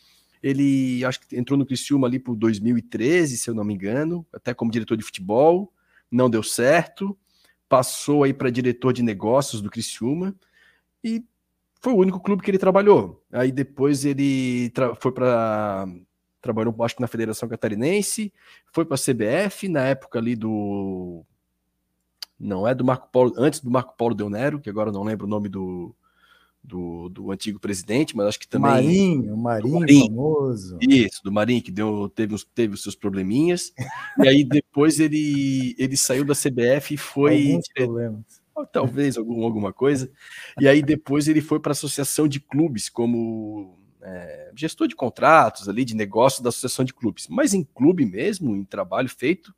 A: Ele acho que entrou no Criciúma ali por 2013, se eu não me engano, até como diretor de futebol, não deu certo, passou aí para diretor de negócios do Criciúma e foi o único clube que ele trabalhou. Aí depois ele foi para trabalhou acho que na Federação Catarinense, foi para a CBF na época ali do não é do Marco Paulo, antes do Marco Paulo Del Nero, que agora não lembro o nome do, do, do antigo presidente, mas acho que também
C: Marinho, Marinho, Marinho famoso.
A: Isso, do Marinho que deu teve os, teve os seus probleminhas. e aí depois ele ele saiu da CBF e foi
C: Alguns problemas
A: talvez algum, alguma coisa. E aí depois ele foi para a associação de clubes como é, gestor de contratos ali, de negócio da associação de clubes. Mas em clube mesmo, em trabalho feito,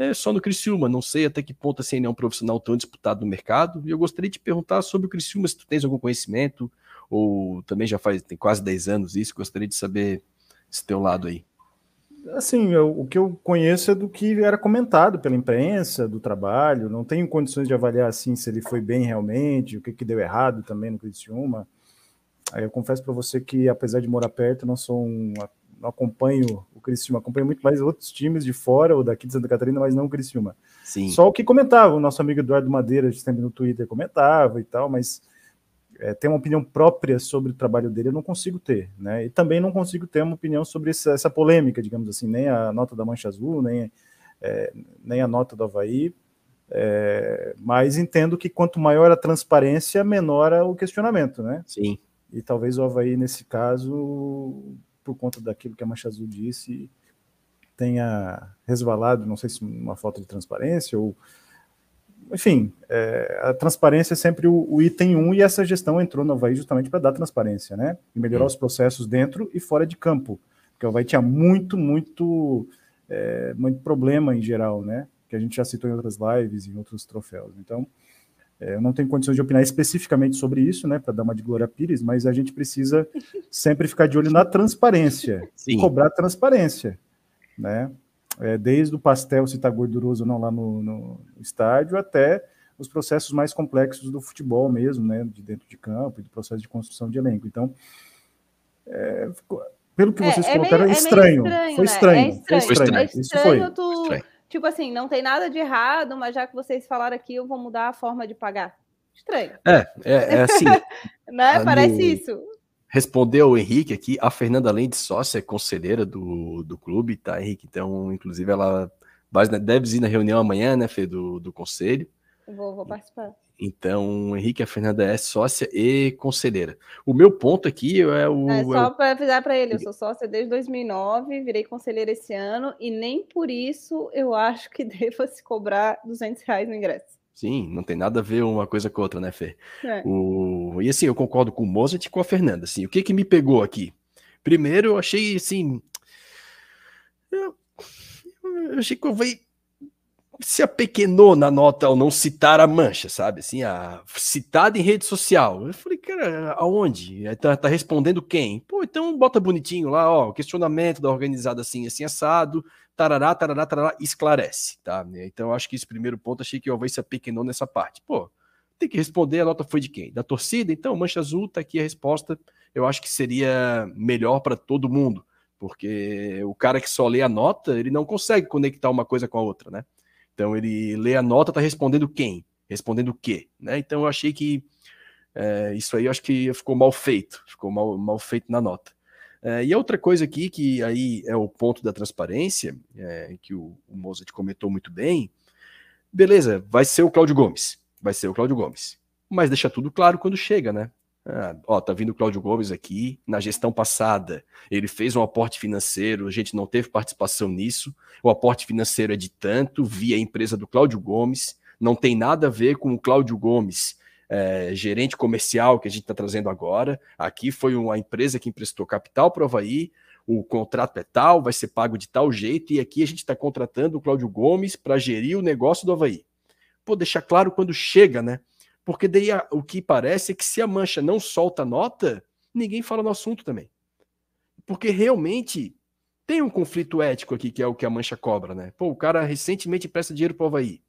A: é só no Criciúma. Não sei até que ponto assim, ele é um profissional tão disputado no mercado. E eu gostaria de perguntar sobre o Criciúma, se tu tens algum conhecimento, ou também já faz tem quase 10 anos isso, gostaria de saber esse teu lado aí.
C: Assim, eu, o que eu conheço é do que era comentado pela imprensa, do trabalho. Não tenho condições de avaliar assim se ele foi bem realmente, o que, que deu errado também no Criciúma. Aí eu confesso para você que, apesar de morar perto, não sou um, não acompanho o Criciúma, acompanho muito mais outros times de fora ou daqui de Santa Catarina, mas não o Criciúma.
A: Sim.
C: Só o que comentava, o nosso amigo Eduardo Madeira, sempre no Twitter comentava e tal, mas é, ter uma opinião própria sobre o trabalho dele, eu não consigo ter, né? E também não consigo ter uma opinião sobre essa, essa polêmica, digamos assim, nem a nota da Mancha Azul, nem, é, nem a nota do Havaí, é, mas entendo que quanto maior a transparência, menor o questionamento, né?
A: Sim.
C: E talvez o Havaí, nesse caso, por conta daquilo que a Mancha Azul disse, tenha resvalado, não sei se uma falta de transparência ou enfim, é, a transparência é sempre o, o, item 1 e essa gestão entrou no Havaí justamente para dar transparência, né? E melhorar os processos dentro e fora de campo. Porque o Havaí tinha muito, muito, é, muito problema em geral, né? Que a gente já citou em outras lives, em outros troféus. Então, eu não tenho condições de opinar especificamente sobre isso, né? Para dar uma de Glória Pires, mas a gente precisa [laughs] sempre ficar de olho na transparência Sim. e cobrar transparência, né? é, desde o pastel se está gorduroso ou não lá no, no, estádio, até os processos mais complexos do futebol mesmo, né, de dentro de campo e do processo de construção de elenco. Então, é, pelo que é, vocês é colocaram, meio, é estranho. estranho. Foi estranho. Né?
B: Foi estranho. É estranho. Isso foi. Tu, estranho. Tipo assim, não tem nada de errado, mas já que vocês falaram aqui, eu vou mudar a forma de pagar. Estranho.
A: É, é, é assim. [laughs]
B: né? Parece no... isso.
A: Respondeu o Henrique aqui, a Fernanda, além de sócia, é conselheira do, do clube, tá, Henrique? Então, inclusive, ela vai, deve ir na reunião amanhã, né, Fê, do, do conselho.
B: Vou, vou participar.
A: Então, o Henrique a Fernanda é sócia e conselheira. O meu ponto aqui é o.
B: É só
A: é
B: para avisar para ele, eu sou sócia desde 2009, virei conselheira esse ano, e nem por isso eu acho que [laughs] deva se cobrar 200 reais no ingresso.
A: Sim, não tem nada a ver uma coisa com outra, né, Fê? É. O... E assim, eu concordo com o Mozart e com a Fernanda. Assim, o que que me pegou aqui? Primeiro, eu achei assim. Eu, eu achei que eu veio se apequenou na nota ao não citar a mancha, sabe? Assim, a citada em rede social. Eu falei, cara, aonde? Tá, tá respondendo quem? Pô, então bota bonitinho lá, ó, questionamento da organizada assim, assim, assado, tarará, tarará, tarará, esclarece, tá? Então acho que esse primeiro ponto, achei que o Havaí se apequenou nessa parte. Pô, tem que responder, a nota foi de quem? Da torcida? Então, mancha azul, tá aqui a resposta. Eu acho que seria melhor para todo mundo, porque o cara que só lê a nota, ele não consegue conectar uma coisa com a outra, né? Então ele lê a nota, está respondendo quem? Respondendo o quê? Né? Então eu achei que é, isso aí eu acho que ficou mal feito, ficou mal, mal feito na nota. É, e outra coisa aqui, que aí é o ponto da transparência, é, que o, o Mozart comentou muito bem, beleza, vai ser o Cláudio Gomes, vai ser o Cláudio Gomes, mas deixa tudo claro quando chega, né? Ah, ó, tá vindo o Cláudio Gomes aqui. Na gestão passada, ele fez um aporte financeiro, a gente não teve participação nisso. O aporte financeiro é de tanto, via empresa do Cláudio Gomes. Não tem nada a ver com o Cláudio Gomes, é, gerente comercial que a gente está trazendo agora. Aqui foi uma empresa que emprestou capital para o Havaí. O contrato é tal, vai ser pago de tal jeito, e aqui a gente está contratando o Cláudio Gomes para gerir o negócio do Havaí. Pô, deixar claro quando chega, né? Porque daí a, o que parece é que se a mancha não solta nota, ninguém fala no assunto também. porque realmente tem um conflito ético aqui, que é o que a Mancha cobra, né? Pô, o cara recentemente presta dinheiro para o Havaí,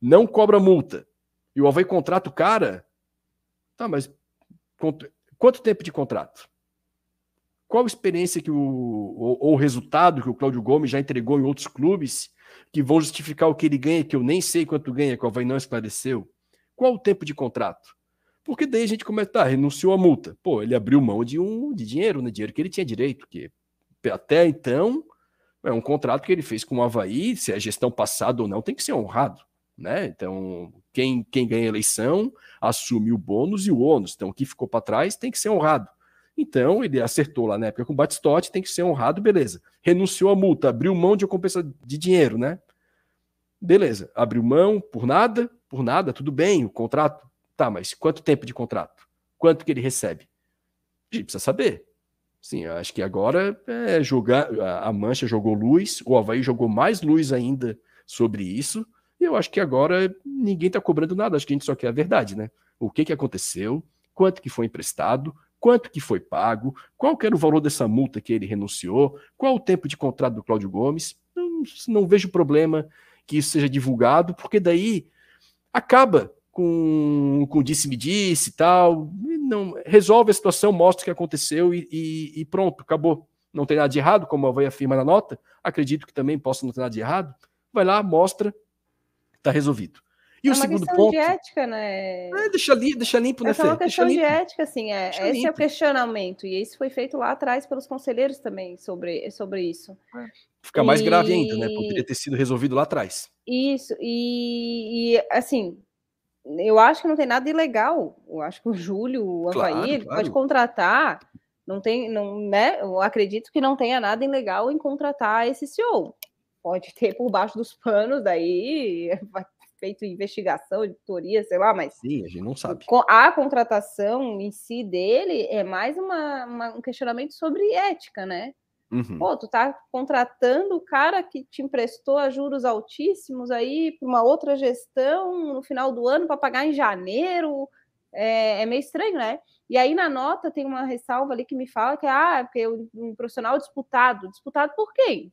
A: não cobra multa, e o Havaí contrata o cara. Tá, mas quanto tempo de contrato? Qual a experiência que o, ou, ou o resultado que o Cláudio Gomes já entregou em outros clubes que vão justificar o que ele ganha, que eu nem sei quanto ganha, que o Havaí não esclareceu? Qual o tempo de contrato? Porque daí a gente começa, tá, renunciou à multa. Pô, ele abriu mão de um de dinheiro, né? Dinheiro que ele tinha direito, que até então é um contrato que ele fez com o Havaí, se é gestão passada ou não, tem que ser honrado. Né? Então, quem, quem ganha a eleição assume o bônus e o ônus. Então, o que ficou para trás tem que ser honrado. Então, ele acertou lá na época com o Batistote, tem que ser honrado, beleza. Renunciou à multa, abriu mão de compensa de dinheiro, né? Beleza, abriu mão por nada, por nada, tudo bem, o contrato. Tá, mas quanto tempo de contrato? Quanto que ele recebe? A gente precisa saber. Sim, acho que agora é jogar. A Mancha jogou luz, o Havaí jogou mais luz ainda sobre isso. E eu acho que agora ninguém está cobrando nada, acho que a gente só quer a verdade, né? O que, que aconteceu, quanto que foi emprestado, quanto que foi pago, qual que era o valor dessa multa que ele renunciou, qual o tempo de contrato do Cláudio Gomes. Não, não vejo problema que isso seja divulgado, porque daí acaba com, com disse-me-disse e tal, não resolve a situação, mostra o que aconteceu e, e, e, pronto, acabou. Não tem nada de errado, como a Havaí afirma na nota, acredito que também possa não ter nada de errado. Vai lá, mostra, Está resolvido.
B: E é o segundo ponto. de ética, né?
A: É, deixa, li, deixa limpo, né,
B: Essa é uma questão de ética, assim. É, esse limpo. é o questionamento. E isso foi feito lá atrás pelos conselheiros também sobre, sobre isso. É.
A: Fica mais e... grave ainda, né? Poderia ter sido resolvido lá atrás.
B: Isso. E, e, assim, eu acho que não tem nada ilegal. Eu acho que o Júlio, o Havaí, claro, claro. pode contratar. Não tem, não, né? Eu acredito que não tenha nada ilegal em contratar esse CEO pode ter por baixo dos panos, daí [laughs] vai feito investigação, editoria, sei lá, mas.
A: Sim, a gente não sabe.
B: A contratação em si dele é mais uma, uma um questionamento sobre ética, né? Uhum. Pô, tu tá contratando o cara que te emprestou a juros altíssimos aí para uma outra gestão no final do ano para pagar em janeiro. É, é, meio estranho, né? E aí na nota tem uma ressalva ali que me fala que ah, porque um profissional disputado. Disputado por quem?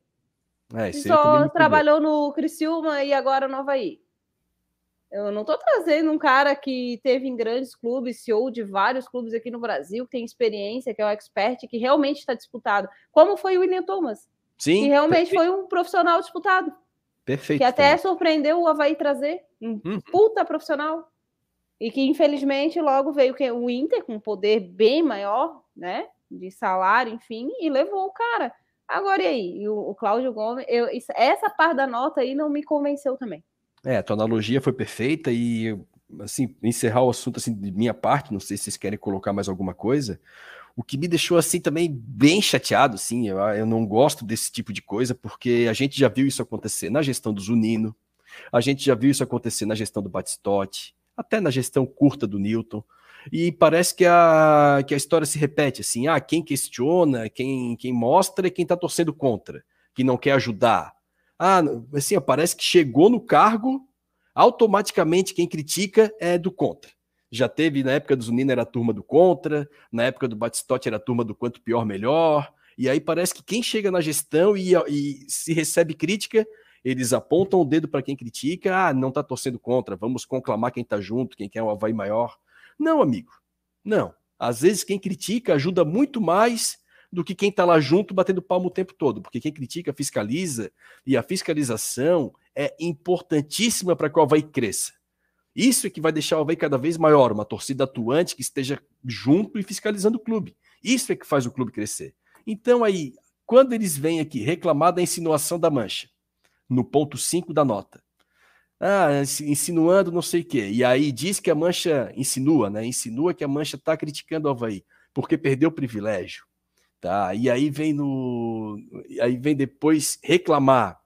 B: É, só trabalhou no Criciúma e agora no Havaí. Eu não estou trazendo um cara que teve em grandes clubes, CEO de vários clubes aqui no Brasil, que tem experiência, que é um expert, que realmente está disputado. Como foi o William Thomas.
A: Sim.
B: Que realmente perfeito. foi um profissional disputado.
A: Perfeito.
B: Que até surpreendeu o Havaí trazer. Um uhum. puta profissional. E que, infelizmente, logo veio o Inter com um poder bem maior, né? De salário, enfim, e levou o cara. Agora e aí? E o, o Cláudio Gomes, eu, essa parte da nota aí não me convenceu também.
A: É, tua analogia foi perfeita e, assim, encerrar o assunto assim, de minha parte, não sei se vocês querem colocar mais alguma coisa. O que me deixou assim também bem chateado, assim, eu, eu não gosto desse tipo de coisa, porque a gente já viu isso acontecer na gestão do Zunino, a gente já viu isso acontecer na gestão do Batistotti, até na gestão curta do Newton e parece que a, que a história se repete assim: ah, quem questiona, quem, quem mostra é quem está torcendo contra, que não quer ajudar. Ah, assim, parece que chegou no cargo, automaticamente quem critica é do contra. Já teve na época do Zunino era a turma do contra, na época do Batistotti era a turma do quanto pior melhor. E aí parece que quem chega na gestão e, e se recebe crítica, eles apontam o dedo para quem critica, ah, não está torcendo contra, vamos conclamar quem está junto, quem quer o um Havaí maior. Não, amigo. Não. Às vezes quem critica ajuda muito mais do que quem está lá junto batendo palmo o tempo todo, porque quem critica fiscaliza e a fiscalização é importantíssima para que o Havaí cresça. Isso é que vai deixar o Havaí cada vez maior, uma torcida atuante que esteja junto e fiscalizando o clube. Isso é que faz o clube crescer. Então aí, quando eles vêm aqui reclamar da insinuação da mancha, no ponto 5 da nota, ah, insinuando não sei o quê. E aí diz que a Mancha insinua, né? Insinua que a Mancha está criticando o Havaí, porque perdeu o privilégio. Tá? E aí vem no. Aí vem depois reclamar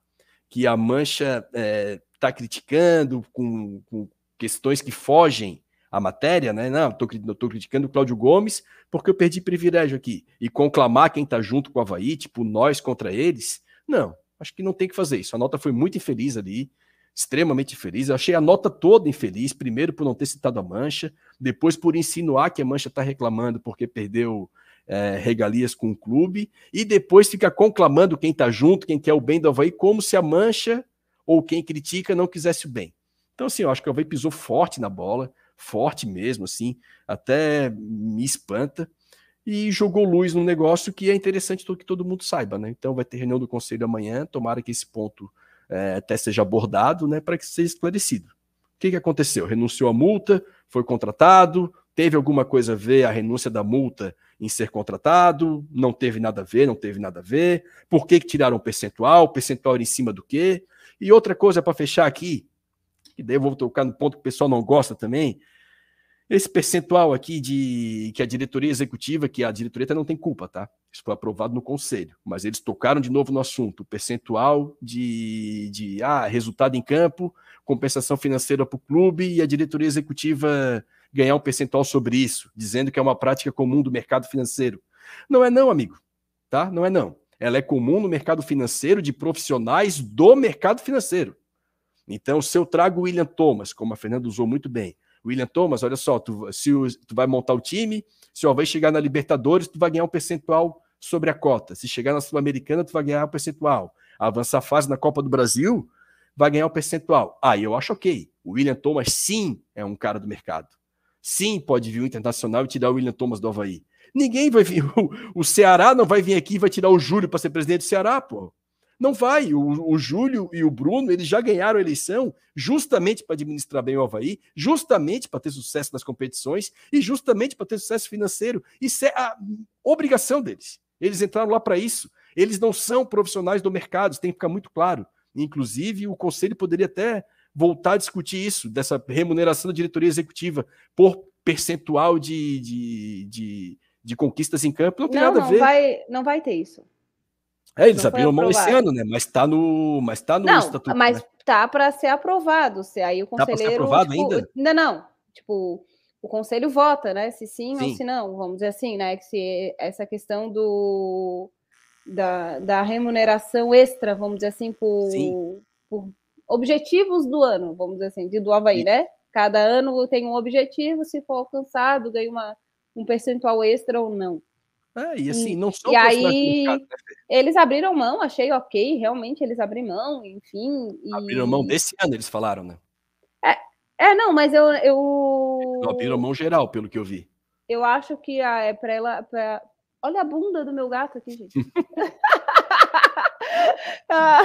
A: que a Mancha está é, tá criticando com, com, questões que fogem à matéria, né? Não, estou criticando o Cláudio Gomes porque eu perdi privilégio aqui. E conclamar quem está junto com o Havaí, tipo, nós contra eles. Não, acho que não tem que fazer isso. A nota foi muito infeliz ali extremamente feliz. Eu achei a nota toda infeliz, primeiro por não ter citado a Mancha, depois por insinuar que a Mancha está reclamando porque perdeu é, regalias com o clube e depois fica conclamando quem está junto, quem quer o bem do Havaí, como se a mancha ou quem critica não quisesse o bem. Então, assim, eu acho que o Havaí pisou forte na bola, forte mesmo, assim, até me espanta, e jogou luz num negócio que é interessante que todo mundo saiba, né? Então vai ter reunião do conselho amanhã, tomara que esse ponto é, até seja abordado, né, para que seja esclarecido. O que, que aconteceu? Renunciou à multa, foi contratado, teve alguma coisa a ver a renúncia da multa em ser contratado, não teve nada a ver, não teve nada a ver, por que, que tiraram o percentual, o percentual era em cima do quê? E outra coisa para fechar aqui, e daí eu vou tocar no ponto que o pessoal não gosta também, esse percentual aqui de que a diretoria executiva, que a diretoria não tem culpa, tá? Isso foi aprovado no conselho, mas eles tocaram de novo no assunto, percentual de, de ah, resultado em campo, compensação financeira para o clube e a diretoria executiva ganhar um percentual sobre isso, dizendo que é uma prática comum do mercado financeiro. Não é não, amigo, tá? Não é não. Ela é comum no mercado financeiro de profissionais do mercado financeiro. Então, se eu trago o William Thomas, como a Fernanda usou muito bem, William Thomas, olha só, tu, se o, tu vai montar o time, se o vai chegar na Libertadores, tu vai ganhar um percentual sobre a cota. Se chegar na Sul-Americana, tu vai ganhar um percentual. Avançar a fase na Copa do Brasil, vai ganhar um percentual. Aí ah, eu acho ok. O William Thomas, sim, é um cara do mercado. Sim, pode vir o Internacional e tirar o William Thomas do Havaí. Ninguém vai vir. [laughs] O, Ceará não vai vir aqui e vai tirar o Júlio para ser presidente do Ceará, pô. Não vai. O, o Júlio e o Bruno, eles já ganharam a eleição justamente para administrar bem o Havaí, justamente para ter sucesso nas competições e justamente para ter sucesso financeiro. Isso é a obrigação deles. Eles entraram lá para isso. Eles não são profissionais do mercado, isso tem que ficar muito claro. Inclusive, o conselho poderia até voltar a discutir isso, dessa remuneração da diretoria executiva por percentual de, de, de, de conquistas em campo. Não tem não, nada a ver.
B: Vai, não vai ter isso.
A: É, eles abriram mão esse ano, né? Mas está no, mas tá no
B: não, estatuto. Mas né? tá para ser aprovado. Se aí o conselheiro. Tá para ser aprovado tipo, ainda? Ainda não. Tipo, o conselho vota, né? Se sim, sim, ou se não, vamos dizer assim, né? Que se essa questão do da, da remuneração extra, vamos dizer assim, por, por objetivos do ano, vamos dizer assim, de, do Havaí, né? Cada ano tem um objetivo, se for alcançado, ganha uma, um percentual extra ou não.
A: É, e assim, não são
B: E aí, mercado, né, eles abriram mão, achei ok, realmente eles abriram mão, enfim.
A: E... Abriram mão desse ano, eles falaram, né?
B: É, é não, mas eu. eu...
A: Eles abriram mão geral, pelo que eu vi.
B: Eu acho que a, é para ela. Pra... Olha a bunda do meu gato aqui, gente. [laughs] [laughs] ah,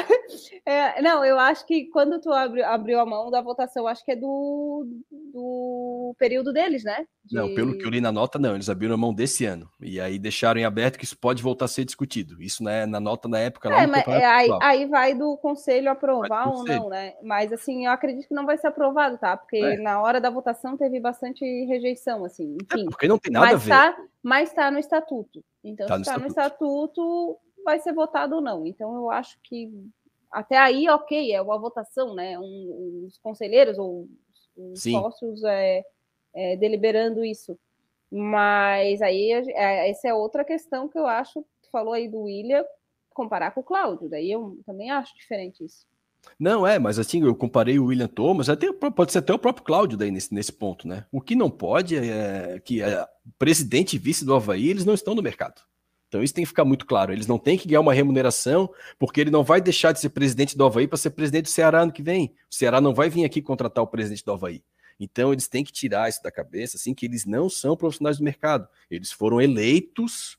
B: é, não, eu acho que quando tu abriu, abriu a mão da votação, acho que é do, do período deles, né?
A: De... Não, pelo que eu li na nota, não. Eles abriram a mão desse ano. E aí deixaram em aberto que isso pode voltar a ser discutido. Isso né, na nota na época lá.
B: É, mas é, aí, aí, vai do conselho aprovar ou não, né? Mas assim, eu acredito que não vai ser aprovado, tá? Porque é. na hora da votação teve bastante rejeição, assim. É, enfim.
A: porque não tem nada
B: mas
A: a ver.
B: Tá, mas está no estatuto. Então, tá se está no estatuto, vai ser votado ou não. Então, eu acho que até aí, ok, é uma votação, né? Um, os conselheiros ou os Sim. sócios é, é, deliberando isso. Mas aí, é, essa é outra questão que eu acho, falou aí do William, comparar com o Cláudio. Daí eu também acho diferente isso.
A: Não, é, mas assim, eu comparei o William Thomas, até, pode ser até o próprio Cláudio daí nesse, nesse ponto, né? O que não pode é que é, presidente e vice do Havaí, eles não estão no mercado. Então isso tem que ficar muito claro. Eles não têm que ganhar uma remuneração, porque ele não vai deixar de ser presidente do Havaí para ser presidente do Ceará ano que vem. O Ceará não vai vir aqui contratar o presidente do Havaí. Então eles têm que tirar isso da cabeça, assim, que eles não são profissionais do mercado. Eles foram eleitos,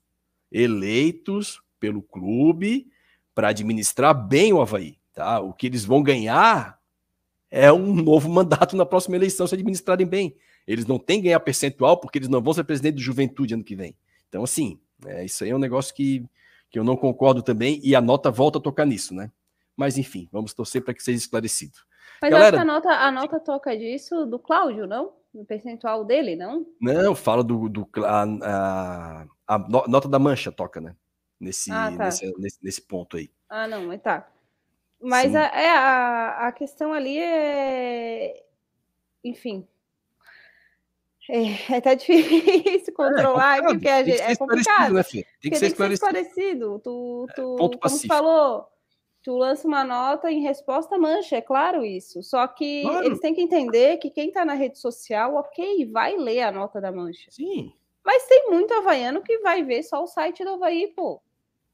A: eleitos pelo clube para administrar bem o Havaí. Tá? O que eles vão ganhar é um novo mandato na próxima eleição se administrarem bem. Eles não têm que ganhar percentual porque eles não vão ser presidente do Juventude ano que vem. Então, assim, é, isso aí é um negócio que, que eu não concordo também, e a nota volta a tocar nisso, né? Mas enfim, vamos torcer para que seja esclarecido.
B: Mas Galera, acho que a nota, a nota toca disso do Cláudio, não? No percentual dele, não?
A: Não, fala do. do a, a, a nota da mancha toca, né? Nesse, ah, tá. nesse, nesse, nesse, ponto aí.
B: Ah, não, mas tá. Mas a, é, a, a questão ali é. Enfim, é, é até difícil controlar, é, porque a gente, é complicado. Né, tem que, tem ser, esclarecido. ser esclarecido. Tu, é, tu, Ponto como tu falou, tu lança uma nota em resposta mancha, é claro isso. Só que claro. eles têm que entender que quem está na rede social, ok, vai ler a nota da mancha.
A: Sim.
B: Mas tem muito havaiano que vai ver só o site do Havaí, pô.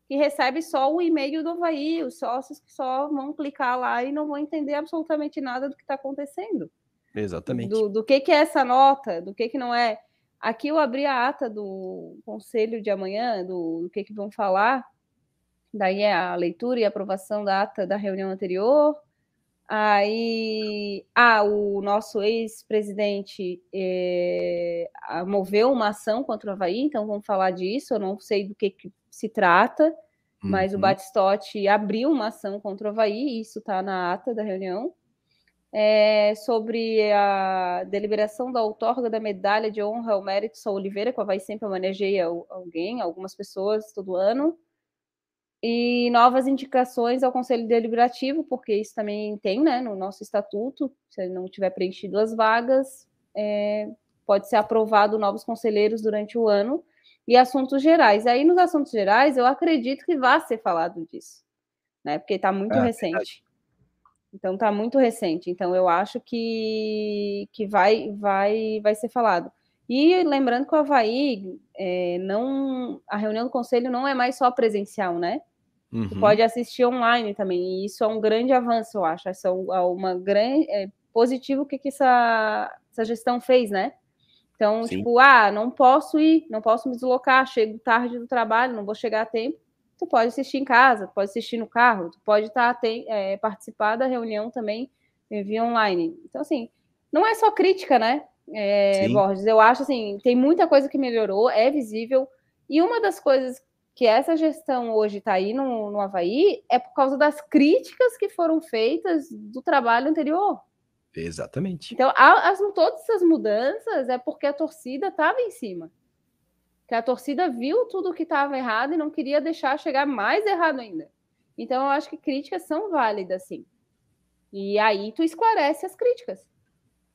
B: Que recebe só o e-mail do Havaí, os sócios que só vão clicar lá e não vão entender absolutamente nada do que está acontecendo.
A: Exatamente.
B: Do, do, que, que é essa nota, do que, que não é. Aqui eu abri a ata do conselho de amanhã, do, do que, que vão falar. Daí é a leitura e aprovação da ata da reunião anterior. Aí, ah, o nosso ex-presidente é, moveu uma ação contra o Havaí, então vamos falar disso. Eu não sei do que, que se trata, uhum. mas o uhum. Batistotti abriu uma ação contra o Havaí, isso está na ata da reunião é, sobre a deliberação da outorga da medalha de honra ao mérito São Oliveira, que a Vai sempre homenageia alguém, algumas pessoas todo ano, e novas indicações ao Conselho Deliberativo, porque isso também tem né, no nosso estatuto, se não tiver preenchido as vagas, é, pode ser aprovado novos conselheiros durante o ano, e assuntos gerais. Aí, nos assuntos gerais, eu acredito que vai ser falado disso, né, porque está muito é, recente. Então está muito recente. Então eu acho que, que vai, vai, vai ser falado. E lembrando que o Havaí é, não. A reunião do conselho não é mais só presencial, né? Uhum. Pode assistir online também. E isso é um grande avanço, eu acho. Isso é, é uma grande. É positivo que, que essa, essa gestão fez, né? Então, Sim. tipo, ah, não posso ir, não posso me deslocar, chego tarde do trabalho, não vou chegar a tempo tu pode assistir em casa, tu pode assistir no carro, tu pode estar tá, é, participar da reunião também via online. Então, assim, não é só crítica, né, é, Borges? Eu acho, assim, tem muita coisa que melhorou, é visível, e uma das coisas que essa gestão hoje está aí no, no Havaí é por causa das críticas que foram feitas do trabalho anterior.
A: Exatamente.
B: Então, as, todas essas mudanças é porque a torcida estava em cima que a torcida viu tudo que estava errado e não queria deixar chegar mais errado ainda. Então, eu acho que críticas são válidas, sim. E aí tu esclarece as críticas.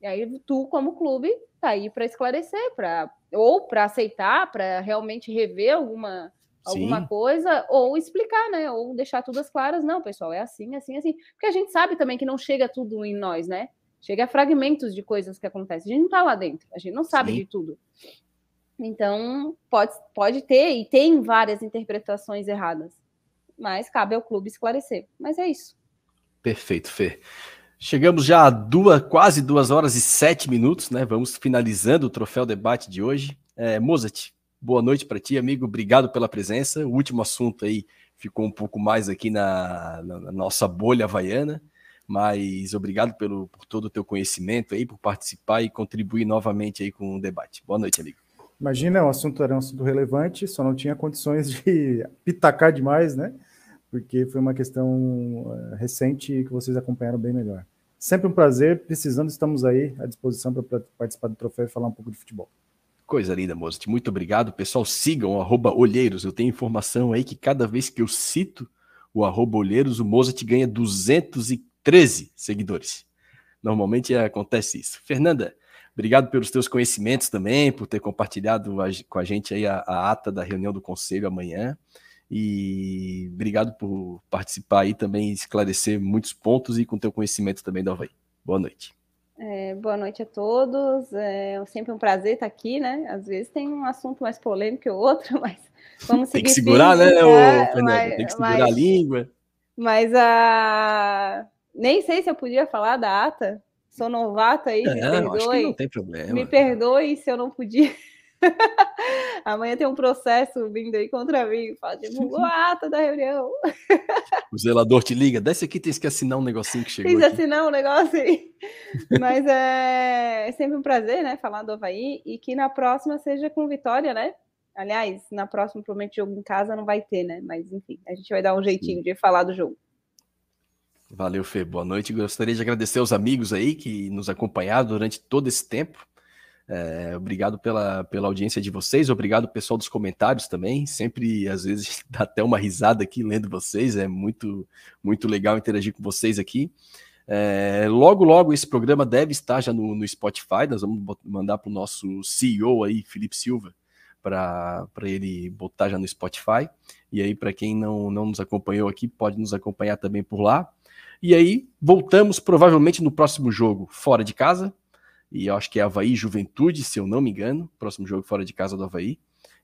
B: E aí tu, como clube, tá aí para esclarecer, para ou para aceitar, para realmente rever alguma alguma coisa, ou explicar, né? Ou deixar tudo as claras. Não, pessoal, é assim, assim, assim. Porque a gente sabe também que não chega tudo em nós, né? Chega fragmentos de coisas que acontecem. A gente não tá lá dentro, a gente não sabe Sim. de tudo. Então, pode, pode ter, e tem várias interpretações erradas, mas cabe ao clube esclarecer. Mas é isso.
A: Perfeito, Fê. Chegamos já a duas, quase duas horas e sete minutos, né? Vamos finalizando o troféu debate de hoje. É, Mozart, boa noite para ti, amigo. Obrigado pela presença. O último assunto aí ficou um pouco mais aqui na, na nossa bolha havaiana, mas obrigado pelo, por todo o teu conhecimento aí, por participar e contribuir novamente aí com o debate. Boa noite, amigo.
C: Imagina, o assunto era um assunto relevante, só não tinha condições de [laughs] pitacar demais, né? Porque foi uma questão eh, recente que vocês acompanharam bem melhor. Sempre um prazer, precisando, estamos aí à disposição para participar do troféu e falar um pouco de futebol.
A: Coisa linda, Mozart. Muito obrigado. Pessoal, sigam o arroba Olheiros. Eu tenho informação aí que cada vez que eu cito o arroba Olheiros, o Mozart ganha 213 seguidores. Normalmente acontece isso. Fernanda, Obrigado pelos teus conhecimentos também, por ter compartilhado a, com a gente aí a, a, ata da reunião do conselho amanhã. E obrigado por participar aí também, esclarecer muitos pontos e com teu conhecimento também da Havaí. Boa noite.
B: É, boa noite a todos. É sempre um prazer estar aqui, né? Às vezes tem um assunto mais polêmico que o outro, [laughs] mas vamos seguir.
A: tem que segurar, né, né Fernando? Tem que segurar mas, a língua.
B: Mas a. Uh, nem sei se eu podia falar da ata, sou novata aí, me perdoe. Acho que
A: não tem problema.
B: Me perdoe se eu não podia. [laughs] Amanhã tem um processo vindo aí contra mim. Fala, divulgou a ata da reunião. [laughs]
A: O zelador te liga, desce aqui, tem que assinar um negocinho que chegou.
B: Tem que assinar um negócio aí. [laughs] Mas é... é sempre um prazer, né? Falar do Havaí e que na próxima seja com vitória, né? Aliás, na próxima, provavelmente, jogo em casa não vai ter, né? Mas enfim, a gente vai dar um jeitinho Sim. de falar do jogo.
A: Valeu, Fê. Boa noite. Gostaria de agradecer aos amigos aí que nos acompanharam durante todo esse tempo. É, obrigado pela, pela audiência de vocês, obrigado pessoal dos comentários também. Sempre, às vezes, [laughs] dá até uma risada aqui lendo vocês, é muito, muito legal interagir com vocês aqui. É, logo, logo esse programa deve estar já no, no Spotify. Nós vamos mandar para o nosso CEO aí, Felipe Silva, para ele botar já no Spotify. E aí, para quem não, não nos acompanhou aqui, pode nos acompanhar também por lá. E aí, voltamos provavelmente no próximo jogo, fora de casa. E eu acho que é Havaí Juventude, se eu não me engano. Próximo jogo fora de casa do Havaí.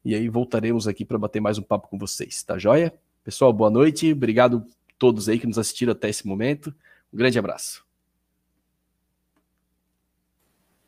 A: E aí voltaremos aqui para bater mais um papo com vocês, tá joia? Pessoal, boa noite. Obrigado a todos aí que nos assistiram até esse momento. Um grande abraço.